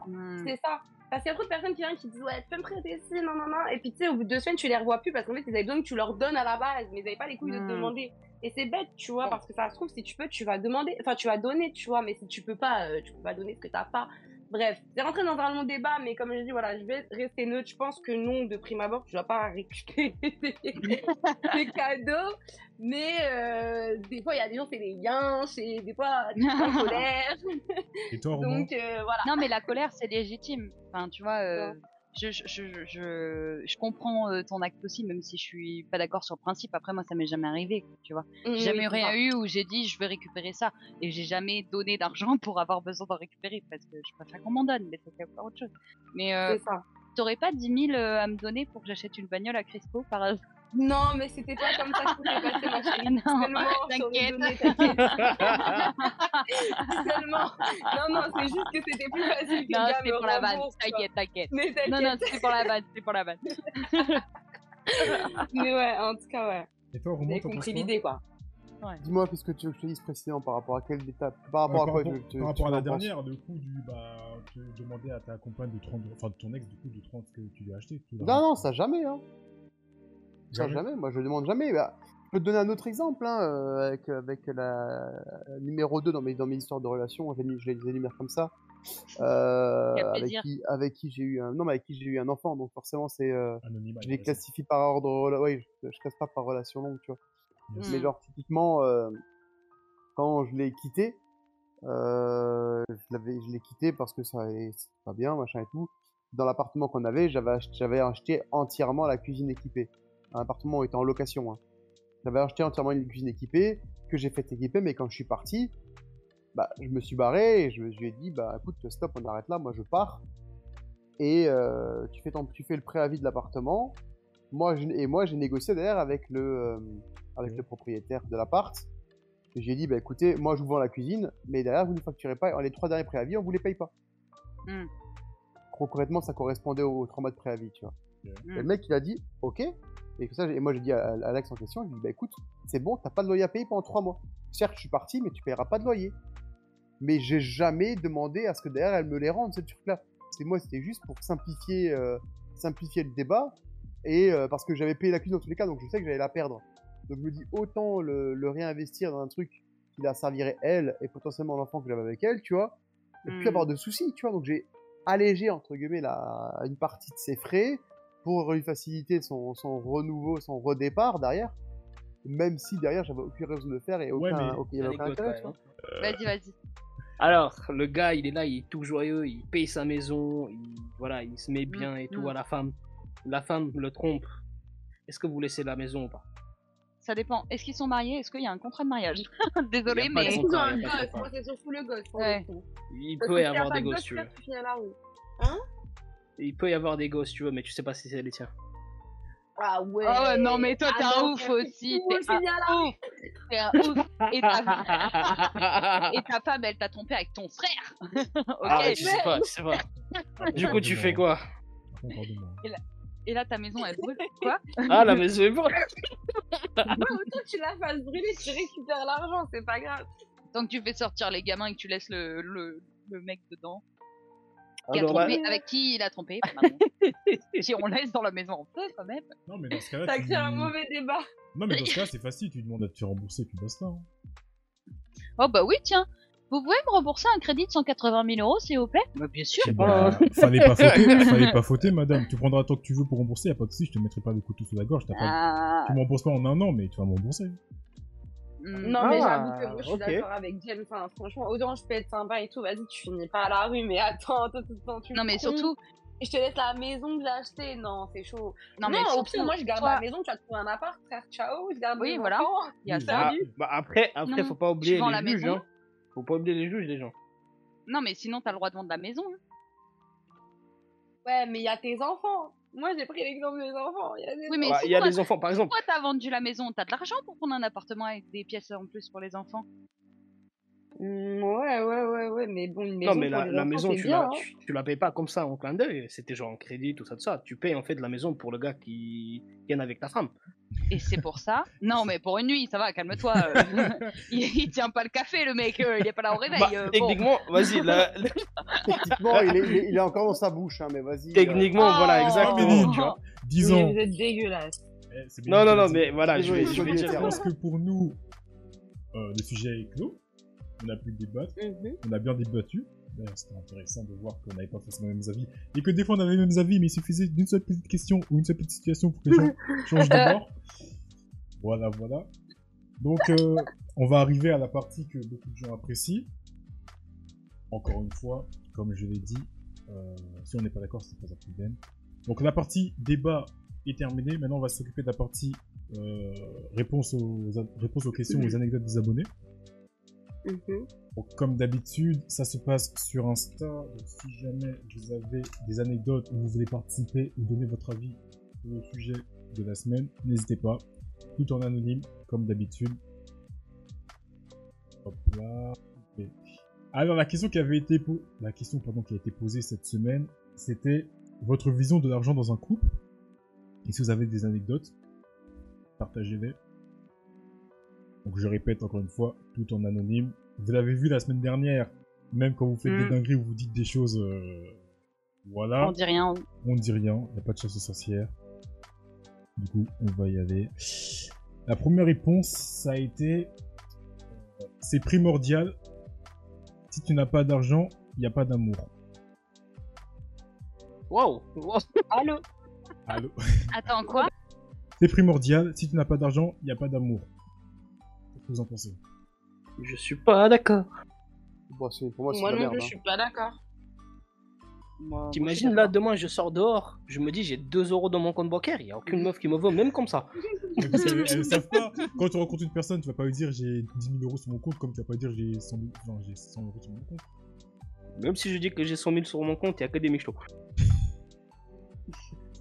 c'est ça. Parce qu'il y a trop de personnes qui viennent qui disent ouais tu peux me prêter ci non non non. Et puis tu sais au bout de deux semaines tu les revois plus parce qu'en fait ils avaient besoin que tu leur donnes à la base mais ils avaient pas les couilles de te demander. Et c'est bête tu vois parce que ça se trouve si tu peux tu vas demander enfin tu vas donner tu vois mais si tu peux pas euh, tu peux pas donner ce que t'as pas bref c'est rentré dans un long débat mais comme je dis voilà je vais rester neutre. Je pense que non de prime abord tu vas pas récupérer des, des cadeaux. Mais euh, des fois il y a des gens c'est des yinches et des fois tu es en colère. Et toi, donc euh, voilà. Non, mais la colère, c'est légitime. Enfin, tu vois, euh, je, je, je, je, je comprends euh, ton acte aussi, même si je suis pas d'accord sur le principe. Après, moi, ça m'est jamais arrivé, tu vois. J'ai Oui, jamais rien eu où j'ai dit je vais récupérer ça. Et j'ai jamais donné d'argent pour avoir besoin d'en récupérer parce que je préfère qu'on m'en donne, mais c'est encore autre chose. Mais euh, t'aurais pas 10 000 euh, à me donner pour que j'achète une bagnole à Crispo par hasard? Non, mais c'était pas comme ça que c'était passé, ma chérie. Non, Seulement, t'inquiète. Seulement. Non, non, c'est juste que c'était plus facile que Non, c'était pour la vanne. T'inquiète, t'inquiète. Non, non, c'était pour la vanne, c'était pour la vanne. Mais ouais, en tout cas, ouais. Et toi, t'en penses compris quoi l'idée, quoi. Dis-moi, qu'est-ce que tu veux que je te dise précisément par rapport à quelle étape Par Ouais, rapport à par quoi rapport, tu- tu- par tu rapport à la dernière, le coup du bah, te demander à ta compagne de te rendre, enfin de ton ex du coup de te rendre ce que tu lui as acheté. tu Non, non, ça jamais. Hein. Jamais. jamais. Moi, je demande jamais. Bah, je peux te donner un autre exemple hein, euh, avec, avec la numéro 2 dans mes, dans mes histoires de relations. Je les, je les énumère comme ça. Euh, avec qui, avec qui j'ai eu un, non, mais avec qui j'ai eu un enfant. Donc forcément, c'est, euh, je les classifie par ordre. Ouais, je, je classe pas par relation longue, tu vois. Yes. Mais Mm. genre typiquement, euh, quand je l'ai quitté, euh, je l'avais, je l'ai quitté parce que ça c'est pas bien, machin et tout. Dans l'appartement qu'on avait, j'avais acheté, j'avais acheté entièrement la cuisine équipée. Un appartement était en location. Hein. J'avais acheté entièrement une cuisine équipée que j'ai fait équiper, mais quand je suis parti, bah, je me suis barré et je, lui ai dit, bah écoute, stop, on arrête là, moi je pars. Et euh, tu fais ton, tu fais le préavis de l'appartement. Moi, je- et moi, j'ai négocié d'ailleurs avec le, euh, avec le propriétaire de l'appart. Et J'ai dit, bah écoutez, moi je vous vends la cuisine, mais derrière vous ne facturez pas. Les trois derniers préavis, on vous les paye pas. Hmm. Concrètement, ça correspondait aux trois mois de préavis, tu vois. Et le mec, il a dit, ok. Et, que ça, et moi, j'ai dit à, à Alex en question, je lui ai dit, bah écoute, c'est bon, t'as pas de loyer à payer pendant trois mois. Certes, je suis parti, mais tu payeras pas de loyer. Mais j'ai jamais demandé à ce que derrière, elle me les rende, ce truc-là. C'est moi, c'était juste pour simplifier, euh, simplifier le débat. Et euh, parce que j'avais payé la cuisine dans tous les cas, donc je sais que j'allais la perdre. Donc je me dis, autant le, le réinvestir dans un truc qui la servirait elle et potentiellement l'enfant que j'avais avec elle, tu vois. Et puis Hmm. avoir de soucis, tu vois. Donc j'ai allégé, entre guillemets, la, une partie de ses frais pour lui faciliter son, son renouveau, son redépart derrière. Même si derrière j'avais aucune raison de le faire et Ouais, aucun, mais- aucun- aucun intérêt, même. Vas-y, vas-y. Alors, le gars, il est là, il est tout joyeux, il paye sa maison, il, voilà, il se met bien et tout mm. à la femme. La femme le trompe. Est-ce que vous laissez la maison ou pas? Ça dépend. Est-ce qu'ils sont mariés? Est-ce qu'il y a un contrat de mariage? Désolé, mais. A le pas de gosse, moi c'est surtout le gosse. Ouais. Il peut y avoir des de gosses, gosse, tu veux. frère, Il peut y avoir des gosses, tu veux, mais tu sais pas si c'est les tiens. Ah ouais. Oh non, mais toi, t'es Ah un ouf aussi. T'es un ouf. T'es un ouf. Et ta, et ta femme, elle t'a trompé avec ton frère. ok. Ah, tu sais pas, tu sais pas. Du coup, tu fais quoi? Et là, ta maison, elle brûle. Quoi? Ah, la maison est bonne Ouais, autant que tu la fasses brûler, tu récupères l'argent, c'est pas grave. Tant que tu fais sortir les gamins et que tu laisses le, le, le mec dedans. Qui a Alors trompé, avec qui il a trompé. Si on laisse dans la maison, on peut quand même. Non, mais dans ce cas-là, T'as créé un mauvais débat. Non, mais dans ce cas, c'est facile, tu demandes à te faire rembourser, puis basta. Hein. Oh bah oui, tiens. Vous pouvez me rembourser un crédit de 180 000 euros, s'il vous plaît? Bah bien sûr. Bah, pas. fallait pas fauter, fallait pas fauter, madame. Tu prendras le temps que tu veux pour rembourser, y a pas de souci, je te mettrai pas le couteau sous la gorge. T'as pas... Ah, Tu me rembourses pas en un an, mais tu vas me rembourser. Hmm. Non, mais Ah, j'avoue que moi je suis ok. d'accord avec Jen. Enfin, franchement, autant je peux être sympa et tout, vas-y, tu finis pas à la rue, mais attends, attends, attends, tu me Non mais surtout, je te laisse la maison que j'ai achetée. Non, c'est chaud. non Non, mais au surtout, pire, moi je garde toi- la maison, tu vas trouver un appart, frère, ciao, je garde Oui, voilà. il y a Oui, ça. voilà. bah, bah, après, après, Non, faut pas oublier les juges, maison. hein. Faut pas oublier les juges, les gens. Non mais sinon t'as le droit de vendre la maison. hein. Ouais, mais il y a tes enfants. Moi j'ai pris l'exemple des enfants. Il y a des Oui mais Bah, si Il y a toi, des enfants, par exemple. toi t'as vendu la maison, t'as de l'argent pour prendre un appartement avec des pièces en plus pour les enfants? Mm, ouais, ouais, ouais, ouais, mais bon, une maison Non, mais pour la, les la enfants, maison, c'est tu bien, la, hein. tu, tu la payes pas comme ça en clin d'œil. C'était genre en crédit, tout ça, tout ça. Tu payes en fait la maison pour le gars qui vient avec ta femme. Et c'est pour ça. Non mais pour une nuit, ça va, calme-toi. euh. il, il tient pas le café le mec, euh, il est pas là au réveil. Bah, euh, bon. techniquement, vas-y, la- la- Techniquement, il, est, il, est, il est encore dans sa bouche, hein, mais vas-y. euh, techniquement, voilà, Oh. exactement, tu vois. 10 Oui, ans. vous êtes dégueulasse. Eh, c'est bien Non, non, non, mais voilà, je vais, je vais désolé, dire. Je pense que pour nous, euh, le sujet est clos. On a pu débattre. Mhm. On a bien débattu. C'était intéressant de voir qu'on n'avait pas forcément les mêmes avis. Et que des fois, on avait les mêmes avis, mais il suffisait d'une seule petite question ou une seule petite situation pour que les gens changent de bord. Voilà, voilà. Donc, euh, on va arriver à la partie que beaucoup de gens apprécient. Encore une fois, comme je l'ai dit, euh, si on n'est pas d'accord, c'est pas un problème. Donc, la partie débat est terminée. Maintenant, on va s'occuper de la partie euh, réponse, aux, réponse aux questions, aux anecdotes des abonnés. Mhm. Comme d'habitude, ça se passe sur Insta. Si jamais vous avez des anecdotes ou vous voulez participer ou donner votre avis sur le sujet, de la semaine. N'hésitez pas, tout en anonyme, comme d'habitude. Hop là. Alors la question qui avait été la question pardon qui a été posée cette semaine, c'était votre vision de l'argent dans un couple? Et si vous avez des anecdotes, partagez-les. Donc je répète encore une fois, tout en anonyme. Vous l'avez vu la semaine dernière, même quand vous faites des Mm. dingueries ou vous dites des choses, euh, voilà, On dit rien. on ne dit rien, il n'y a pas de chasse aux sorcières. Du coup, on va y aller. La première réponse, ça a été c'est primordial. Si tu n'as pas d'argent, il n'y a pas d'amour. Wow, wow. Allô? Allô? Attends, quoi? C'est primordial. Si tu n'as pas d'argent, il n'y a pas d'amour. Que vous en pensez Je suis pas d'accord. Bon, c'est- pour moi, c'est Moi non merde. plus, je hein. suis pas d'accord. T'imagines là, demain je sors dehors, je me dis j'ai 2 euros dans mon compte bancaire, il y a aucune meuf qui me veut, même comme ça. Mais Parce qu'elles elles ne savent pas. Quand tu rencontres une personne, tu vas pas lui dire j'ai 10 000 euros sur mon compte, comme tu vas pas dire j'ai 100 000, non, j'ai 100 euros sur mon compte. Même si je dis que j'ai 100 000 sur mon compte, il y a que des michtos.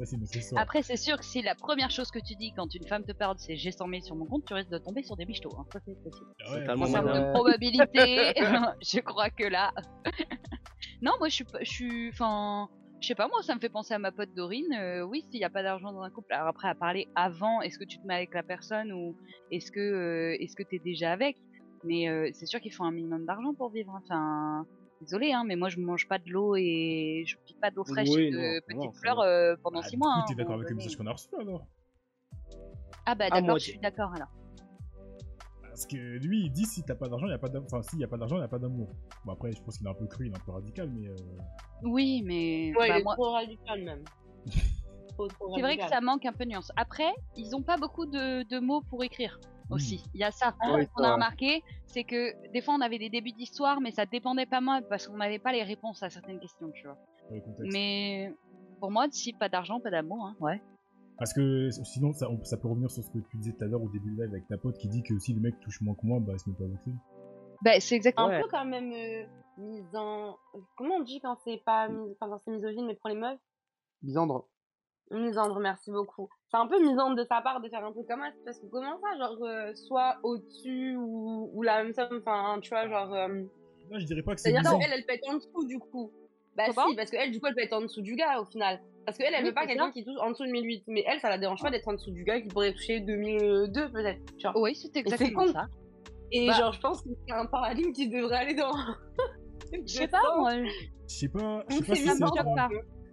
Ça. Après, c'est sûr que si la première chose que tu dis quand une femme te parle, c'est j'ai 100 000 sur mon compte, tu risques de tomber sur des michtos. Hein. Ça, c'est possible. Ah ouais, En termes de probabilité, je crois que là. non, moi, je suis, pas- je suis, enfin, je sais pas, moi, ça me fait penser à ma pote Dorine. euh, oui, s'il n'y a pas d'argent dans un couple. Alors après, à parler avant, est-ce que tu te mets avec la personne ou est-ce que, euh, est-ce que t'es déjà avec? Mais euh, c'est sûr qu'il faut un minimum d'argent pour vivre. hein. Enfin, désolé, hein, mais moi, je mange pas de l'eau et je pique pas d'eau fraîche Oui, et de non, petites non, fleurs euh, pendant Ah, 6 du mois. coup, hein, t'es d'accord avec le message qu'on a reçu alors Ah bah d'accord, je suis d'accord alors. Parce que lui, il dit si t'as pas d'argent, il y a pas d'amour. Enfin, s'il y a pas d'argent, il y a pas d'amour. Bon, après, je pense qu'il est un peu cru, il est un peu radical, mais. Euh... Oui, mais Ouais, bah, il est moi, trop radical même. Trop, trop C'est vrai que ça manque un peu de nuance. Après, ils ont pas beaucoup de, de mots pour écrire aussi. Il y a ça. Oui, Ce qu'on a remarqué, c'est que des fois on avait des débuts d'histoire, mais ça dépendait pas mal parce qu'on n'avait pas les réponses à certaines questions, tu vois. Mais pour moi, si pas d'argent, pas d'amour, hein. Ouais. Parce que sinon, ça, on- ça peut revenir sur ce que tu disais tout à l'heure au début de live avec ta pote qui dit que si le mec touche moins que moi, bah il se met pas avec lui. Bah, c'est exactement. un Ouais. peu quand même euh, mise en. Comment on dit quand c'est pas mis... enfin, quand c'est misogyne mais pour les meufs? Lisandre. Misandre, merci beaucoup. C'est un peu misandre de sa part de faire un truc comme ça, parce que comment ça, genre, euh, soit au-dessus ou, ou la même somme, enfin, tu vois, genre. euh, Là, je dirais pas que c'est C'est-à-dire qu'elle, elle pète en dessous du coup. Bah Comment si, parce qu'elle, du coup, elle pète en dessous du gars au final. Parce qu'elle, elle Oui, veut pas quelqu'un qui touche en dessous de 1008. Mais elle, ça la dérange pas d'être en dessous du gars qui pourrait toucher 2002 peut-être. Oui, c'est c'est exactement con. ça. Et Bah- genre, je pense que c'est un paradigme qui devrait aller dans. Je sais pas, moi. Je sais pas, je sais pas c'est si c'est.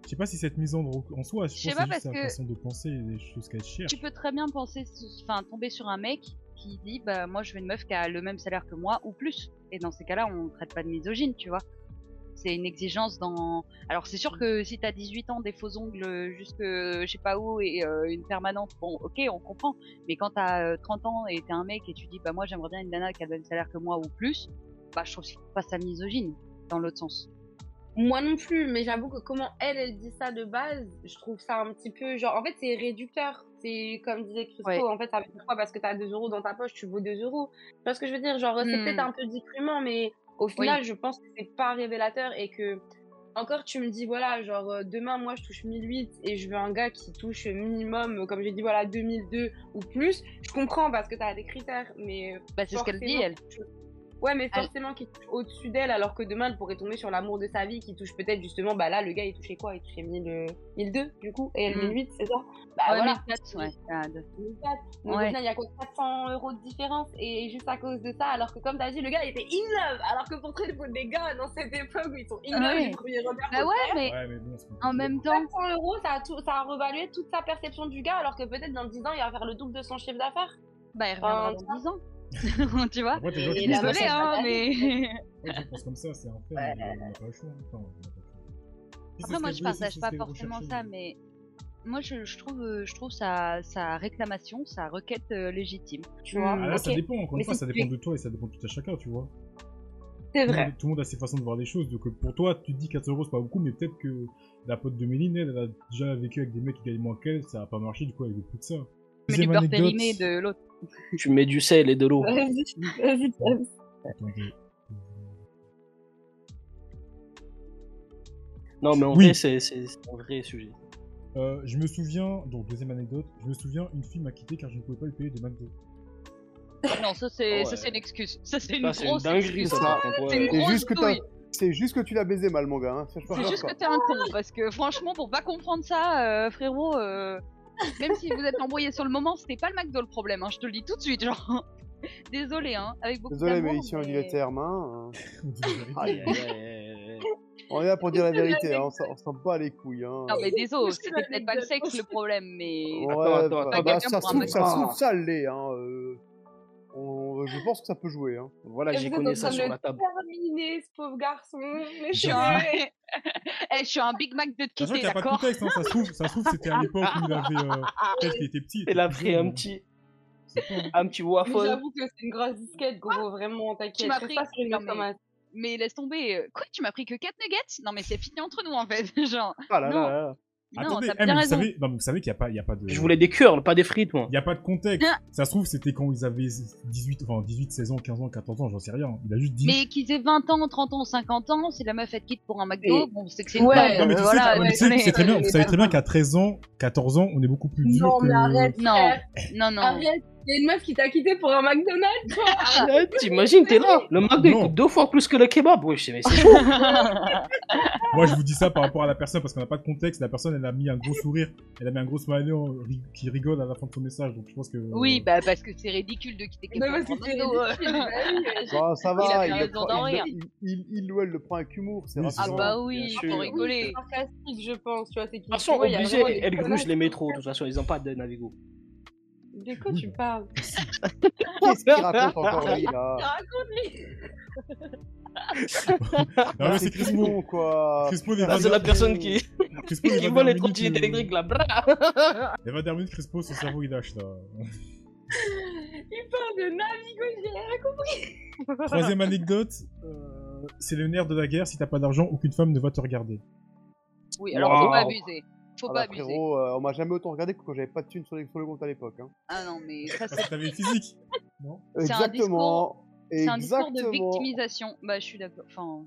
Je sais pas si cette mise en en soi, je, pense pas parce que- façon de penser des choses qu'elle cherche. Tu peux très bien penser, enfin, tomber sur un mec qui dit, bah, moi, je veux une meuf qui a le même salaire que moi ou plus. Et dans ces cas-là, on traite pas de misogyne, tu vois. C'est une exigence dans. Alors, c'est sûr que si t'as 18 ans, des faux ongles jusque je sais pas où et euh, une permanente, bon, ok, on comprend. Mais quand t'as euh, 30 ans et t'es un mec et tu dis, bah, moi, j'aimerais bien une nana qui a le même salaire que moi ou plus, bah, je trouve pas ça misogyne dans l'autre sens. Moi non plus, mais j'avoue que comment elle, elle dit ça de base, je trouve ça un petit peu genre. En fait, c'est réducteur. C'est comme disait Christo, Ouais. en fait, ça veut dire quoi? Parce que t'as 2 euros dans ta poche, tu vaux 2 euros. Tu vois ce que je veux dire? Genre, c'est Hmm. peut-être un peu déprimant, mais au final, je pense que c'est pas révélateur et que. Encore, tu me dis, voilà, genre, euh, demain, moi, je touche 1008 et je veux un gars qui touche minimum, euh, comme j'ai dit, voilà, 2002 ou plus. Je comprends parce que t'as des critères, mais. Bah, c'est ce qu'elle dit, elle. Ouais, mais Elle- forcément qu'il touche au-dessus d'elle, alors que demain, elle pourrait tomber sur l'amour de sa vie, qui touche peut-être justement, bah là, le gars, il touchait quoi? Il touchait 1000, euh, 1002, du coup, et elle Mm. 1008, c'est ça? Bah ouais, voilà. 1004, ouais. Ah, de- 1004. Donc Ouais. au final, il y a quoi? 400 euros de différence, et juste à cause de ça, alors que comme t'as dit, le gars, il était in love, alors que pourtant, il faut des gars dans cette époque où ils sont in Ah love ouais. du premier regard. Bah ouais, mais Ouais, mais bon, en même temps, 400 euros, ça a, tout, ça a revalué toute sa perception du gars, alors que peut-être dans 10 ans, il va faire le double de son chiffre d'affaires. bah, il reviendra dans 10 ans. tu vois Après, t'es gens Et la Désolé, hein, mais. Ouais, je pense comme ça, c'est un fait, mais on n'a pas le choix. Enfin, on n'a pas le choix. Si c'est Après, moi, je partage pas forcément ça, mais moi, je, je trouve, euh, je trouve sa, sa réclamation, sa requête euh, légitime. Tu vois Ah là, ça dépend, encore une fois, ça dépend de toi et ça dépend de tout à chacun, tu vois. C'est Tout le, vrai. monde, tout le monde a ses façons de voir les choses, donc euh, pour toi, tu te dis 4 euros c'est pas beaucoup, mais peut-être que la pote de Méline, elle, elle a déjà vécu avec des mecs qui gagnent moins qu'elle, ça a pas marché, du coup, elle veut plus de ça. Mais du Deuxième beurre anecdote. périmé de l'autre. Tu mets du sel et de l'eau. Vas-y, vas-y, vas-y. Attendez. Non, mais en Oui. vrai, c'est un vrai sujet. Euh, je me souviens, donc deuxième anecdote, je me souviens, une fille m'a quitté car je ne pouvais pas lui payer de McDo. Non, ça c'est Ouais. ça c'est une excuse. Ça c'est une Ça, c'est une grosse dinguerie, excuse. C'est une C'est grosse juste que t'as- douille. C'est juste que tu l'as baisé mal, mon gars. Hein. C'est juste que t'es un con, parce que franchement, pour pas comprendre ça, euh, frérot, euh, même si vous êtes embrouillé sur le moment, c'était pas le McDo le problème, hein, je te le dis tout de suite, genre. Désolé, hein, avec beaucoup Désolé, mais ici on dit les termes. Hein. On. Aïe, Aïe, aïe, est là pour dire la vérité. Hein. On s'en on bat les couilles. Hein. Non mais désolé, C'est c'était peut-être pas le sexe le problème, mais... Ouais, Attends, attends, bah, attends. bah, ça se trouve, ça, ça l'est. Hein. euh, on- Je pense que ça peut jouer. Hein. Voilà, j'ai connu ça sur la table. Terminé, ce pauvre garçon. Mais Je suis un... Eh, je suis un Big Mac de quitter, n'y a pas de d'accord? contexte, hein, ça se trouve, ça se trouve c'était à l'époque où il avait. Euh, Peut-être qu'il était petit. Il a pris un jeune, petit, hein. un petit waffle. j'avoue que c'est une grosse disquette, gros, vraiment, t'inquiète. m'as Reste pris- pas une mais- Mais laisse tomber, euh, quoi, tu m'as pris que 4 nuggets? Non mais c'est fini entre nous en fait, genre... Ah là Non. là là. Non, Attendez, eh, mais vous savez, non, mais vous savez qu'il n'y a, pas- il y a pas de. Je voulais des curls, pas des frites, moi. Il n'y a pas de contexte. Ça se trouve, c'était quand ils avaient 18, enfin 18, 16 ans, 15 ans, 14 ans, j'en sais rien. Il a juste dit. Mais qu'ils aient 20 ans, 30 ans, 50 ans, si la meuf elle te quitte pour un McDo, Et- bon c'est que c'est une Ouais, non, mais tu sais, voilà, non, mais tu sais, c'est très bien, vous savez très bien qu'à 13 ans, 14 ans, on est beaucoup plus dur Non, que. mais arrête. Non, non, non. Arrête, y a une meuf qui t'a quitté pour un McDonald's, toi. Ouais, T'imagines, t'es là. Le McDo Non. coûte deux fois plus que le kebab. Oui, je sais, mais c'est chaud. Moi, je vous dis ça par rapport à la personne parce qu'on n'a pas de contexte. La personne, elle a mis un gros sourire, elle a mis un gros smiley qui rigole à la fin de son message. Donc, je pense que. Oui, bah parce que c'est ridicule de quitter Non, quelqu'un parce pour que un c'est McDo. euh. ridicule. bah oui, mais j'ai- ça Il a va. Il, il, ou elle le prend avec humour. C'est Ah bah oui, faut rigoler. C'est sarcastique, je pense, tu vois, c'est De toute façon, obligé, elle gruge les métros. De toute façon, ils ont pas de Navigo. De quoi tu parles? Qu'est-ce qu'il raconte encore lui là Non, mais c'est C'est Crispo. quoi. Crispo, les Ah, c'est la personne qui, Crispo, qui 20 vole les trottinettes électriques là. Les 20 dernières minutes, Crispo, son cerveau, il lâche là. Il parle de Navigo, j'ai rien compris. Troisième anecdote, euh, c'est le nerf de la guerre. Si t'as pas d'argent, aucune femme ne va te regarder. Oui, alors faut Wow. pas abuser. Faut Ah pas bah, abuser. frérot, euh, on m'a jamais autant regardé que quand j'avais pas de thunes sur, les, sur le compte à l'époque. Hein. Ah non, mais ça c'est t'avais physique. Non C'est un Exactement. c'est un discours de Exactement. victimisation. Bah je suis d'accord. Enfin,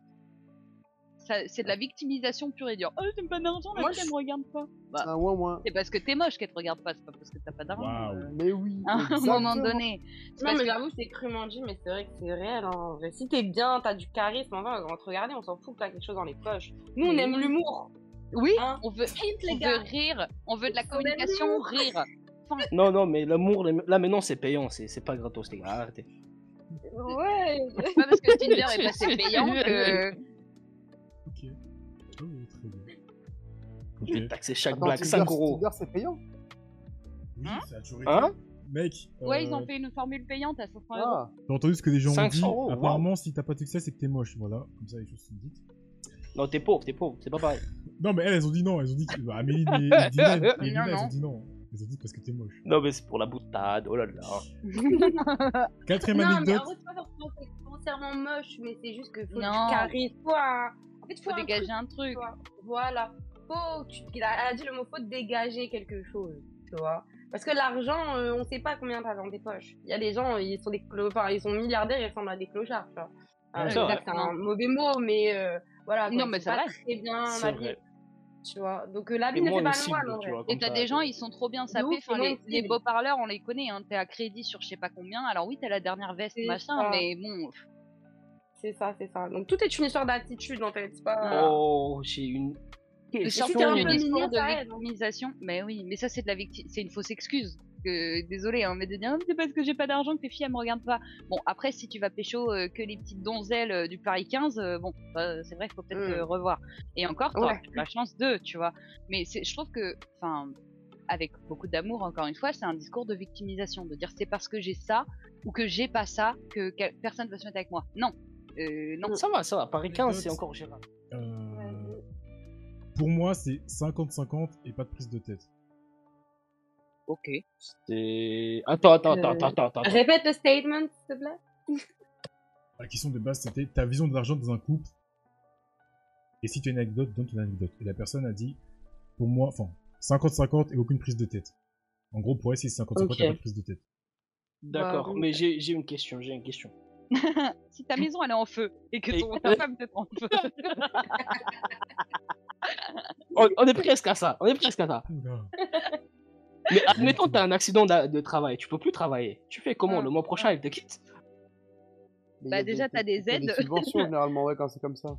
c'est de la victimisation pure et dure. Oh, t'as pas d'argent, la je- me regarde pas. Bah, Un ouin ouin. c'est parce que t'es moche qu'elle te regarde pas, c'est pas parce que t'as pas d'argent. Euh, Mais oui. À un moment donné. C'est Non, mais que- j'avoue, c'est crûment dit, mais c'est vrai que c'est réel. Hein. en vrai. Si t'es bien, t'as du charisme, enfin, on va te regarder, on s'en fout que t'as quelque chose dans les poches. Nous, on aime l'humour. Oui, Hein on veut, Hint, on les gars. veut rire, on veut de la communication, rire. Non, non, mais l'amour, les- là maintenant, c'est payant. C'est c'est pas gratos, les gars. Arrêtez. Ouais. C'est pas parce que Tinder est passé payant que. Ok. Oh, très bien. Je vais Ok. taxer chaque Attends, blague Tinder, 5 euros. Tinder, c'est payant Oui, Hein ça a toujours été. Hein Mec, Ouais, ils euh, ont fait une formule payante à 500 euros. Ah, j'ai entendu ce que les gens ont 500 dit. euros, Apparemment, si t'as pas de succès, c'est que t'es moche. Voilà, comme ça les choses sont dites. Non, t'es pauvre, t'es pauvre. C'est pas pareil. Non, mais elles, elles ont dit non. Elles ont dit que. Bah, Amélie et, et Dylan, et Lina, Non, elles non. ont dit non. Elles ont dit parce que t'es moche. Non, mais c'est pour la boutade. Oh là là. Quatrième Non, mais en anecdote. vrai, c'est pas forcément c'est foncièrement moche, mais c'est juste qu'il faut Non. du charisme. Faut un- En fait, Faut faut un dégager truc, un truc. tu vois. Voilà. Faut, tu... Il a elle a dit le mot, faut dégager quelque chose, tu vois. Parce que l'argent, euh, on sait pas combien t'as dans tes poches. Il y a des gens, ils sont des clo- enfin, ils sont milliardaires, ils ressemblent à des clochards, tu vois. Euh, c'est vrai. exact, c'est un mauvais mot, mais euh, voilà. Non, mais pas vrai. Très bien C'est vrai. Tu vois. Donc euh, la vie fait pas une cible, tu vois. Et t'as des gens, ils sont trop bien sapés. Enfin, les, beaux parleurs, on les connaît. Hein. T'es à crédit sur je sais pas combien. Alors oui, t'as la dernière veste, C'est machin, ça. mais bon. C'est ça, c'est ça. Donc tout est une histoire d'attitude, en fait. C'est pas... Oh, j'ai une De question. si t'es sortir un du peu discours mignon, de victimisation. Mais oui, mais ça c'est de la victime, c'est une fausse excuse. Que, désolé, hein, mais de dire c'est parce que j'ai pas d'argent que tes filles elles me regardent pas. Bon, après si tu vas pécho euh, que les petites donzelles euh, du Paris 15, euh, bon, bah, c'est vrai qu'il faut peut-être Mm. euh, revoir. Et encore, t'auras Ouais. la chance de, tu vois. Mais c'est, je trouve que, enfin, avec beaucoup d'amour, encore une fois, c'est un discours de victimisation, de dire c'est parce que j'ai ça ou que j'ai pas ça que quel- personne va se mettre avec moi. Non, euh, non. Ça va, ça va. Paris 15, c'est encore gérable. Euh, pour moi, c'est 50-50 et pas de prise de tête. Ok. C'est. Attends, attends, attends, Euh, attends, attends, attends. Répète le statement, s'il te plaît. La question de base, c'était ta vision de l'argent dans un couple. Et si tu as une anecdote, donne ton anecdote. Et la personne a dit, pour moi, enfin, 50-50 et aucune prise de tête. En gros, pour elle, c'est 50-50 Ok. et pas de prise de tête. D'accord, mais j'ai une question, j'ai une question. si ta maison elle est en feu et que Et- ton, ta femme est en feu. on, on est presque à ça. On est presque à ça. Mais admettons, t'as un accident de travail, tu peux plus travailler. Tu fais comment Ah, Le mois prochain, il te quitte Mais Bah, déjà, t'as des aides. subventions généralement, ouais, quand c'est comme ça.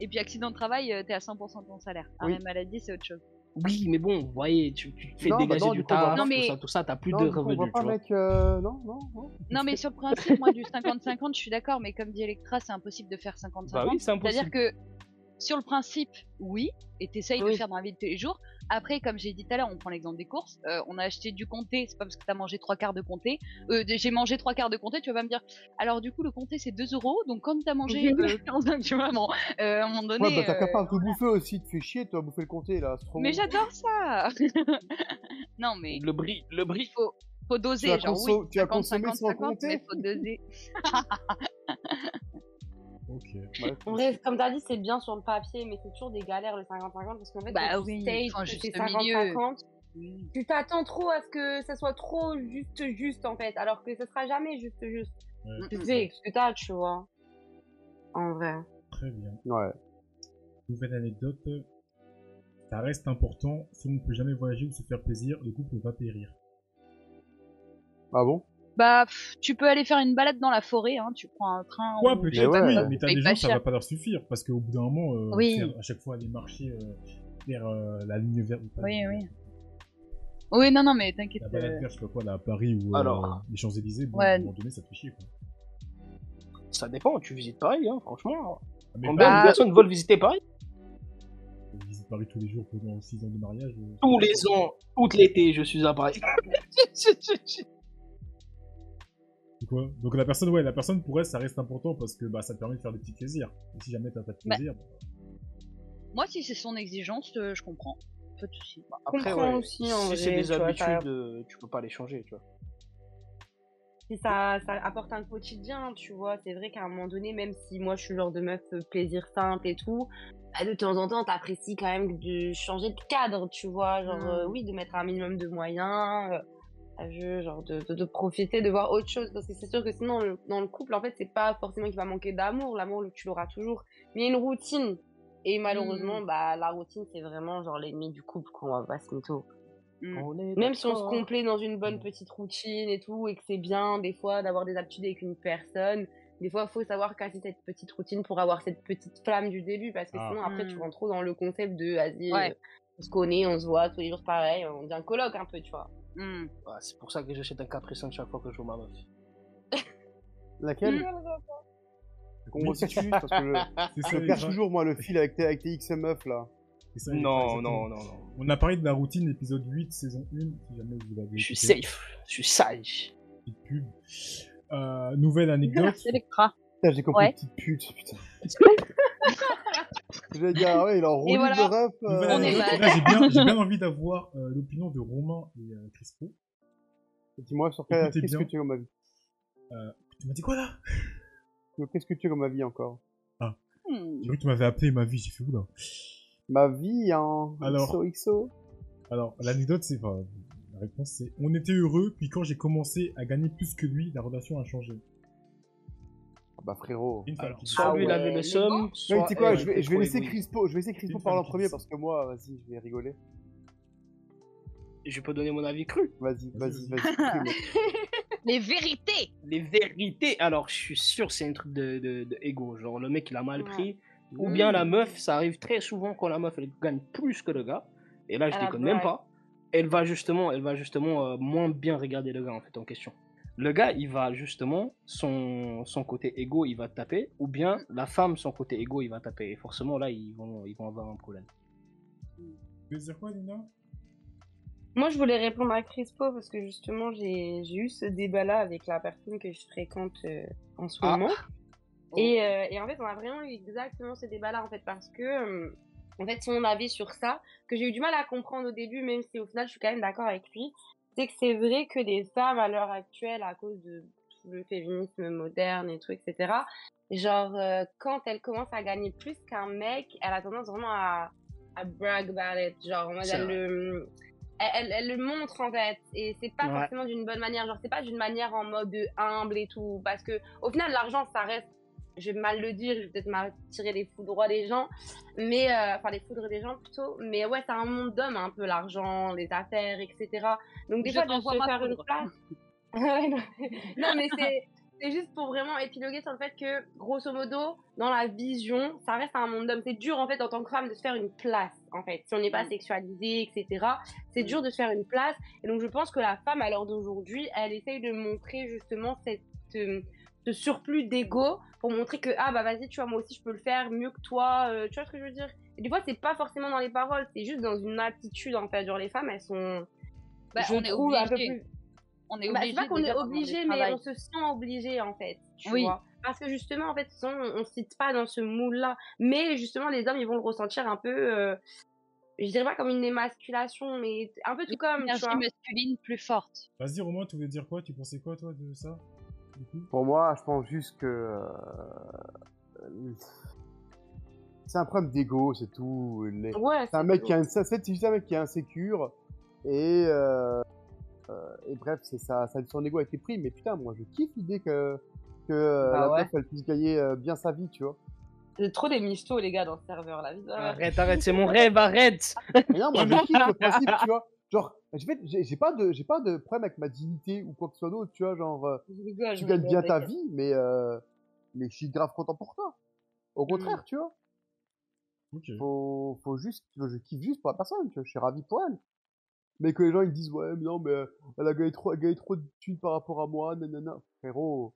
Et puis accident de travail, euh, t'es à 100% de ton salaire. Oui. Arrêt maladie, c'est autre chose. Oui, mais bon, vous voyez, tu, fais Non, bah dégager non, du coup, taf, pas- Non, mais- tout ça, tout ça, t'as plus non, de revenus, pas tu vois. avec. euh, Non, non, non. Non, mais sur le principe, moi, du 50-50, je suis d'accord, mais comme dit Electra, c'est impossible de faire 50-50. Bah oui, c'est impossible. C'est-à-dire que sur le principe, oui, et t'essayes de Oui. faire dans la vie de tous les jours. Après, comme j'ai dit tout à l'heure, on prend l'exemple des courses. euh, on a acheté du comté, c'est pas parce que t'as mangé trois quarts de comté. Euh, j'ai mangé trois quarts de comté, tu vas pas me dire. Alors du coup, le comté c'est 2 euros, donc quand t'as mangé euh, 15, tu vois, bon, euh, à un moment donné. Ouais, bah t'as qu'à euh, pas tout bouffer aussi, tu fais chier, tu vas bouffer le comté là, c'est trop Mais bon. j'adore ça. non, mais Le bris, le bris. faut, faut doser, Tu as genre conso- oui, tu as 50, consommé 50, sans 50, compter mais faut doser. Ok. Bref. En vrai, comme t'as dit, c'est bien sur le papier, mais c'est toujours des galères le 50-50 parce qu'en fait, Bah tu oui, stages faut un que juste c'est milieu. 50-50, tu t'attends trop à ce que ça soit trop juste juste en fait, alors que ce sera jamais juste juste. Ouais. Tu avec ce que t'as, tu vois. En vrai. Très bien. Ouais. Nouvelle anecdote. Ça reste important. Si on ne peut jamais voyager ou se faire plaisir, le couple va périr. Ah bon? Bah, pff, tu peux aller faire une balade dans la forêt, hein, tu prends un train. Quoi, ou- peut-être, ouais, oui, ouais. mais t'as des pas gens, ça va pas leur suffire. Parce qu'au bout d'un moment, euh, Oui. faire à chaque fois aller marcher euh, vers euh, la ligne verte. pas Oui, oui. Oui, non, non, mais t'inquiète. La balade euh, verte, je sais pas quoi, là, à Paris ou euh, Alors. les Champs-Élysées, bon, Ouais. à un moment donné, ça te fait chier, quoi. Ça dépend, tu visites Paris, hein, franchement. Ah, mais Combien bah- de personnes veulent visiter Paris Je visite Paris tous les jours pendant 6 ans de mariage. Tous les ans, tout l'été, je suis à Paris. C'est quoi Donc la personne, ouais, la personne pour elle, ça reste important parce que bah, ça te permet de faire des petits plaisirs. Et si jamais t'as pas de Bah, plaisir, Moi, si c'est son exigence, euh, je comprends. Pas de soucis. Après, comprends ouais, aussi, en si vrai, c'est des vois, habitudes, euh, tu peux pas les changer, tu vois. Si ça, ça apporte un quotidien, tu vois, c'est vrai qu'à un moment donné, même si moi je suis le genre de meuf euh, plaisir simple et tout, bah, de temps en temps t'apprécies quand même de changer de cadre, tu vois, genre Mm. euh, oui, de mettre un minimum de moyens, genre de, de, de profiter, de voir autre chose, parce que c'est sûr que sinon le- dans le couple, en fait, c'est pas forcément qu'il va manquer d'amour, l'amour tu l'auras toujours, mais il y a une routine. Et malheureusement, bah la routine c'est vraiment genre l'ennemi du couple, qu'on va pas se mytho. Mm. Est Même si on se complaît dans une bonne petite routine et tout, et que c'est bien des fois d'avoir des habitudes avec une personne, des fois il faut savoir casser cette petite routine pour avoir cette petite flamme du début, parce que Ah. sinon après tu Mm. rentres trop dans le concept de vas-y, Ouais. euh, on se connaît, on se voit tous les jours pareil, on devient coloc un peu, tu vois. Ouais, c'est pour ça que j'achète un Capri Sun chaque fois que je vois ma meuf. Laquelle? Mm. Qu'on resitue Parce que je, c'est ça, je perds toujours moi le fil avec tes, avec tes XMF là. c'est ça, Non, non, non, non. On a parlé de la routine, épisode 8, saison 1, si jamais vous l'avez Je suis safe, je suis sage. Petite pub. Euh, nouvelle anecdote. Merci Electra. Putain, j'ai compris Ouais. petite pute, putain. J'allais dire, ah ouais, il a enroulé voilà. de ref. euh, Nouvelle On est anecdote. mal. Là, j'ai bien, j'ai bien envie d'avoir euh, l'opinion de Romain et euh, Crispo. Dis-moi sur quel- Écoutez qu'est-ce que tu as comme avis Tu m'as dit quoi là? Qu'est-ce que tu as comme avis encore? Hmm. J'ai cru que tu m'avais appelé ma vie, j'ai fait oula. Ma vie en Alors. XOXO. Alors, l'anecdote, c'est. Enfin, la réponse, c'est on était heureux, puis quand j'ai commencé à gagner plus que lui, la relation a changé. Ah Bah frérot. Alors, soit Ah lui, il ouais, avait le somme, Ouais, tu sais quoi, je vais, je laisser. Crispo, je vais laisser Crispo parler en premier parce que moi, vas-y, je vais rigoler. Je peux donner mon avis cru. Vas-y, Vas-y, vas-y. Les vérités. Les vérités, alors je suis sûr c'est un truc de, de, de ego. Genre le mec il a mal Ouais. pris. Ou Mmh. bien la meuf, ça arrive très souvent quand la meuf elle gagne plus que le gars. Et là je Elle a déconne même pas. Elle va justement, elle va justement euh, moins bien regarder le gars en fait en question. Le gars il va justement son, son côté ego il va taper. Ou bien la femme son côté ego il va taper. Et forcément là ils vont, ils vont avoir un problème. Tu veux dire quoi, Nina? Moi, je voulais répondre à Crispo parce que justement, j'ai j'ai eu ce débat-là avec la personne que je fréquente euh, en ce Ah. moment. Et, euh, et en fait, on a vraiment eu exactement ce débat-là, en fait, parce que, euh, en fait, son avis sur ça, que j'ai eu du mal à comprendre au début, même si au final, je suis quand même d'accord avec lui, c'est que c'est vrai que les femmes, à l'heure actuelle, à cause de tout le féminisme moderne et tout, etc., genre, euh, quand elles commencent à gagner plus qu'un mec, elle a tendance vraiment à, à brag about it, genre, elle le elle, elle, elle le montre en fait et c'est pas Ouais. forcément d'une bonne manière genre c'est pas d'une manière en mode humble et tout parce que au final l'argent ça reste je vais mal le dire, je vais peut-être m'attirer les foudres des gens, mais euh, enfin les foudres des gens plutôt. Mais ouais, c'est un monde d'hommes, un peu l'argent, les affaires, etc. Donc fois, de se faire une place. Non, mais c'est c'est juste pour vraiment épiloguer sur le fait que, grosso modo, dans la vision, ça reste un monde d'hommes. C'est dur, en fait, en tant que femme, de se faire une place, en fait. Si on n'est pas Mm. sexualisé, etc., c'est dur de se faire une place. Et donc, je pense que la femme, à l'heure d'aujourd'hui, elle essaye de montrer justement cette, euh, ce surplus d'ego pour montrer que, ah, bah vas-y, tu vois, moi aussi, je peux le faire mieux que toi. euh, tu vois ce que je veux dire? Et des fois, c'est pas forcément dans les paroles, c'est juste dans une attitude, en fait. Genre, les femmes, elles sont. Bah, je on est trouve un peu obligé. plus On est bah, obligé. c'est pas qu'on est obligé, mais on se sent obligé en fait. Tu Oui. vois? Parce que justement, en fait, on, on cite pas dans ce moule-là. Mais justement, les hommes, ils vont le ressentir un peu. euh, je dirais pas comme une émasculation, mais un peu tout comme. Tu Énergie masculine plus forte. Vas-y, Romain, tu voulais dire quoi? Tu pensais quoi, toi, de ça? Coup Pour moi, je pense juste que. euh, C'est un problème d'ego, c'est tout. Les- Ouais, C'est un mec qui a une... c'est c'est juste un mec qui est insécure et euh, euh, et bref c'est ça, ça son ego a été pris mais putain moi je kiffe l'idée que que euh, Bah la ouais. meuf elle puisse gagner euh, bien sa vie tu vois C'est trop des michtos, les gars, dans ce serveur là. Arrête, arrête, c'est mon rêve, arrête mais non moi je kiffe le principe tu vois genre j'ai fait- j'ai pas de j'ai pas de problème avec ma dignité ou quoi que ce soit d'autre tu vois genre euh, rigole, tu gagnes bien ta vie mais euh, mais je suis grave content pour toi au contraire tu vois Ok. faut, faut juste, je kiffe juste pour la personne, tu vois, je suis ravi pour elle. Mais que les gens ils disent, ouais, mais non, mais euh, elle a gagné trop, elle a gagné trop de thunes par rapport à moi, nanana. Frérot,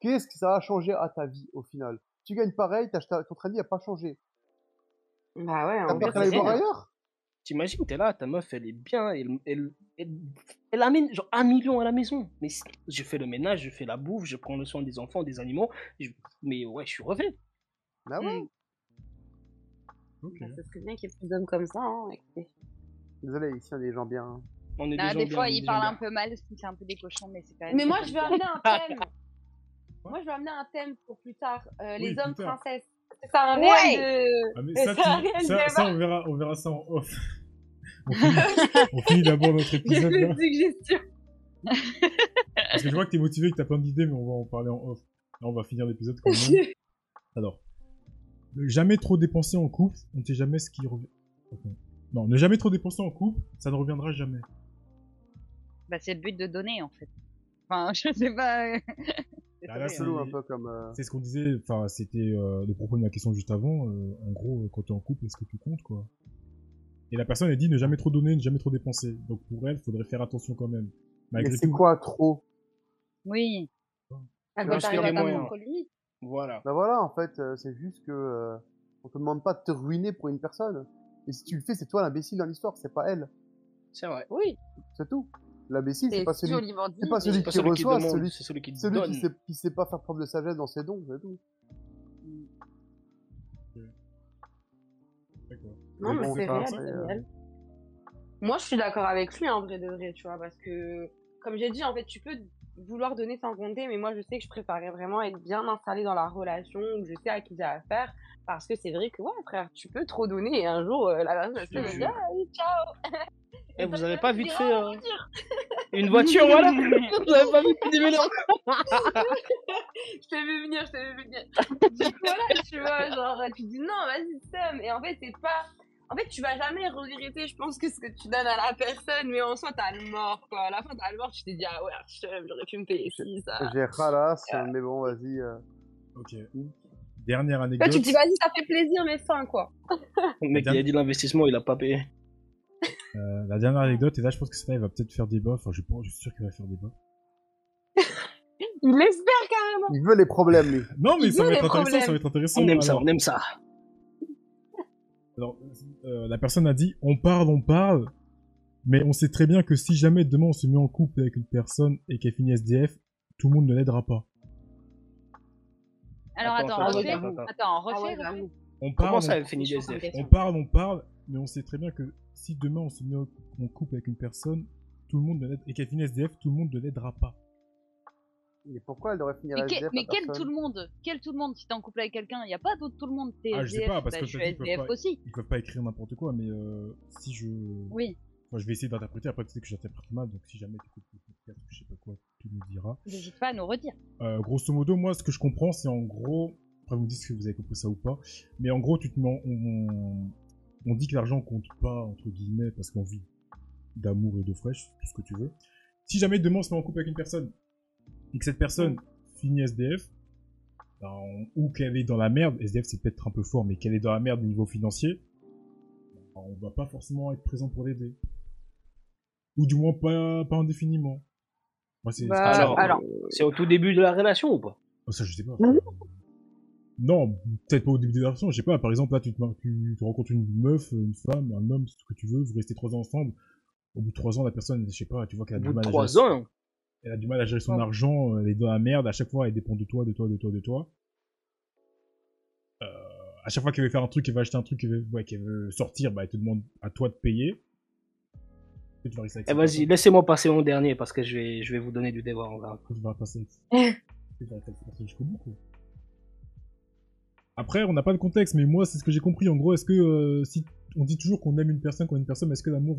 qu'est-ce que ça a changé à ta vie au final? Tu gagnes pareil, t'as- t'as- ton train de vie a pas changé. Bah ouais, T'as en aller c'est voir ailleurs? T'imagines, t'es là, ta meuf, elle est bien, elle, elle, elle, elle amène genre un million à la maison. Mais si- je fais le ménage, je fais la bouffe, je prends le soin des enfants, des animaux. je- Mais ouais, je suis refait. Bah ouais. Mm. Ok. Bah, ça serait bien qu'il y ait plus d'hommes comme ça. Hein. écoutez. Désolé, ici on a des gens bien. hein. On est Ah, des, gens des bien, fois, on est il des parle gens un peu mal, c'est un peu des cochons, mais c'est quand même. Mais moi, je veux amener un thème. moi, je veux amener un thème pour plus tard. Euh, Oui, les hommes princesses. C'est un Ouais. réel de. Ah, ça, ça tu- a rien ça, ça, on verra, on verra ça en off. on finit, d'abord notre épisode là. suggestion. Parce que je vois que t'es motivé, que t'as plein d'idées, mais on va en parler en off. Là, on va finir l'épisode quand même. Alors, ne jamais trop dépenser en couple, on ne sait jamais ce qui revient. Non, ne jamais trop dépenser en couple, ça ne reviendra jamais. Bah, c'est le but de donner, en fait. Enfin, je sais pas. C'est Ah, là, vrai, c'est-. Chelou un peu comme. euh, C'est ce qu'on disait, enfin, c'était euh, le propos de ma question juste avant. euh, en gros, quand t'es en couple, est-ce que tu comptes, quoi? Et la personne, elle dit ne jamais trop donner, ne jamais trop dépenser. Donc pour elle, faudrait faire attention quand même. Mais Malgré c'est tout. quoi trop? Oui. Elle Faut doit t'arriver à. Voilà. Bah voilà, en fait, euh, c'est juste que. euh, on te demande pas de te ruiner pour une personne. Et si tu le fais, c'est toi l'imbécile dans l'histoire, c'est pas elle. C'est vrai. Oui. C'est tout. L'imbécile, c'est C'est pas celui, c'est pas celui C'est pas qui reçoit, demande, celui, c'est celui qui celui donne. qui sait, qui sait pas faire preuve de sagesse dans ses dons, c'est tout. D'accord. Non, Mais c'est réel, c'est, c'est réel. Moi, je suis d'accord avec lui, en vrai de vrai, tu vois, parce que, comme j'ai dit, en fait, tu peux vouloir donner sans compter, mais moi, je sais que je préférerais vraiment être bien installée dans la relation, où je sais à qui j'ai affaire, parce que c'est vrai que, ouais, frère, tu peux trop donner, et un jour, euh, la personne, elle dit, jure. ah, ciao Et vous toi, avez tu pas vite fait euh, voiture. une voiture, voilà Vous avez pas vite fait des vélos je t'ai vu venir, je t'ai vu venir. du coup, voilà, tu vois, genre, tu dis non, vas-y, Sam. Et en fait, c'est pas. En fait, tu vas jamais regretter, je pense, que ce que tu donnes à la personne, mais en soi, t'as le mort, quoi. À la fin, t'as le mort, tu t'es dit, ah ouais, j'aurais pu me payer ci, ça. J'ai ralasse, mais bon, vas-y. euh. Ok. Dernière anecdote. tu te dis, vas-y, ça fait plaisir, mais fin, quoi. Le mec, il a dit l'investissement, il a pas payé. Euh, la dernière anecdote, et là je pense que ça il va peut-être faire débat. Enfin, je, pense- je suis sûr qu'il va faire débat. Il l'espère carrément. Il veut les problèmes, lui. Non, mais ça va être intéressant, ça va être intéressant. On aime ça, on aime ça. alors, euh, la personne a dit on parle, on parle, mais on sait très bien que si jamais demain on se met en couple avec une personne et qu'elle finit SDF, tout le monde ne l'aidera pas. Alors, Attends, attends, attends, refais. attends, Ah refais, ouais, refais. j'avoue. On parle, Comment ça, elle finit SDF on parle, on parle, mais on sait très bien que si demain on se met en couple avec une personne, tout le monde ne l'aide et qu'elle finit SDF, tout le monde ne l'aidera pas. Mais pourquoi elle devrait finir Mais, que- SDF, mais la quel tout le monde? Quel tout le monde Si t'es en couple avec quelqu'un, y a pas d'autre tout le monde. T'es Ah, je sais SDF, pas, parce bah, que je suis SDF pas- aussi. Ils peuvent pas écrire n'importe quoi, mais euh, si je, Oui. Enfin, je vais essayer d'interpréter. Après, tu sais que j'interprète mal, donc si jamais tu écoutes le podcast, je sais pas quoi, tu nous diras. N'hésite pas à nous redire. Euh, grosso modo, moi, ce que je comprends, c'est en gros, après vous me dites si vous avez compris ça ou pas, mais en gros, tu te mets, on, on dit que l'argent compte pas entre guillemets parce qu'on vit d'amour et d'eau fraîche, tout ce que tu veux. Si jamais demain on se met en couple avec une personne et que cette personne finit SDF, ben, ou qu'elle est dans la merde, SDF c'est peut-être un peu fort, mais qu'elle est dans la merde au niveau financier, ben, on va pas forcément être présent pour l'aider. Ou du moins pas, pas indéfiniment. Moi, c'est, Bah, c'est- Alors, alors. c'est au tout début de la relation ou pas? Oh, ça, je sais pas. Non, peut-être pas au début de la relation, je sais pas. Par exemple, là, tu te, mar- tu, tu rencontres une meuf, une femme, un homme, ce que tu veux, vous restez trois ans ensemble. Au bout de trois ans, la personne, je sais pas, tu vois qu'elle a Au du mal à trois gérer, ans. elle a du mal à gérer son Ouais. argent, elle est dans la merde, à chaque fois, elle dépend de toi, de toi, de toi, de toi. Euh, à chaque fois qu'elle veut faire un truc, qu'elle veut acheter un truc, qu'elle veut, ouais, qu'elle veut sortir, bah, elle te demande à toi de payer. Et tu vas rester avec Eh vas-y, laissez-moi passer mon dernier parce que je vais, je vais vous donner du débat. on verra. Tu vas passer tu vas rester avec cette personne jusqu'au bout, quoi. Après, on n'a pas de contexte, mais moi, c'est ce que j'ai compris. En gros, est-ce que euh, si on dit toujours qu'on aime une personne, qu'on aime une personne, mais est-ce que l'amour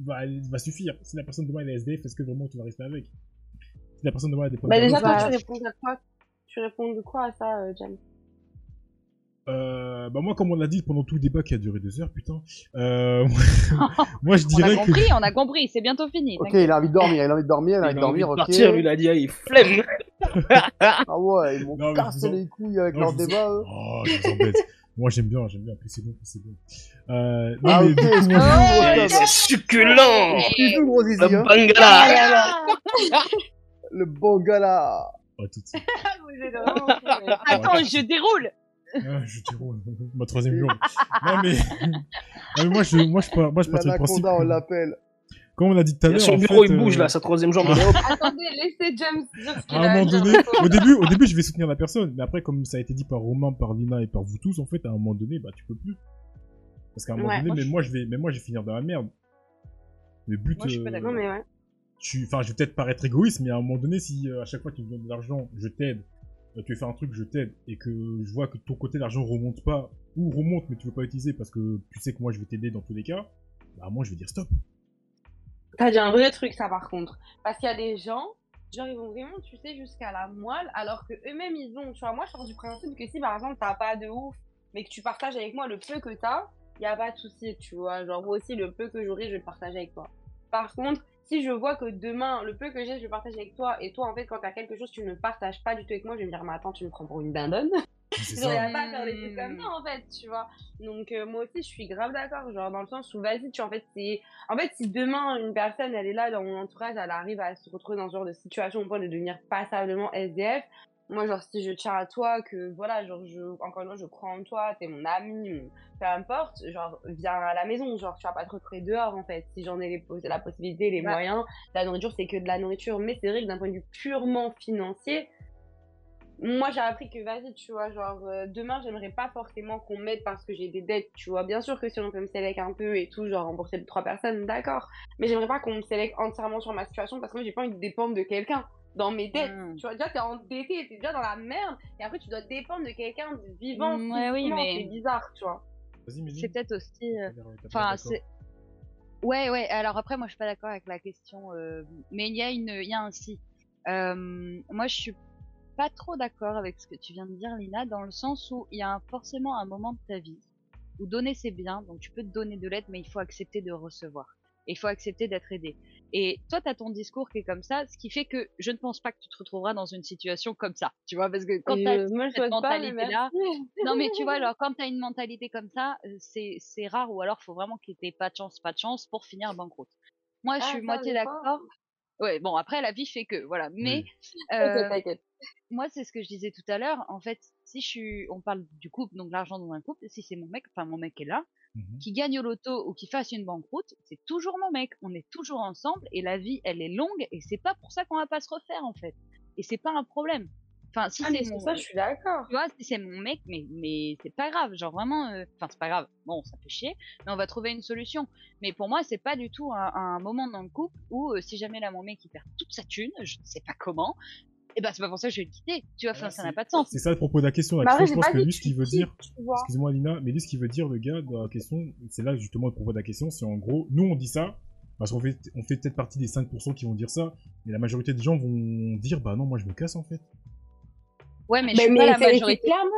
va, va suffire? Si la personne demain elle est SDF, est-ce que vraiment tu vas rester avec? Si la personne demain elle dépend Bah de déjà, toi, tu réponds à quoi? Tu réponds de quoi à ça, euh, Jam? Euh, bah moi, comme on l'a dit pendant tout le débat qui a duré deux heures, putain, euh, moi je On a dirais que compris, on a compris, c'est bientôt fini. Ok, il a envie de dormir, il a envie de dormir, il a envie Il de a envie dormir, partir, lui, il a dit, ah, il flemme. Ah ouais, ils m'ont cassé les couilles avec Non, leur débat, eux. Oh, je vous embête. Moi j'aime bien, j'aime bien. Plus c'est bon, plus c'est bon. Euh, non, Ah mais Ouais. C'est succulent. Gros zizi, Le hein. bangala. Le bon gars là. oh, tout de suite. Attends, je déroule Ah, je au- ma troisième jambe. non mais, non, mais moi je, moi je, moi je pars du principe. On l'appelle. Comme on a dit tout à l'heure. Son bureau, fait, il bouge euh, là, sa troisième jambe. Attendez, laissez James dire ce qu'il À un moment donné, au début, au début, je vais soutenir la personne, mais après, comme ça a été dit par Romain, par Lina et par vous tous, en fait, à un moment donné, bah, tu peux plus. Parce qu'à un moment Ouais, donné, moi, mais je- moi, je vais, mais moi, je vais finir dans la merde. Le but, Moi, je suis pas euh, d'accord. Mais ouais. tu, enfin, je vais peut-être paraître égoïste, mais à un moment donné, si euh, à chaque fois que tu me donnes de l'argent, je t'aide, tu faire un truc, je t'aide, et que je vois que ton côté, l'argent remonte pas, ou remonte, mais tu veux pas utiliser parce que tu sais que moi, je vais t'aider dans tous les cas, bah, moi, je vais dire stop. T'as dit un vrai truc, ça, par contre. Parce qu'il y a des gens, genre, ils vont vraiment, tu sais, jusqu'à la moelle, alors que eux-mêmes, ils ont. Tu vois, moi, je pars du principe que si, par exemple, t'as pas de ouf, mais que tu partages avec moi le peu que t'as, y a pas de souci, tu vois. Genre, moi aussi, le peu que j'aurai, je vais le partager avec toi. Par contre, si je vois que demain, le peu que j'ai, je le partage avec toi, et toi, en fait, quand t'as quelque chose, tu ne partages pas du tout avec moi, je vais me dire, mais attends, tu me prends pour une dindonne. A pas à faire des trucs comme ça, en fait, tu vois. Donc, euh, moi aussi, je suis grave d'accord. Genre, dans le sens où, vas-y, tu vois, en fait, c'est. En fait, si demain, une personne, elle est là dans mon entourage, elle arrive à se retrouver dans ce genre de situation au point de devenir passablement SDF, moi, genre, si je tiens à toi, que voilà, genre, je, encore une fois, je crois en toi, t'es mon ami, mon- peu importe, genre, viens à la maison, genre, tu vas pas te retrouver dehors, en fait. Si j'en ai les la possibilité, les Ouais. moyens, la nourriture, c'est que de la nourriture. Mais c'est vrai que d'un point de vue purement financier, moi j'ai appris que vas-y tu vois genre euh, demain j'aimerais pas forcément qu'on m'aide parce que j'ai des dettes tu vois bien sûr que si on peut me sélectionner un peu et tout genre rembourser les trois personnes d'accord mais j'aimerais pas qu'on me sélectionne entièrement sur ma situation parce que moi j'ai pas envie de dépendre de quelqu'un dans mes dettes Mm. tu vois déjà t'es endetté t'es déjà dans la merde et après tu dois dépendre de quelqu'un de vivant Mm, ouais, oui, mais- c'est bizarre tu vois. C'est peut-être aussi... euh, Enfin, c'est. Ouais, ouais. Alors après, moi, je suis pas d'accord avec la question, euh, mais il y a une, il y a un si. Euh, moi, je suis pas trop d'accord avec ce que tu viens de dire, Lina, dans le sens où il y a un- forcément un moment de ta vie où donner c'est bien, donc tu peux te donner de l'aide, mais il faut accepter de recevoir. Et il faut accepter d'être aidé. Et toi, tu as ton discours qui est comme ça, ce qui fait que je ne pense pas que tu te retrouveras dans une situation comme ça. Tu vois, parce que quand t'as euh, moi cette mentalité-là, non mais tu vois, alors quand t'as une mentalité comme ça, euh, c'est c'est rare ou alors faut vraiment qu'il t'ait pas de chance, pas de chance pour finir banqueroute. Moi, je Ah, suis moitié d'accord. Ouais, bon après la vie fait que voilà, mais euh, moi c'est ce que je disais tout à l'heure. En fait, si je suis, on parle du couple, donc l'argent dans un couple, si c'est mon mec, enfin mon mec est là, Mhm. qui gagne au loto ou qui fasse une banqueroute, c'est toujours mon mec. On est toujours ensemble et la vie elle est longue et c'est pas pour ça qu'on va pas se refaire en fait. Et c'est pas un problème. Enfin, si Ah, c'est sur mon, ça je suis d'accord tu vois, si c'est mon mec, mais, mais c'est pas grave, genre vraiment, euh, enfin c'est pas grave, bon ça fait chier, mais on va trouver une solution. Mais pour moi, c'est pas du tout un, un moment dans le couple où euh, si jamais là mon mec il perd toute sa thune, je ne sais pas comment, et ben c'est pas pour ça que je vais le quitter, tu vois, enfin ça n'a pas de sens. C'est ça le propos de la question. La Bah, je pense que lui, ce qu'il veut dire, tu vois. excusez-moi Lina, mais lui, ce qu'il veut dire, le gars, dans la question, c'est là justement le propos de la question, c'est en gros, nous on dit ça, Parce qu'on fait, on fait peut-être partie des 5% qui vont dire ça, mais la majorité des gens vont dire bah non, moi je me casse en fait. Ouais, mais je Mais, suis mais pas la c'est- c'est majorité. clairement.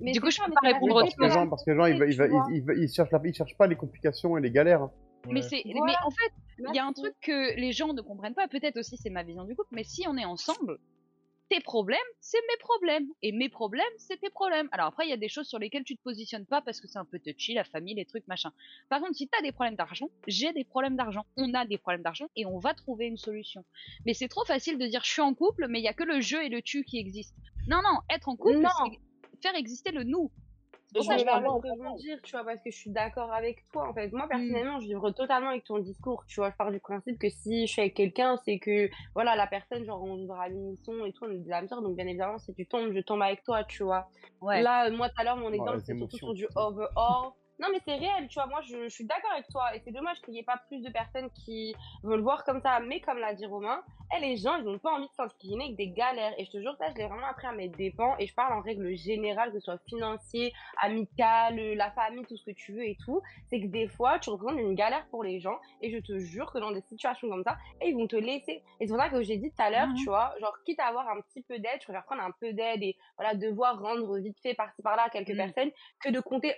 Mais Du coup, je peux mais pas la répondre que les gens, parce que les gens, ils, ils, cherchent la- ils cherchent pas les complications et les galères. Mais Ouais. c'est, mais Voilà. en fait, il y a un truc que les gens ne comprennent pas. Peut-être aussi c'est ma vision du couple, mais si on est ensemble, tes problèmes, c'est mes problèmes, et mes problèmes, c'est tes problèmes. Alors après, il y a des choses sur lesquelles tu te positionnes pas parce que c'est un peu touchy, la famille, les trucs, machin. Par contre, si t'as des problèmes d'argent, j'ai des problèmes d'argent, on a des problèmes d'argent, et on va trouver une solution. Mais c'est trop facile de dire je suis en couple, mais il y a que le je et le tu qui existent. Non, non, être en couple, Non. c'est faire exister le nous. Pour Je ça je parle rebondir, tu vois, parce que je suis d'accord avec toi. En fait, Mm. moi, personnellement, je vivre totalement avec ton discours. Tu vois, je pars du principe que si je suis avec quelqu'un, c'est que, voilà, la personne, genre, on vivra l'unisson et tout, on est de la mesure. Donc, bien évidemment, si tu tombes, je tombe avec toi, tu vois. Ouais. Là, moi, tout à l'heure, mon exemple, c'est surtout sur du overall. Non, mais c'est réel, tu vois. Moi, je, je suis d'accord avec toi. Et c'est dommage qu'il n'y ait pas plus de personnes qui le voir comme ça. Mais comme l'a dit Romain, eh, les gens, ils n'ont pas envie de s'inscrire avec des galères. Et je te jure, ça, je l'ai vraiment appris à mes dépens. Et je parle en règle générale, que ce soit financier, amical, euh, la famille, tout ce que tu veux et tout. C'est que des fois, tu représentes une galère pour les gens. Et je te jure que dans des situations comme ça, et ils vont te laisser. Et c'est pour ça que j'ai dit tout à l'heure, Mhm. tu vois, genre, quitte à avoir un petit peu d'aide, je préfère prendre un peu d'aide et voilà, devoir rendre vite fait par-ci par-là à quelques Mhm. personnes que de compter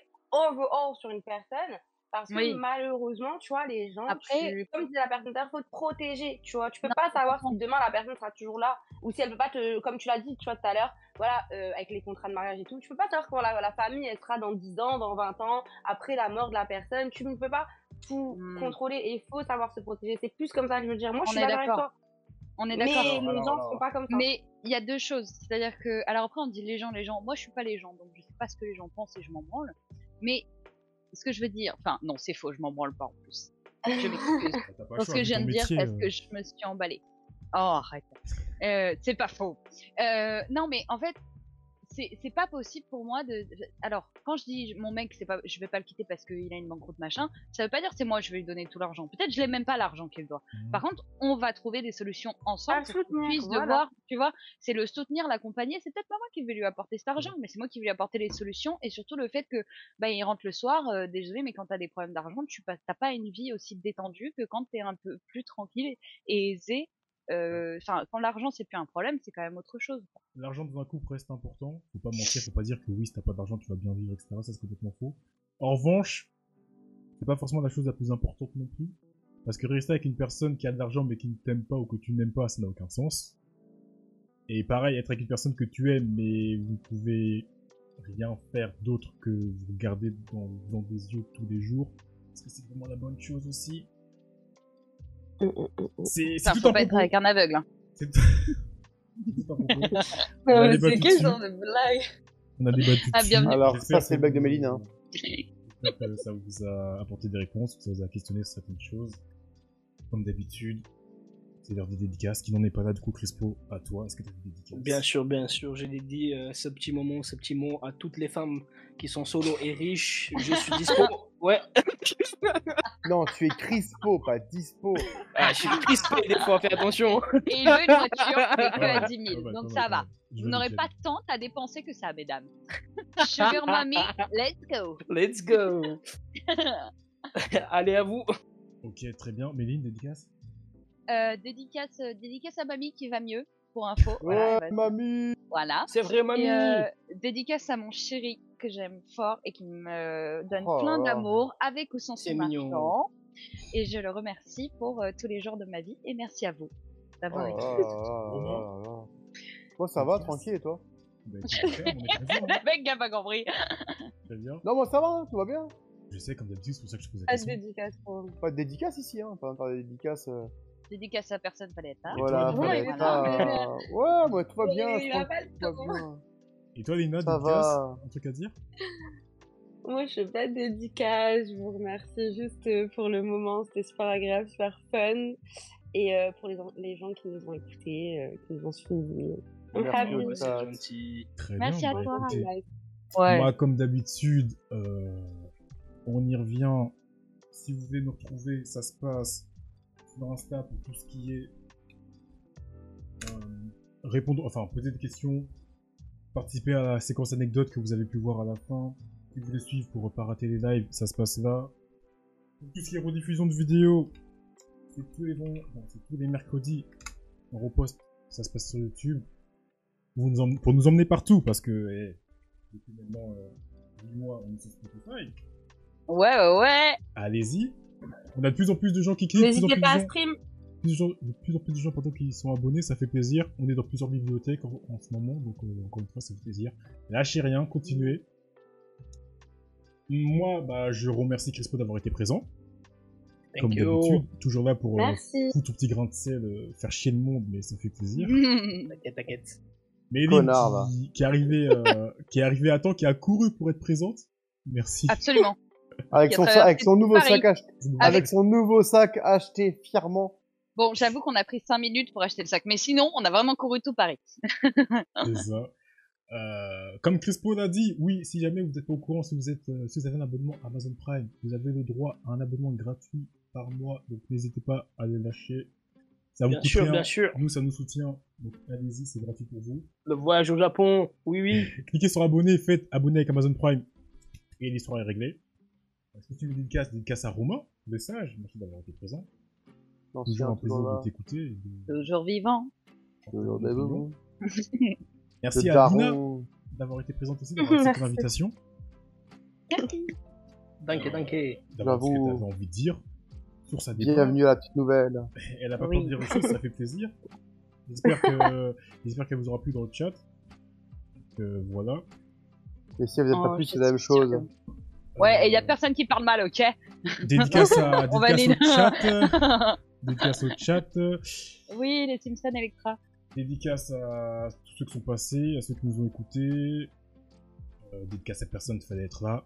overall sur une personne. Parce que Oui. malheureusement, tu vois, les gens, Après- tu- comme disait la personne l'heure, faut te protéger, tu vois. Tu peux Non, pas savoir si demain la personne sera toujours là ou si elle peut pas te, comme tu l'as dit, tu vois, tout à l'heure, voilà, euh, avec les contrats de mariage et tout, tu peux pas savoir comment la, la famille, elle sera dans 10 ans, dans 20 ans, après la mort de la personne. Tu ne peux pas tout Hmm. contrôler et il faut savoir se protéger. C'est plus comme ça que je veux dire. Moi, On je suis d'accord avec d'accord. toi. On est Mais d'accord. les Alors, gens alors, sont pas comme ça. Mais il y a deux choses. C'est-à-dire que, alors après, on dit les gens, les gens. Moi, je suis pas les gens, donc je sais pas ce que les gens pensent et je m'en branle. Mais ce que je veux dire, enfin, non, c'est faux, je m'en branle pas en plus. Je m'excuse t'as pas le pour ce choix, que je viens de dire parce euh. que je me suis emballée. Oh, arrête. Euh, c'est pas faux. Euh, non, mais en fait, c'est c'est pas possible pour moi de. Alors, quand je dis mon mec, c'est pas, je vais pas le quitter parce qu'il a une banqueroute machin, ça veut pas dire c'est moi je vais lui donner tout l'argent. Peut-être je l'ai même pas l'argent qu'il doit. Mhm. Par contre, on va trouver des solutions ensemble pour qu'il puisse voilà. devoir, tu vois, c'est le soutenir, l'accompagner. C'est peut-être pas moi qui vais lui apporter cet argent, mais c'est moi qui vais lui apporter les solutions et surtout le fait que, bah, il rentre le soir, euh, désolé, mais quand t'as des problèmes d'argent, tu pas, t'as pas une vie aussi détendue que quand t'es un peu plus tranquille et aisé. Euh, quand l'argent c'est plus un problème, c'est quand même autre chose. L'argent dans un couple reste important. Faut pas mentir, faut pas dire que oui, si t'as pas d'argent, tu vas bien vivre, etc. Ça, c'est complètement faux. En revanche, c'est pas forcément la chose la plus importante non plus. Parce que rester avec une personne qui a de l'argent mais qui ne t'aime pas ou que tu n'aimes pas, ça n'a aucun sens. Et pareil, être avec une personne que tu aimes mais vous ne pouvez rien faire d'autre que vous regarder dans, dans des yeux tous les jours. Est-ce que c'est vraiment la bonne chose aussi C'est c'est Enfin, tout faut un pas être avec un aveugle. hein. C'est quel genre de blague On a débattu Ah, dessus. bienvenue. Alors, ça, c'est le bac de Méline, hein. Ça vous a apporté des réponses, que ça vous a questionné sur certaines choses. Comme d'habitude, c'est l'heure des dédicaces. Qui n'en est pas là, du coup, Crispo, à toi. Est-ce que tu as des dédicaces Bien sûr, bien sûr, j'ai dédié euh, ce petit moment, ce petit mot à toutes les femmes qui sont solo et riches. Je suis dispo. Ouais, Non, tu es Crispo, pas Dispo. ah, je suis crispé des fois, fais attention. Et il veut une voiture, mais que à 10 000. pas mal, Donc ça va. Vous n'aurez pas tant à dépenser que ça, mesdames. Sugar mommy, let's go. Let's go. Allez, à vous. Ok, très bien. Méline, dédicace Euh, dédicace, euh, dédicace à mamie qui va mieux, pour info. Ouais, mamie. voilà. C'est vrai, mamie. Et euh, dédicace à mon chéri que j'aime fort et qui me donne Oh plein d'amour avec ou sans son mignon. argent. Et je le remercie pour euh, tous les jours de ma vie et merci à vous Oh d'avoir là été. là là là là. Moi, ça va, tranquille, et toi? On est très bien. Le mec qui a pas compris. Très bien. Non, moi, ça va, hein, tout va bien. Je sais, comme d'habitude, c'est pour ça que je pose la Pas de question. dédicace pour Pas de dédicace ici, hein. Pas pas de dédicace. euh, Dédicace à personne, là. Voilà, là. là. Ouais, moi, tout va bien. Il a pas le temps. Et toi, Lina, Ça dédicace va. Un truc à dire? Moi, je fais pas de dédicace. Je vous remercie juste euh, pour le moment. C'était super agréable, super fun. Et euh, pour les, les gens qui nous ont écoutés, euh, qui nous ont suivis. Merci, gentil. Très Merci bien. à bah, toi. Ouais. Moi, comme d'habitude, euh, on y revient. Si vous voulez nous retrouver, ça se passe sur Insta pour tout ce qui est euh, répondre, enfin poser des questions, participer à la séquence anecdote que vous avez pu voir à la fin. Si vous voulez suivre pour pas rater les lives, ça se passe là. Pour tout ce qui est rediffusion de vidéos, c'est tous les tous les mercredis. On reposte, ça se passe sur YouTube. Pour nous, emmener, pour nous emmener partout, parce que eh, depuis maintenant euh, 8 mois, on est sur Spotify. Ouais, ouais, ouais. Allez-y. On a de plus en plus de gens qui cliquent, N'hésitez pas à gens, stream. Plus de, plus en plus de gens pardon, qui sont abonnés, ça fait plaisir. On est dans plusieurs bibliothèques en, en ce moment, donc euh, encore une fois, ça fait plaisir. Lâchez rien, continuez. Moi, bah, je remercie Crespo d'avoir été présent. Comme Thank you. d'habitude, toujours là pour euh, ton petit grain de sel, euh, faire chier le monde, mais ça fait plaisir. T'inquiète, t'inquiète. Mais Connard, qui, qui est arrivée, euh, qui est arrivée à temps, qui a couru pour être présente. Merci. Absolument. Avec son, avec son nouveau Paris. sac acheté, Avec- avec son nouveau sac acheté fièrement. Bon, j'avoue qu'on a pris 5 minutes pour acheter le sac, mais sinon, on a vraiment couru tout Paris. C'est ça. Euh, comme Crespo l'a dit, oui, si jamais vous n'êtes pas au courant, si vous, êtes, euh, si vous avez un abonnement Amazon Prime, vous avez le droit à un abonnement gratuit par mois, donc n'hésitez pas à le lâcher. Ça vous Bien coûte sûr, rien. bien sûr. Nous, ça nous soutient, donc allez-y, c'est gratuit pour vous. Le voyage au Japon, oui, oui. Cliquez sur abonner, faites abonner avec Amazon Prime, et l'histoire est réglée. Si tu veux une dédicace, dédicace à Romain, le sage, merci d'avoir été présent. Toujours un plaisir de t'écouter. et de- Toujours vivant. Toujours. Merci à Dina d'avoir été présente aussi, d'avoir accepté l'invitation, Danke, danke. d'avoir dit ce que J'avoue. t'avais envie de dire sur sa débat. Bienvenue à la petite nouvelle. Elle a pas Oui. peur de dire chose, ça fait plaisir. J'espère que, j'espère qu'elle vous aura plu dans le chat. Donc, euh, voilà. Et si vous n'êtes Oh, pas plus, je c'est la même chose. que- Ouais, et y a personne qui parle mal, ok? Dédicace, à, dédicace au chat. Dédicace au chat. oui, les Simpsons Electra. Dédicace à tous ceux qui sont passés, à ceux qui nous ont écoutés. Euh, dédicace à personne, il fallait être là.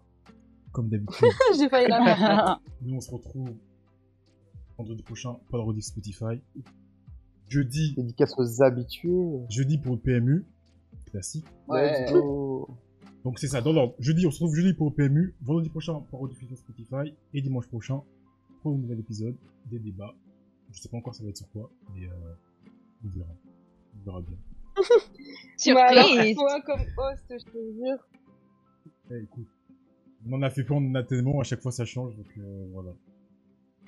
Comme d'habitude. J'ai failli la faire. Nous, on se retrouve vendredi prochain, pas de rediff Spotify. Jeudi, Dédicace aux habitués. jeudi pour le PMU. Classique. Let's go. Donc c'est ça, dans l'ordre. Jeudi, on se retrouve jeudi pour le PMU. Vendredi prochain pour rediffusion Spotify. Et dimanche prochain pour un nouvel épisode des débats. Je sais pas encore ça va être sur quoi, mais euh, on verra. On verra bien. Surprise toi, comme host, je te jure? Eh, écoute, on en a fait plein, on en a tellement, à chaque fois ça change, donc euh, voilà.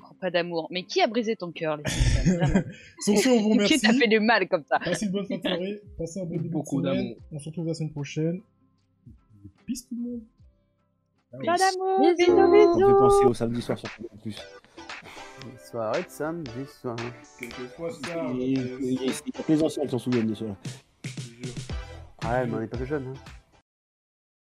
Oh, Pas d'amour. Mais qui a brisé ton cœur, les Simpsons. Sur ce, on vous remercie. Qui t'a fait du mal comme ça Passez une bonne fin de soirée. Passez un bon début Beaucoup de semaine. d'amour. On se retrouve la semaine prochaine. Peace tout le monde. Pas d'amour Bisous, Bisous, Ça me fait penser au samedi soir sur en plus. Soirée de samedi soir. Quelquefois ça. Il y a que les anciens qui s'en souviennent de cela. Ouais, mais on est pas que jeunes. Hein.